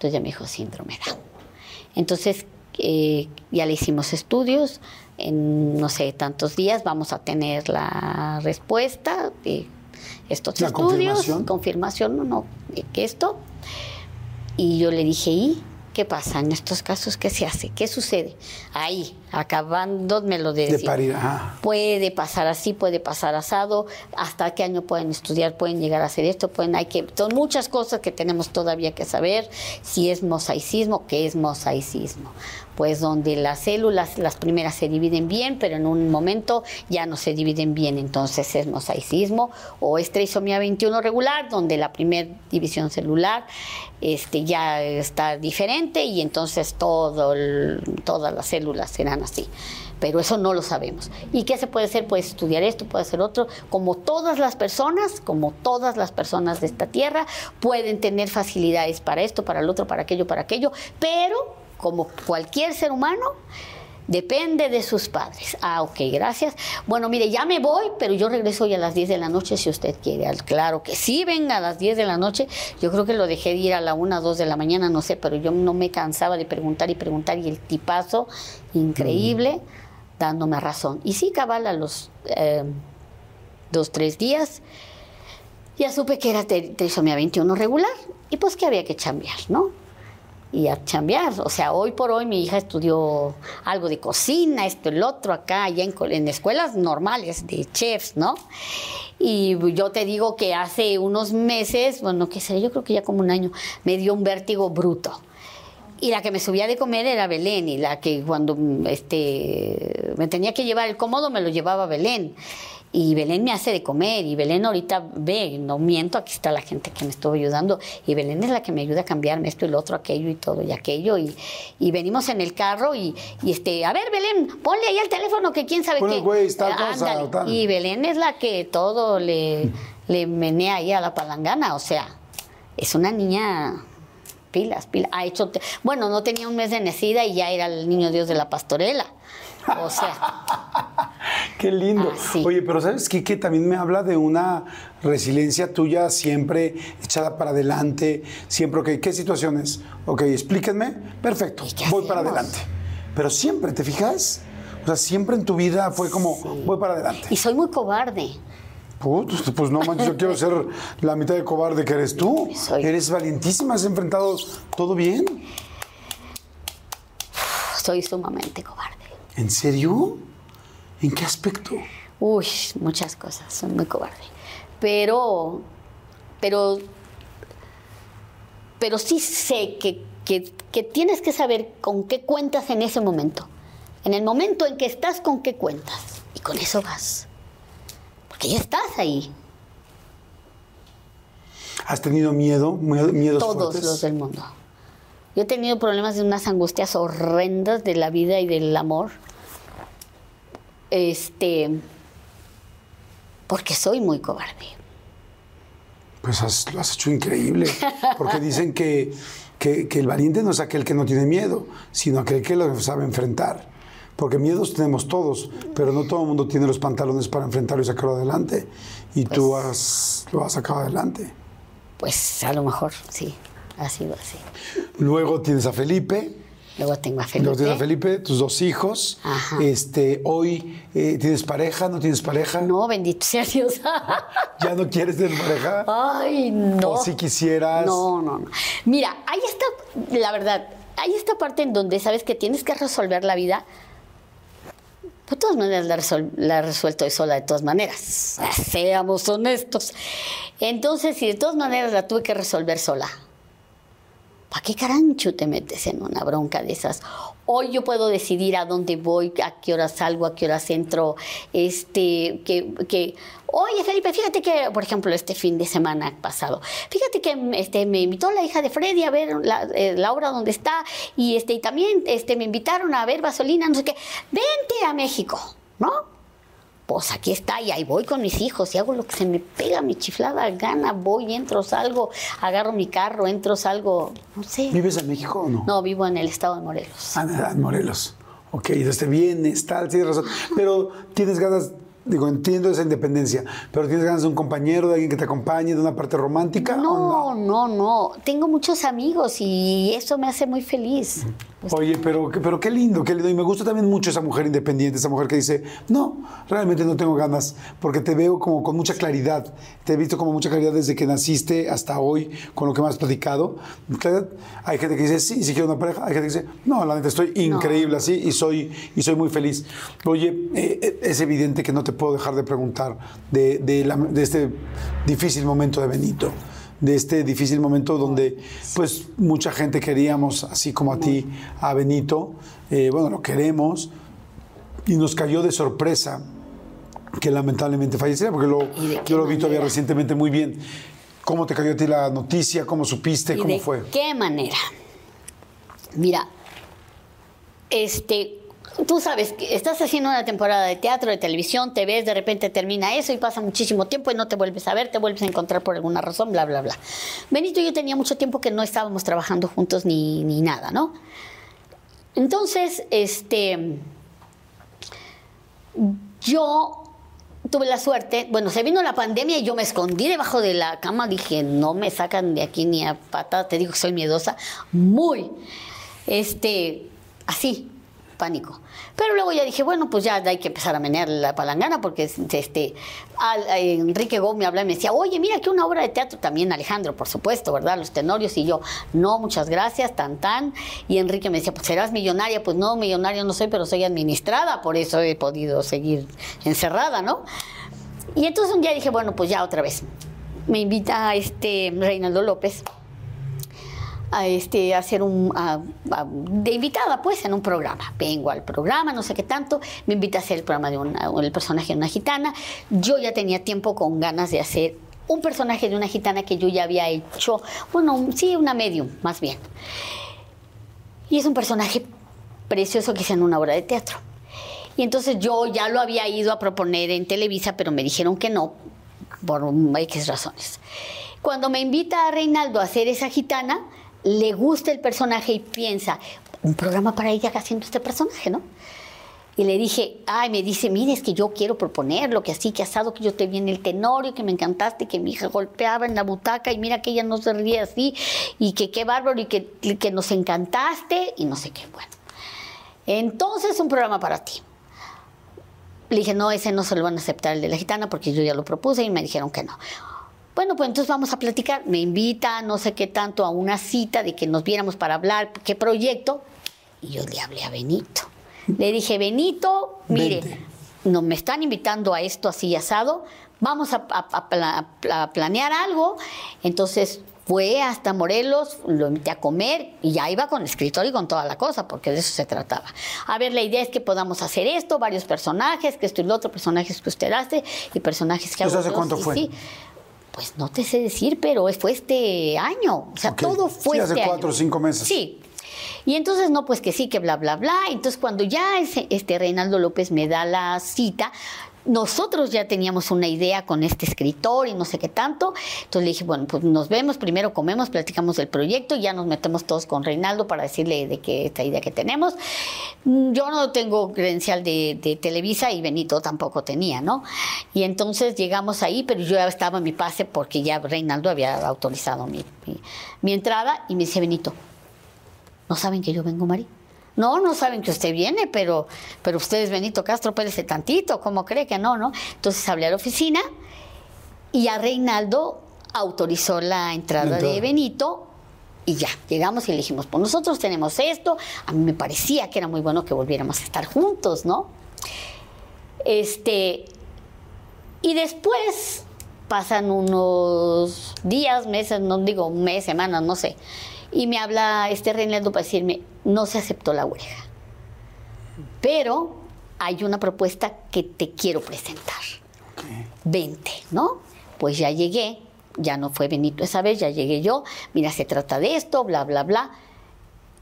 Entonces ya me dijo síndrome Down. Entonces eh, ya le hicimos estudios, en no sé, tantos días vamos a tener la respuesta de estos ¿La estudios, confirmación? confirmación, no, no, que esto. Y yo le dije, ¿y qué pasa en estos casos? ¿Qué se hace? ¿Qué sucede? Ahí, acabándomelo de De decir. parir, ajá. Puede pasar así, puede pasar asado, hasta qué año pueden estudiar, pueden llegar a hacer esto, pueden, hay que, son muchas cosas que tenemos todavía que saber, si es mosaicismo, qué es mosaicismo. Pues donde las células, las primeras se dividen bien, pero en un momento ya no se dividen bien, entonces es mosaicismo, o es trisomía 21 regular, donde la primera división celular este, ya está diferente y entonces todas las células serán así. Pero eso no lo sabemos. ¿Y qué se puede hacer? Puedes estudiar esto, puede hacer otro. Como todas las personas, como todas las personas de esta tierra, pueden tener facilidades para esto, para el otro, para aquello, para aquello, pero como cualquier ser humano, Depende de sus padres. Ah, ok, gracias. Bueno, mire, ya me voy, pero yo regreso hoy a las 10 de la noche si usted quiere. Claro que sí, venga a las 10 de la noche. Yo creo que lo dejé de ir a la 1, 2 de la mañana, no sé, pero yo no me cansaba de preguntar y preguntar y el tipazo increíble dándome razón. Y sí, cabal, a los eh, dos, tres días ya supe que era tri- trisomía 21 regular y pues que había que chambear, ¿no? Y a chambear. O sea, hoy por hoy mi hija estudió algo de cocina, esto, el otro, acá, allá en, en escuelas normales de chefs, ¿no? Y yo te digo que hace unos meses, bueno, qué sé, yo creo que ya como un año, me dio un vértigo bruto. Y la que me subía de comer era Belén, y la que cuando este, me tenía que llevar el cómodo me lo llevaba Belén. Y Belén me hace de comer, y Belén ahorita ve, no miento, aquí está la gente que me estuvo ayudando, y Belén es la que me ayuda a cambiarme esto y lo otro, aquello y todo y aquello. Y, y venimos en el carro y, y este, a ver Belén, ponle ahí el teléfono que quién sabe qué. güey, cosa. Y Belén es la que todo le, le menea ahí a la palangana, o sea, es una niña pilas, pilas. Ha hecho, bueno, no tenía un mes de nacida y ya era el niño Dios de la pastorela. O sea, Qué lindo. Ah. Oye, pero ¿sabes qué? Que también me habla de una resiliencia tuya siempre echada para adelante, siempre, ok, ¿qué situaciones? Ok, explíquenme, perfecto, ¿Y qué voy para adelante. Pero siempre, ¿te fijas? O sea, siempre en tu vida fue como, voy para adelante. y soy muy cobarde. Put, pues no manches, yo quiero ser la mitad de cobarde que eres tú. Soy. Eres valientísima, has enfrentado todo bien. Soy sumamente cobarde. ¿En serio? ¿En qué aspecto? Uy, muchas cosas, soy muy cobarde. Pero, pero, pero sí sé que, que, que tienes que saber con qué cuentas en ese momento. En el momento en que estás, con qué cuentas. Y con eso vas. Porque ya estás ahí. ¿Has tenido miedo? Miedo- ¿Miedos Todos fuertes? los del mundo. Yo he tenido problemas de unas angustias horrendas de la vida y del amor. Este. Porque soy muy cobarde. Pues has- lo has hecho increíble, porque dicen que, que- que el valiente no es aquel que no tiene miedo, sino aquel que lo sabe enfrentar. Porque miedos tenemos todos, pero no todo el mundo tiene los pantalones para enfrentarlo y sacarlo adelante. Y tú Pues has, lo has sacado adelante. Pues a lo mejor sí, ha sido así. Luego tienes a Felipe, Luego tengo a Felipe. luego tienes a Felipe, tus dos hijos. Ajá. Este, hoy eh, tienes pareja, no tienes pareja. No, bendito sea Dios. [LAUGHS] ¿Ya no quieres tener pareja? Ay, no. O si quisieras. No, no, no. Mira, ahí está, la verdad, hay esta parte en donde sabes que tienes que resolver la vida. De todas maneras, la, resol- la he resuelto yo sola, de todas maneras. Seamos honestos. Entonces, si de todas maneras la tuve que resolver sola, ¿para qué carancho te metes en una bronca de esas? Hoy yo puedo decidir a dónde voy, a qué hora salgo, a qué hora entro. Este, que, que, oye Felipe, fíjate que, por ejemplo, este fin de semana pasado, fíjate que este, me invitó la hija de Freddy a ver la, eh, la obra donde está y, este, y también este, me invitaron a ver Vasolina, no sé qué. Vente a México, ¿no? Pues aquí está, y ahí voy con mis hijos y hago lo que se me pega mi chiflada gana, voy, entro, salgo, agarro mi carro, entro, salgo, no sé. ¿Vives en México o no? No, vivo en el estado de Morelos. Ah, en Morelos. Ok, desde vienes, tal, tienes razón. Pero tienes ganas, digo, entiendo esa independencia, pero tienes ganas de un compañero, de alguien que te acompañe, de una parte romántica. o No, no, no. Tengo muchos amigos y eso me hace muy feliz. Oye, pero, pero qué lindo, qué lindo. Y me gusta también mucho esa mujer independiente, esa mujer que dice, no, realmente no tengo ganas, porque te veo como con mucha claridad. Te he visto como mucha claridad desde que naciste hasta hoy, con lo que me has platicado. Hay gente que dice, sí, sí quiero una pareja. Hay gente que dice, no, la neta, estoy increíble así y soy, y soy muy feliz. Oye, eh, eh, es evidente que no te puedo dejar de preguntar de, de la- de este difícil momento de Benito de este difícil momento donde pues mucha gente queríamos, así como a ti, a Benito, eh, bueno, lo queremos, y nos cayó de sorpresa que lamentablemente falleciera, porque lo, ¿Y de qué yo lo vi todavía recientemente muy bien. ¿Cómo te cayó a ti la noticia? ¿Cómo supiste? ¿Y ¿Cómo de fue? qué manera? Mira, este, tú sabes estás haciendo una temporada de teatro, de televisión, te ves, de repente termina eso y pasa muchísimo tiempo y no te vuelves a ver, te vuelves a encontrar por alguna razón, bla, bla, bla. Benito y yo tenía mucho tiempo que no estábamos trabajando juntos ni, ni nada, ¿no? Entonces, este, yo tuve la suerte, bueno, se vino la pandemia y yo me escondí debajo de la cama, dije, no me sacan de aquí ni a patada, te digo que soy miedosa, muy, este, así, pánico. Pero luego ya dije, bueno, pues ya hay que empezar a menear la palangana porque este, a Enrique Gómez me hablaba y me decía, oye, mira que una obra de teatro también, Alejandro, por supuesto, ¿verdad? Los tenorios y yo, no, muchas gracias, tan tan. Y Enrique me decía, pues serás millonaria, pues no, millonaria no soy, pero soy administrada, por eso he podido seguir encerrada, ¿no? Y entonces un día dije, bueno, pues ya otra vez. Me invita este Reinaldo López a este a un a- a- de invitada pues en un programa. Vengo al programa no sé qué tanto me invita a hacer el programa de una, el personaje de una gitana. Yo ya tenía tiempo con ganas de hacer un personaje de una gitana que yo ya había hecho bueno sí una medium más bien. Y es un personaje precioso que hice en una obra de teatro. Y entonces yo ya lo había ido a proponer en Televisa pero me dijeron que no por X razones. Cuando me invita a Reinaldo a hacer esa gitana, le gusta el personaje y piensa, un programa para ella haciendo este personaje, ¿no? Y le dije, ay, me dice, mire, es que yo quiero proponerlo, que así, que asado, que yo te vi en el tenorio, que me encantaste, que mi hija golpeaba en la butaca y mira que ella no se ría así, y que qué bárbaro, y que, que nos encantaste, y no sé qué. Bueno, entonces un programa para ti. Le dije, no, ese no se lo van a aceptar el de la gitana porque yo ya lo propuse y me dijeron que no. Bueno, pues entonces vamos a platicar. Me invita, no sé qué tanto, a una cita de que nos viéramos para hablar qué proyecto. Y yo le hablé a Benito. Le dije, Benito, mire, Vente. no me están invitando a esto así asado, vamos a, a- a pla- a planear algo. Entonces fue hasta Morelos, lo invité a comer y ya iba con el escritorio y con toda la cosa, porque de eso se trataba. A ver, la idea es que podamos hacer esto, varios personajes, que esto y lo otro, personajes que usted hace y personajes que ¿Eso hace cuánto fue? sí. Pues no te sé decir, pero fue este año. O sea, todo fue Sí, hace este cuatro año. o cinco meses. Sí. Y entonces, no, pues que sí, que bla, bla, bla. Entonces, cuando ya ese, este Reinaldo López me da la cita, nosotros ya teníamos una idea con este escritor y no sé qué tanto. Entonces le dije, bueno, pues nos vemos, primero comemos, platicamos del proyecto, y ya nos metemos todos con Reinaldo para decirle de qué esta idea que tenemos. Mm, Yo no tengo credencial de, Televisa y Benito tampoco tenía, ¿no? Y entonces llegamos ahí, pero yo ya estaba en mi pase porque ya Reinaldo había autorizado mi, mi- mi entrada y me dice Benito, ¿no saben que yo vengo, Mari? No, no saben que usted viene, pero, pero usted es Benito Castro, espérese tantito, ¿cómo cree que no, no? Entonces hablé a la oficina y a Reinaldo autorizó la entrada La entrada. de Benito y ya, llegamos y le dijimos, pues nosotros tenemos esto, a mí me parecía que era muy bueno que volviéramos a estar juntos, ¿no? Este, y después pasan unos días, meses, no digo un mes, semanas, no sé. Y me habla este Reinaldo para decirme, no se aceptó la oreja. Pero hay una propuesta que te quiero presentar. Vente, ¿no? Pues ya llegué, ya no fue Benito esa vez, ya llegué yo. Mira, se trata de esto, bla, bla, bla.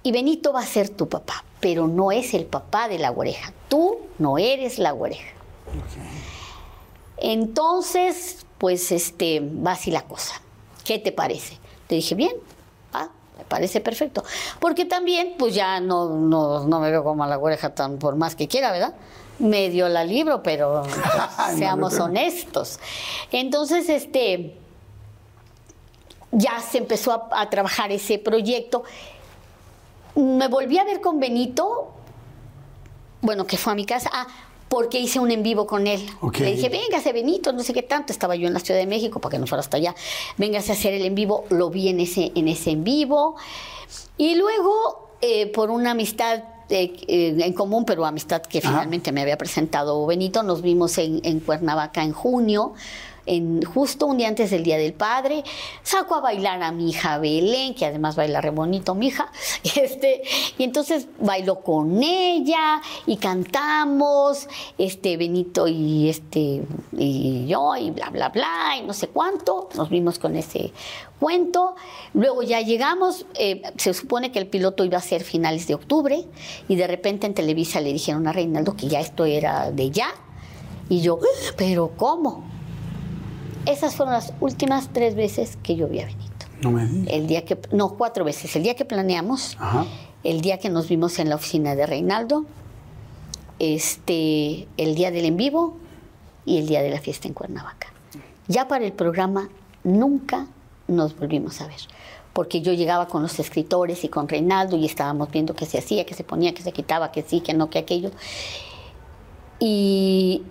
Y Benito va a ser tu papá, pero no es el papá de la oreja. Tú no eres la oreja. Entonces, pues este, va así la cosa. ¿Qué te parece? Te dije, bien, parece perfecto. Porque también, pues ya no, no, no me veo como a la oreja tan por más que quiera, ¿verdad? Me dio la libro, pero [LAUGHS] pues, seamos honestos. Entonces, este, ya se empezó a, a trabajar ese proyecto me volví a ver con Benito, bueno, que fue a mi casa, ah, porque hice un en vivo con él. Le dije, véngase Benito, no sé qué tanto, estaba yo en la Ciudad de México para que no fuera hasta allá, véngase a hacer el en vivo, lo vi en ese, en ese en vivo. Y luego, eh, por una amistad eh, eh, en común, pero amistad que Ajá. finalmente me había presentado Benito, nos vimos en, en Cuernavaca en junio. En, justo un día antes del Día del Padre, saco a bailar a mi hija Belén, que además baila re bonito mi hija, [LAUGHS] este, y entonces bailó con ella y cantamos, este, Benito y este, y yo, y bla, bla, bla, y no sé cuánto, nos vimos con ese cuento, luego ya llegamos, eh, se supone que el piloto iba a ser finales de octubre, y de repente en Televisa le dijeron a Reinaldo que ya esto era de ya, y yo, pero ¿cómo? Esas fueron las últimas tres veces que yo vi a Benito. No me digas. El día que, no, cuatro veces. El día que planeamos, Ajá. el día que nos vimos en la oficina de Reinaldo, este, el día del en vivo y el día de la fiesta en Cuernavaca. Ya para el programa nunca nos volvimos a ver, porque yo llegaba con los escritores y con Reinaldo y estábamos viendo qué se hacía, qué se ponía, qué se quitaba, que sí, que no, que aquello. Y,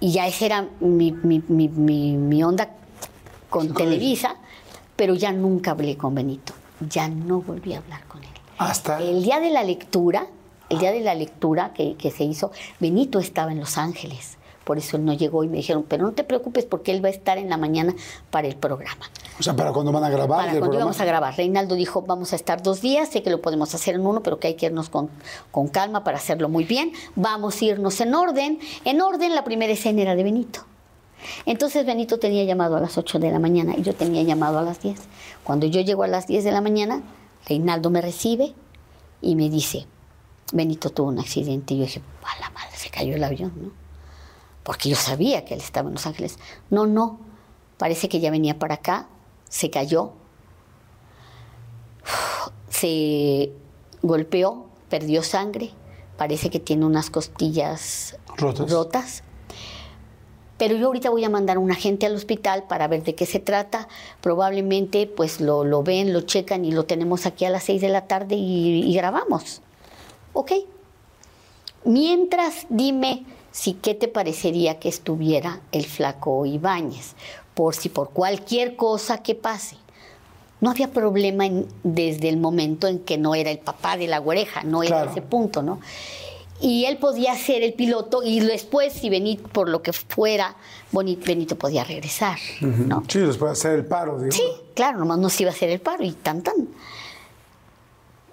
y ya esa era mi, mi- mi- mi- mi onda con Televisa, pero ya nunca hablé con Benito, ya no volví a hablar con él. Hasta. El día de la lectura, el día de la lectura que, que se hizo, Benito estaba en Los Ángeles. Por eso él no llegó y me dijeron, pero no te preocupes porque él va a estar en la mañana para el programa. O sea, para cuando van a grabar. Para cuando íbamos a grabar. Reinaldo dijo, vamos a estar dos días, sé que lo podemos hacer en uno, pero que hay que irnos con, con calma para hacerlo muy bien. Vamos a irnos en orden. En orden, la primera escena era de Benito. Entonces Benito tenía llamado a las 8 de la mañana y yo tenía llamado a las 10. Cuando yo llego a las 10 de la mañana, Reinaldo me recibe y me dice, Benito tuvo un accidente. Y yo dije, a la madre, se cayó el avión, ¿no? Porque yo sabía que él estaba en Los Ángeles. No, no, parece que ya venía para acá, se cayó, se golpeó, perdió sangre, parece que tiene unas costillas Rotas. rotas. Pero yo ahorita voy a mandar a un agente al hospital para ver de qué se trata. Probablemente pues lo, lo ven, lo checan y lo tenemos aquí a las 6 de la tarde y, y grabamos. ¿Ok? Mientras dime si qué te parecería que estuviera el flaco Ibáñez, por si por cualquier cosa que pase. No había problema en- desde el momento en que no era el papá de la oreja, no era Claro. ese punto, ¿no? Y él podía ser el piloto y después, si Benito, por lo que fuera, Benito podía regresar, ¿no? Sí, les puede hacer el paro, digamos. Sí, claro, nomás nos iba a hacer el paro y tan tan.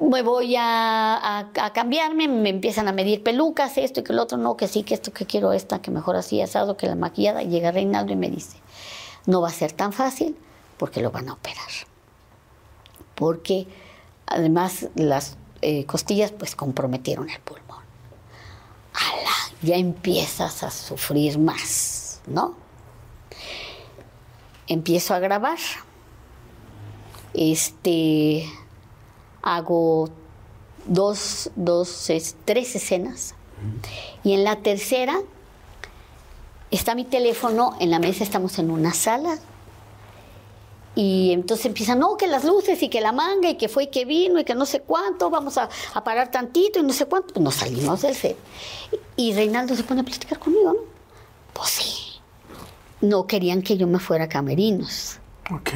Me voy a, a- cambiarme, me empiezan a medir pelucas, esto y que el otro, no, que sí, que esto, que quiero esta, que mejor así asado, que la maquillada. Llega Reinaldo y me dice, no va a ser tan fácil porque lo van a operar. Porque además las eh, costillas pues comprometieron el pulmón. ¡Hala! Ya empiezas a sufrir más, ¿no? empiezo a grabar. Este hago dos, dos, es- tres escenas. Y en la tercera está mi teléfono, en la mesa estamos en una sala. Y entonces empiezan, no, que las luces y que la manga y que fue y que vino y que no sé cuánto, vamos a, a parar tantito y no sé cuánto. Pues nos salimos del set. Y Reinaldo se pone a platicar conmigo, ¿no? Pues sí no querían que yo me fuera a camerinos. Ok.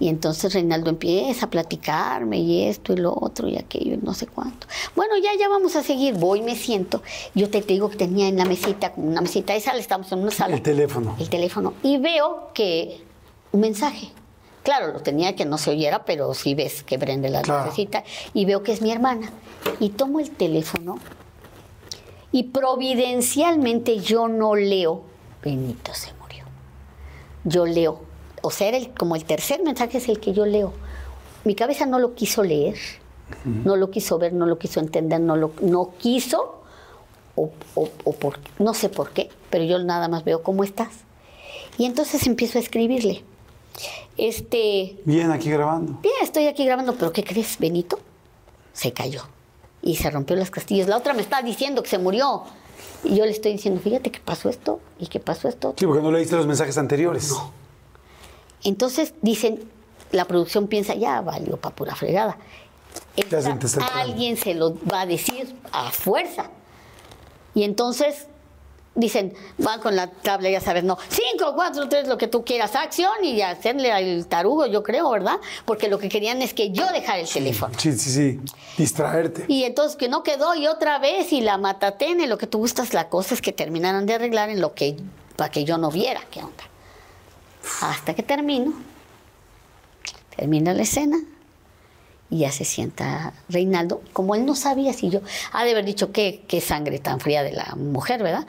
Y entonces Reinaldo empieza a platicarme y esto y lo otro y aquello y no sé cuánto. Bueno, ya, ya vamos a seguir. Voy, me siento. Yo te, te digo que tenía en la mesita, como una mesita de sala, estamos en una sala. El teléfono. El teléfono. Y veo que un mensaje. Claro, lo tenía que no se oyera, pero sí ves que prende la Claro. lucecita. Y veo que es mi hermana. Y tomo el teléfono y providencialmente yo no leo. Benito se murió yo leo. O sea, era el- como el tercer mensaje es el que yo leo. Mi cabeza no lo quiso leer, no lo quiso ver, no lo quiso entender, no lo no quiso, o, o- o por, no sé por qué, pero yo nada más veo cómo estás. Y entonces empiezo a escribirle. Este, Bien, aquí grabando. bien, estoy aquí grabando, pero ¿qué crees, Benito? Se cayó y se rompió las castillas. La otra me está diciendo que se murió. Y yo le estoy diciendo, fíjate que pasó esto y que pasó esto. Sí, porque no leíste los mensajes anteriores. Entonces dicen, la producción piensa, ya valió para pura fregada. Esta- alguien se lo va a decir a fuerza. Y entonces dicen, van con la tabla, ya sabes, no, 5, 4, 3, lo que tú quieras, acción y hacerle al tarugo, yo creo, ¿verdad? Porque lo que querían es que yo dejara el teléfono. Sí, sí, sí. Distraerte. Y entonces que no quedó y otra vez y la matatene, lo que tú gustas, la cosa es que terminaran de arreglar en lo que, para que yo no viera qué onda. Hasta que termino, termina la escena y ya se sienta Reinaldo, como él no sabía si yo, ha de haber dicho qué, qué sangre tan fría de la mujer, ¿verdad?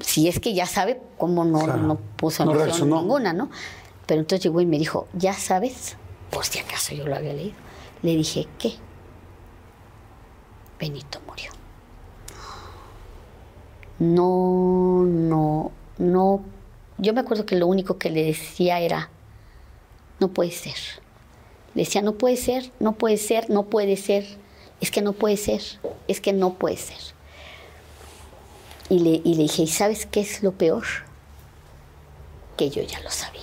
Si es que ya sabe cómo no, Claro. no puso No emoción ninguna, ¿no? Pero entonces llegó y me dijo, ya sabes, por si acaso yo lo había leído. Le dije, ¿qué? Benito murió. No, no, no. Yo me acuerdo que lo único que le decía era, no puede ser. Le decía, no puede ser, no puede ser, no puede ser. Es que no puede ser, es que no puede ser. Y le, y le dije, ¿y sabes qué es lo peor? Que yo ya lo sabía.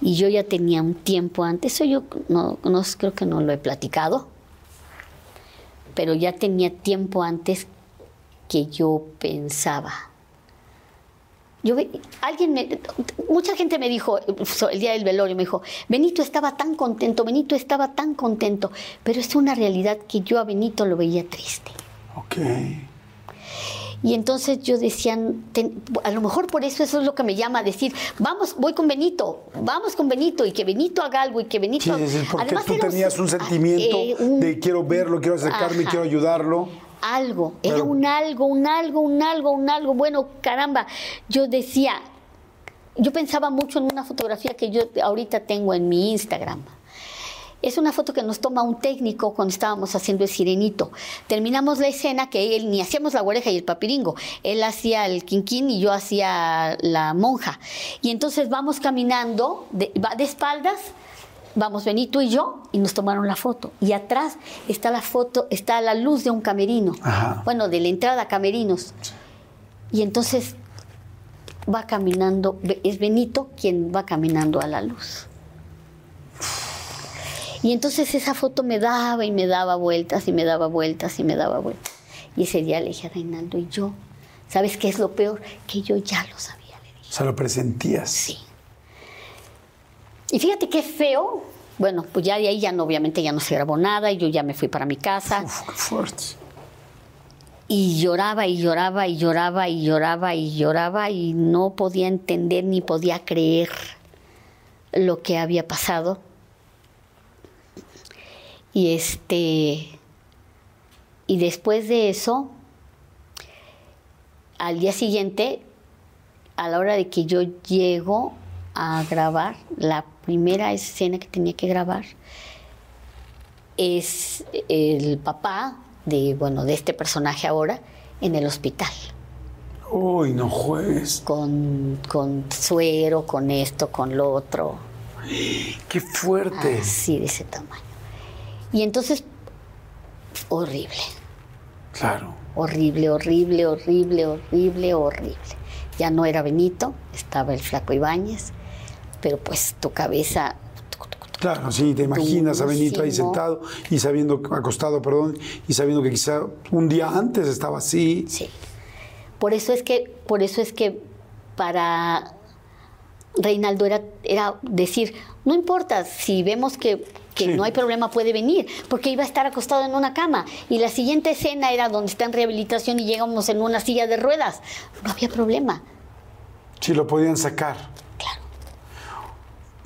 Y yo ya tenía un tiempo antes, eso yo no, no creo que no lo he platicado, pero ya tenía tiempo antes que yo pensaba. Yo alguien me, mucha gente me dijo el día del velorio me dijo Benito estaba tan contento, Benito estaba tan contento, pero es una realidad que yo a Benito lo veía triste. Ok. Y entonces yo decía, ten- a lo mejor por eso eso es lo que me llama a decir, vamos, voy con Benito, vamos con Benito y que Benito haga algo y que Benito... Sí, es decir, porque Además tú tenías un ah, sentimiento eh, un- de quiero verlo, quiero acercarme, Ajá. quiero ayudarlo. Algo, era un algo, un algo, un algo, un algo. Bueno, caramba, yo decía, yo pensaba mucho en una fotografía que yo ahorita tengo en mi Instagram. Es una foto que nos toma un técnico cuando estábamos haciendo el sirenito. Terminamos la escena que él ni hacíamos la oreja y el papiringo. Él hacía el quinquín y yo hacía la monja. Y entonces vamos caminando de, va de espaldas Vamos Benito y yo y nos tomaron la foto. Y atrás está la foto, está la luz de un camerino. Ajá. Bueno, de la entrada a camerinos. Y entonces va caminando, es Benito quien va caminando a la luz. Y entonces esa foto me daba y me daba vueltas y me daba vueltas y me daba vueltas. Y ese día le dije a Reinaldo y yo, ¿sabes qué es lo peor? Que yo ya lo sabía, le dije. O sea, lo presentías. Sí. Y fíjate qué feo. Bueno, pues ya de ahí ya no, obviamente ya no se grabó nada y yo ya me fui para mi casa. Uf, qué fuerte. Y lloraba y lloraba y lloraba y lloraba y lloraba y no podía entender ni podía creer lo que había pasado. Y este y después de eso al día siguiente a la hora de que yo llego a grabar la primera escena que tenía que grabar es el papá de, bueno, de este personaje ahora en el hospital, Uy, no juegues. con, con suero, con esto, con lo otro, Qué fuerte. así de ese tamaño. Y entonces, horrible, Claro. horrible, horrible, horrible, horrible, horrible. Ya no era Benito, estaba el flaco Ibáñez, pero pues tu cabeza Claro, sí, te imaginas a Benito ahí sentado y sabiendo, acostado, perdón, y sabiendo que quizá un día antes estaba así. Sí. Por eso es que, por eso es que para Reinaldo era, era decir, no importa, si vemos que, que Sí. no hay problema puede venir, porque iba a estar acostado en una cama. Y la siguiente escena era donde está en rehabilitación y llegamos en una silla de ruedas. No había problema. Sí, lo podían sacar.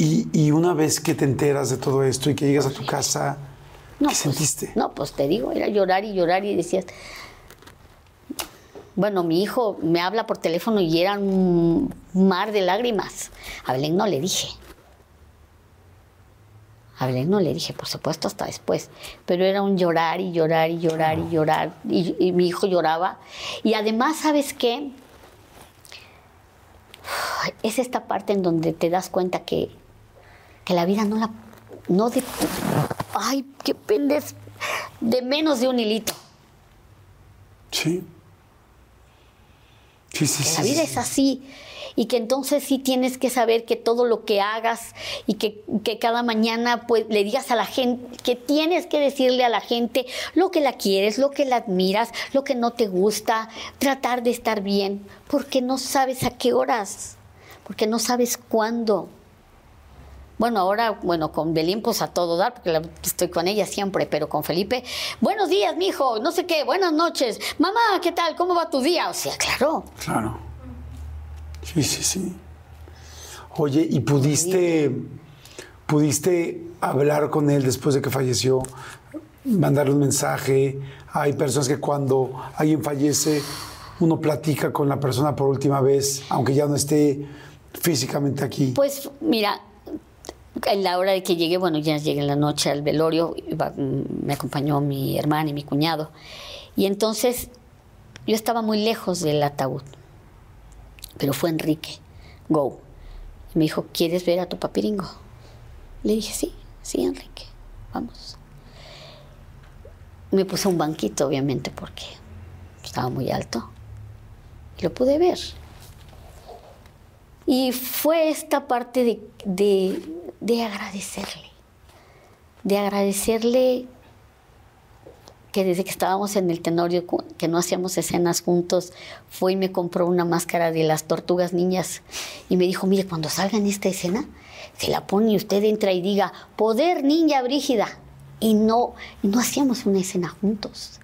Y una vez que te enteras de todo esto y que llegas a tu casa, No, ¿qué pues, sentiste? No, pues te digo, era llorar y llorar y decías. Bueno, mi hijo me habla por teléfono y era un mar de lágrimas. A Belén no le dije. A Belén no le dije, por supuesto, hasta después. Pero era un llorar y llorar y llorar y llorar. Y, y mi hijo lloraba. Y además, ¿sabes qué? Es esta parte en donde te das cuenta que, que la vida no la. No de, ay, qué pendes. De menos de un hilito. Sí. Sí, sí, Que sí. la vida es así. y que entonces sí tienes que saber que todo lo que hagas y que, que cada mañana pues le digas a la gente, que tienes que decirle a la gente lo que la quieres, lo que la admiras, lo que no te gusta, tratar de estar bien, porque no sabes a qué horas, porque no sabes cuándo. Bueno, ahora, bueno, con Belín, pues a todo dar, porque la- estoy con ella siempre, pero con Felipe, buenos días, mijo, no sé qué, buenas noches, mamá, ¿qué tal? ¿Cómo va tu día? O sea, claro, Claro. Sí, sí, sí. Oye, ¿y pudiste, pudiste hablar con él después de que falleció? Mandarle un mensaje. Hay personas que cuando alguien fallece, uno platica con la persona por última vez, aunque ya no esté físicamente aquí. Pues mira, en la hora de que llegué, bueno, ya llegué en la noche al velorio, mm, me acompañó mi hermana y mi cuñado. Y entonces yo estaba muy lejos del ataúd, pero fue Enrique, go. Me dijo, ¿quieres ver a tu papiringo? Le dije, sí, sí, Enrique, vamos. Me puse un banquito, obviamente, porque estaba muy alto. Y lo pude ver. Y fue esta parte de- de agradecerle, de agradecerle que desde que estábamos en el Tenorio, que no hacíamos escenas juntos, fue y me compró una máscara de las tortugas niñas y me dijo, mire, cuando salga esta escena, se la pone y usted entra y diga, poder niña brígida. Y no, no hacíamos una escena juntos.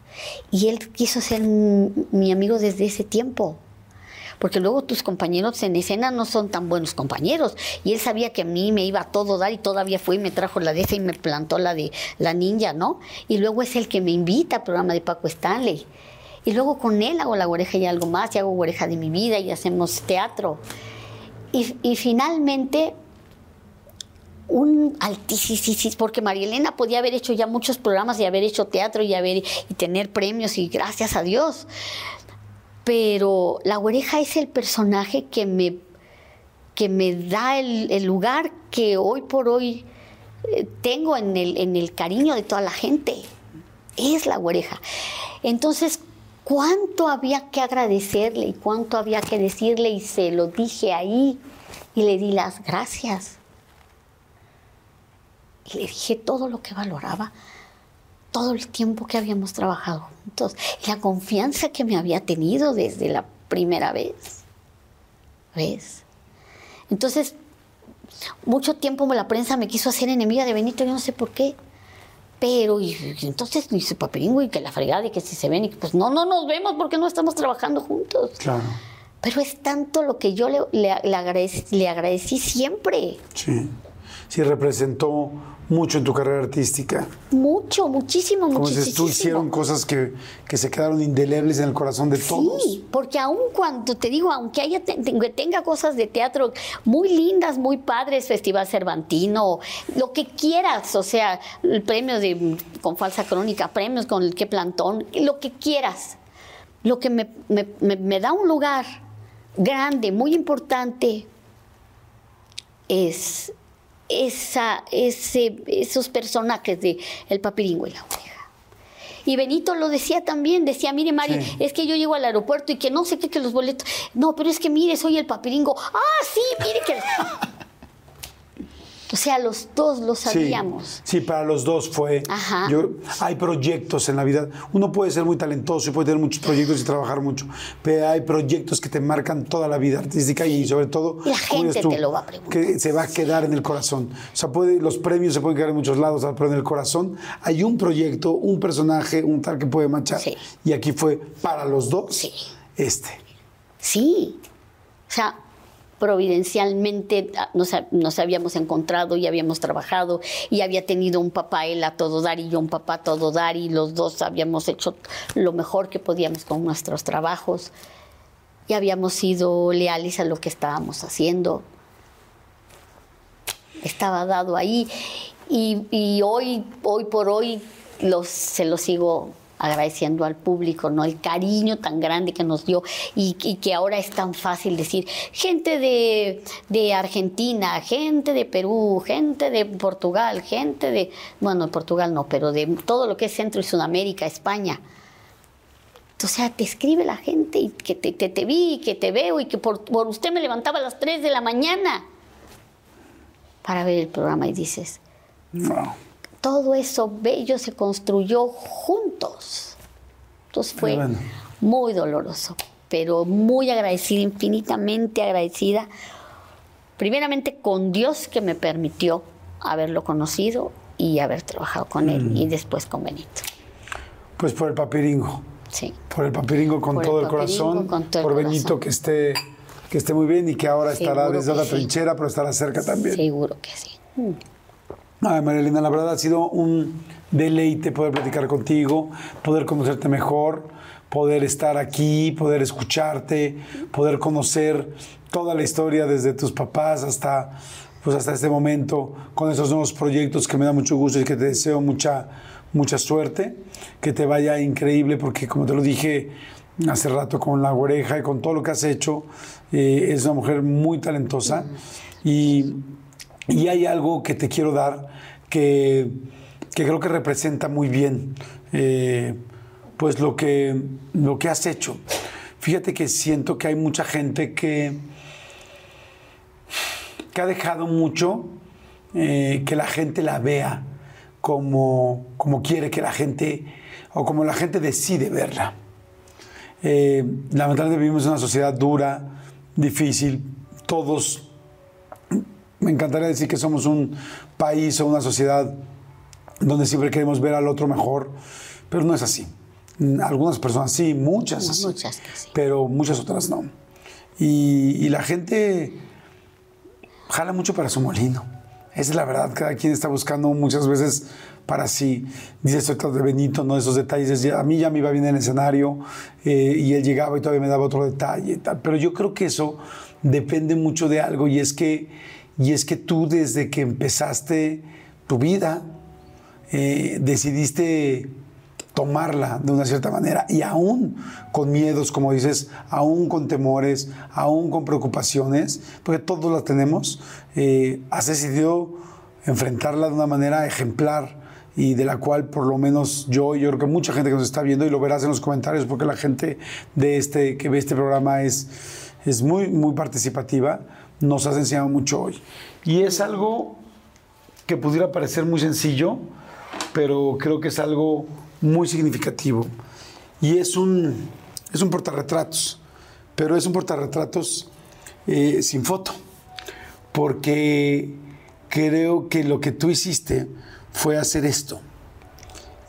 Y él quiso ser mi amigo desde ese tiempo porque luego tus compañeros en escena no son tan buenos compañeros. Y él sabía que a mí me iba a todo dar y todavía fue y me trajo la de esa y me plantó la de la ninja, ¿no? Y luego es el que me invita al programa de Paco Stanley. Y luego con él hago la oreja y algo más, y hago oreja de mi vida y hacemos teatro. Y, finalmente un altísimo, porque María Elena podía haber hecho ya muchos programas y haber hecho teatro y haber y tener premios y gracias a Dios pero la oreja es el personaje que me, que me da el, lugar que hoy por hoy eh, tengo en el, en el cariño de toda la gente. Es la oreja. Entonces, ¿cuánto había que agradecerle y cuánto había que decirle? Y se lo dije ahí y le di las gracias. Y le dije todo lo que valoraba todo el tiempo que habíamos trabajado juntos y la confianza que me había tenido desde la primera vez. ¿Ves? Entonces, mucho tiempo la prensa me quiso hacer enemiga de Benito, yo no sé por qué. Pero, y, y entonces dice papiringo y que la fregada y que si se ven y que pues no, no nos vemos porque no estamos trabajando juntos. Claro. Pero es tanto lo que yo le, le, le agradecí, le agradecí siempre. Sí. Sí, representó mucho en tu carrera artística. Mucho, muchísimo, Como muchísimo. dices tú, hicieron cosas que, que se quedaron indelebles en el corazón de todos. Sí, porque aun cuando te digo, aunque haya te- te- tenga cosas de teatro muy lindas, muy padres, Festival Cervantino, lo que quieras, o sea, el premio de con falsa crónica, premios con el que plantón, lo que quieras. Lo que me, me- me- me da un lugar grande, muy importante, es esa, ese, esos personajes de El Papiringo y la Oreja. Y Benito lo decía también, decía, mire Mari, Sí. es que yo llego al aeropuerto y que no sé qué, que los boletos, no, pero es que mire, soy el papiringo, ah, sí, mire que... O sea, los dos lo sabíamos. Sí, para los dos fue. Ajá. Yo, hay proyectos en la vida. Uno puede ser muy talentoso y puede tener muchos proyectos y trabajar mucho, pero hay proyectos que te marcan toda la vida artística y sobre todo. La gente te lo va a preguntar. Que se va a quedar en el corazón. O sea, puede, los premios se pueden quedar en muchos lados, pero en el corazón hay un proyecto, un personaje, un tal que puede manchar. Sí. Y aquí fue para los dos Sí. este. Sí. O sea, providencialmente ah, nos, nos habíamos encontrado y habíamos trabajado y había tenido un papá él a todo dar y yo un papá a todo dar y los dos habíamos hecho lo mejor que podíamos con nuestros trabajos y habíamos sido leales a lo que estábamos haciendo. Estaba dado ahí y, hoy, hoy por hoy se lo sigo agradeciendo al público, ¿no? El cariño tan grande que nos dio y, y que ahora es tan fácil decir, gente de, de Argentina, gente de Perú, gente de Portugal, gente de, bueno, Portugal no, pero de todo lo que es Centro y Sudamérica, España. O sea, te escribe la gente y que te, te, te vi, y que te veo y que por, por usted me levantaba a las 3 de la mañana para ver el programa y dices, Wow. Todo eso bello se construyó juntos. Entonces fue bueno. muy doloroso, pero muy agradecida, infinitamente agradecida, primeramente con Dios que me permitió haberlo conocido y haber trabajado con Mm. él y después con Benito. Pues por el papiringo. Sí. Por el papiringo con Por todo el, corazón. con todo el por Benito corazón. que esté, que esté muy bien y que ahora estará desde la sí. trinchera, pero estará cerca también. Seguro que sí. Ay, María Elena, la verdad ha sido un deleite poder platicar contigo, poder conocerte mejor, poder estar aquí, poder escucharte, poder conocer toda la historia desde tus papás hasta, pues hasta este momento, con esos nuevos proyectos que me da mucho gusto y que te deseo mucha, mucha suerte, que te vaya increíble, porque como te lo dije hace rato con la oreja y con todo lo que has hecho, eh, es una mujer muy talentosa y y hay algo que te quiero dar que, que creo que representa muy bien eh, pues lo que, lo que has hecho. Fíjate que siento que hay mucha gente que, que ha dejado mucho eh, que la gente la vea como, como quiere que la gente, o como la gente decide verla. Eh, lamentablemente vivimos en una sociedad dura, difícil, todos me encantaría decir que somos un país o una sociedad donde siempre queremos ver al otro mejor, pero no es así. Algunas personas sí, muchas, No, sí, muchas sí. pero muchas otras no. Y, y la gente jala mucho para su molino. Esa es la verdad, cada quien está buscando muchas veces para sí. Dice esto de Benito, ¿no? Esos detalles. A mí ya me iba bien en el escenario eh, y él llegaba y todavía me daba otro detalle tal. Pero yo creo que eso depende mucho de algo y es que, y es que tú desde que empezaste tu vida eh, decidiste tomarla de una cierta manera y aún con miedos, como dices, aún con temores, aún con preocupaciones, porque todos las tenemos, eh, has decidido enfrentarla de una manera ejemplar y de la cual por lo menos yo y yo creo que mucha gente que nos está viendo y lo verás en los comentarios porque la gente de este que ve este programa es, es muy muy participativa, nos has enseñado mucho hoy. Y es algo que pudiera parecer muy sencillo, pero creo que es algo muy significativo. Y es un, es un portarretratos, pero es un portarretratos eh, sin foto, porque creo que lo que tú hiciste fue hacer esto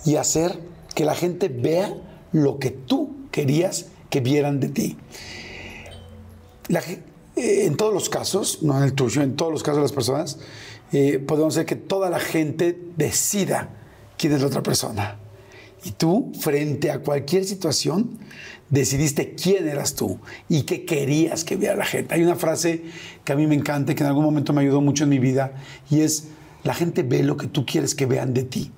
y hacer que la gente vea lo que tú querías que vieran de ti. La eh, en todos los casos, no en el tuyo, en todos los casos de las personas, eh, podemos hacer que toda la gente decida quién es la otra persona. Y tú, frente a cualquier situación, decidiste quién eras tú y qué querías que viera la gente. Hay una frase que a mí me encanta y que en algún momento me ayudó mucho en mi vida y es, la gente ve lo que tú quieres que vean de ti.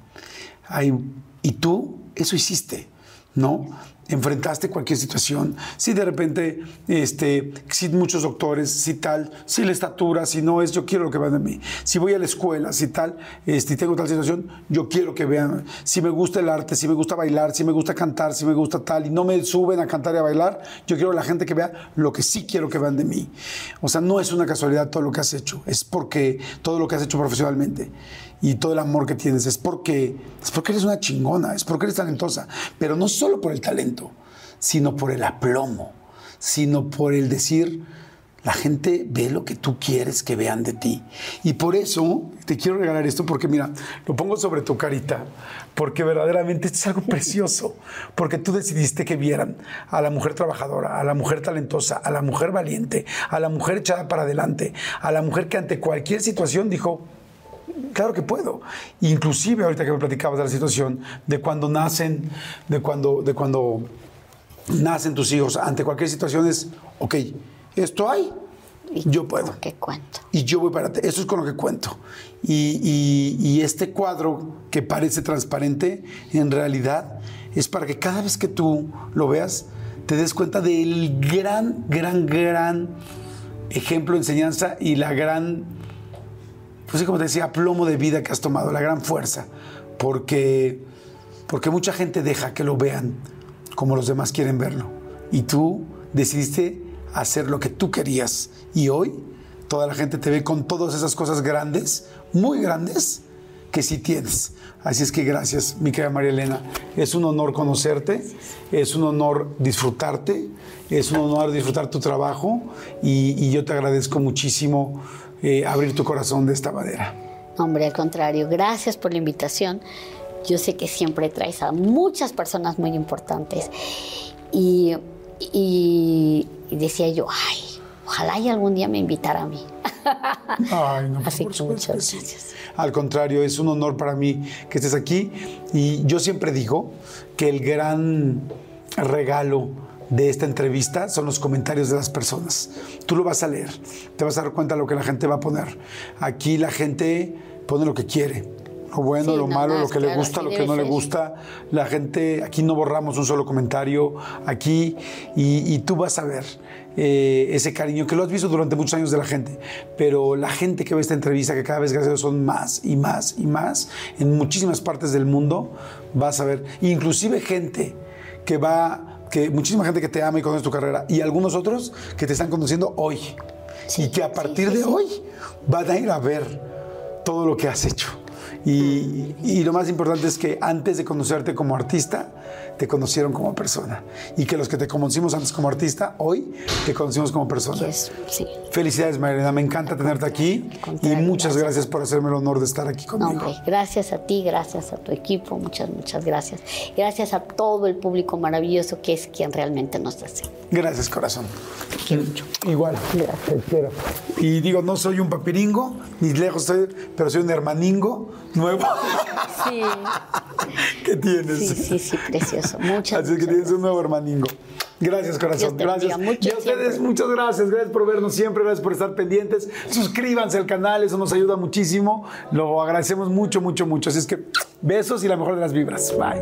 Y tú eso hiciste, ¿no? Enfrentaste cualquier situación. Si de repente, este, si muchos doctores, si tal, si la estatura, si no es, yo quiero lo que vean de mí. Si voy a la escuela, si tal, este, tengo tal situación, yo quiero que vean. Si me gusta el arte, si me gusta bailar, si me gusta cantar, si me gusta tal, y no me suben a cantar y a bailar, yo quiero la gente que vea lo que sí quiero que vean de mí. O sea, no es una casualidad todo lo que has hecho, es porque todo lo que has hecho profesionalmente y todo el amor que tienes es porque, es porque eres una chingona, es porque eres talentosa, pero no solo por el talento, sino por el aplomo, sino por el decir, la gente ve lo que tú quieres que vean de ti. Y por eso te quiero regalar esto, porque mira, lo pongo sobre tu carita, porque verdaderamente esto es algo precioso, porque tú decidiste que vieran a la mujer trabajadora, a la mujer talentosa, a la mujer valiente, a la mujer echada para adelante, a la mujer que ante cualquier situación dijo, Claro que puedo. Inclusive ahorita que me platicabas de la situación de cuando nacen, de cuando, de cuando nacen tus hijos, ante cualquier situación es, ok, esto hay, yo puedo. ¿Qué cuento? Y yo voy para adelante. Eso es con lo que cuento. Y, y- y este cuadro que parece transparente, en realidad es para que cada vez que tú lo veas, te des cuenta del gran, gran, gran ejemplo, enseñanza y la gran pues como te decía, plomo de vida que has tomado, la gran fuerza, porque, porque mucha gente deja que lo vean como los demás quieren verlo. Y tú decidiste hacer lo que tú querías. Y hoy toda la gente te ve con todas esas cosas grandes, muy grandes, que sí tienes. Así es que gracias, mi querida María Elena. Es un honor conocerte, es un honor disfrutarte, es un honor disfrutar tu trabajo y yo te agradezco muchísimo eh, abrir tu corazón de esta manera. Hombre, al contrario, gracias por la invitación. Yo sé que siempre traes a muchas personas muy importantes y, y- y decía yo, ay, ojalá y algún día me invitara a mí. [LAUGHS] Ay, no, Así que muchas gracias. Al contrario, es un honor para mí que estés aquí y yo siempre digo que el gran regalo de esta entrevista son los comentarios de las personas. Tú lo vas a leer, te vas a dar cuenta de lo que la gente va a poner. Aquí la gente pone lo que quiere. Lo bueno, Sí, lo malo, lo que le gusta, lo que no le gusta. La gente, aquí no borramos un solo comentario, aquí, y, y tú vas a ver eh, ese cariño que lo has visto durante muchos años de la gente, pero la gente que ve esta entrevista, que cada vez gracias a Dios son más y más y más, en muchísimas partes del mundo, vas a ver, inclusive gente que va, que muchísima gente que te ama y conoce tu carrera, y algunos otros que te están conociendo hoy, Sí, y que a partir sí, de hoy van a ir a ver todo lo que has hecho. Y, y lo más importante es que antes de conocerte como artista, te conocieron como persona. Y que los que te conocimos antes como artista, hoy te conocimos como persona. Que es- sí. Felicidades, Marilena. Me encanta tenerte aquí. Y muchas gracias. gracias por hacerme el honor de estar aquí No, conmigo. hombre, gracias a ti, gracias a tu equipo, muchas, muchas gracias. Gracias a todo el público maravilloso que es quien realmente nos hace. Gracias, corazón. Quiero mucho. Igual, te quiero. Y digo, no soy un papiringo, ni lejos soy, pero soy un hermaningo nuevo. Sí, [LAUGHS] ¿Qué tienes? sí, sí, sí, precioso. Muchas, Así es que muchas tienes un nuevo hermaningo. Gracias, corazón. Gracias. mucho y a ustedes, siempre. muchas gracias. Gracias por vernos siempre. Gracias por estar pendientes. Suscríbanse al canal, eso nos ayuda muchísimo. Lo agradecemos mucho, mucho, mucho. Así es que besos y la mejor de las vibras. Bye.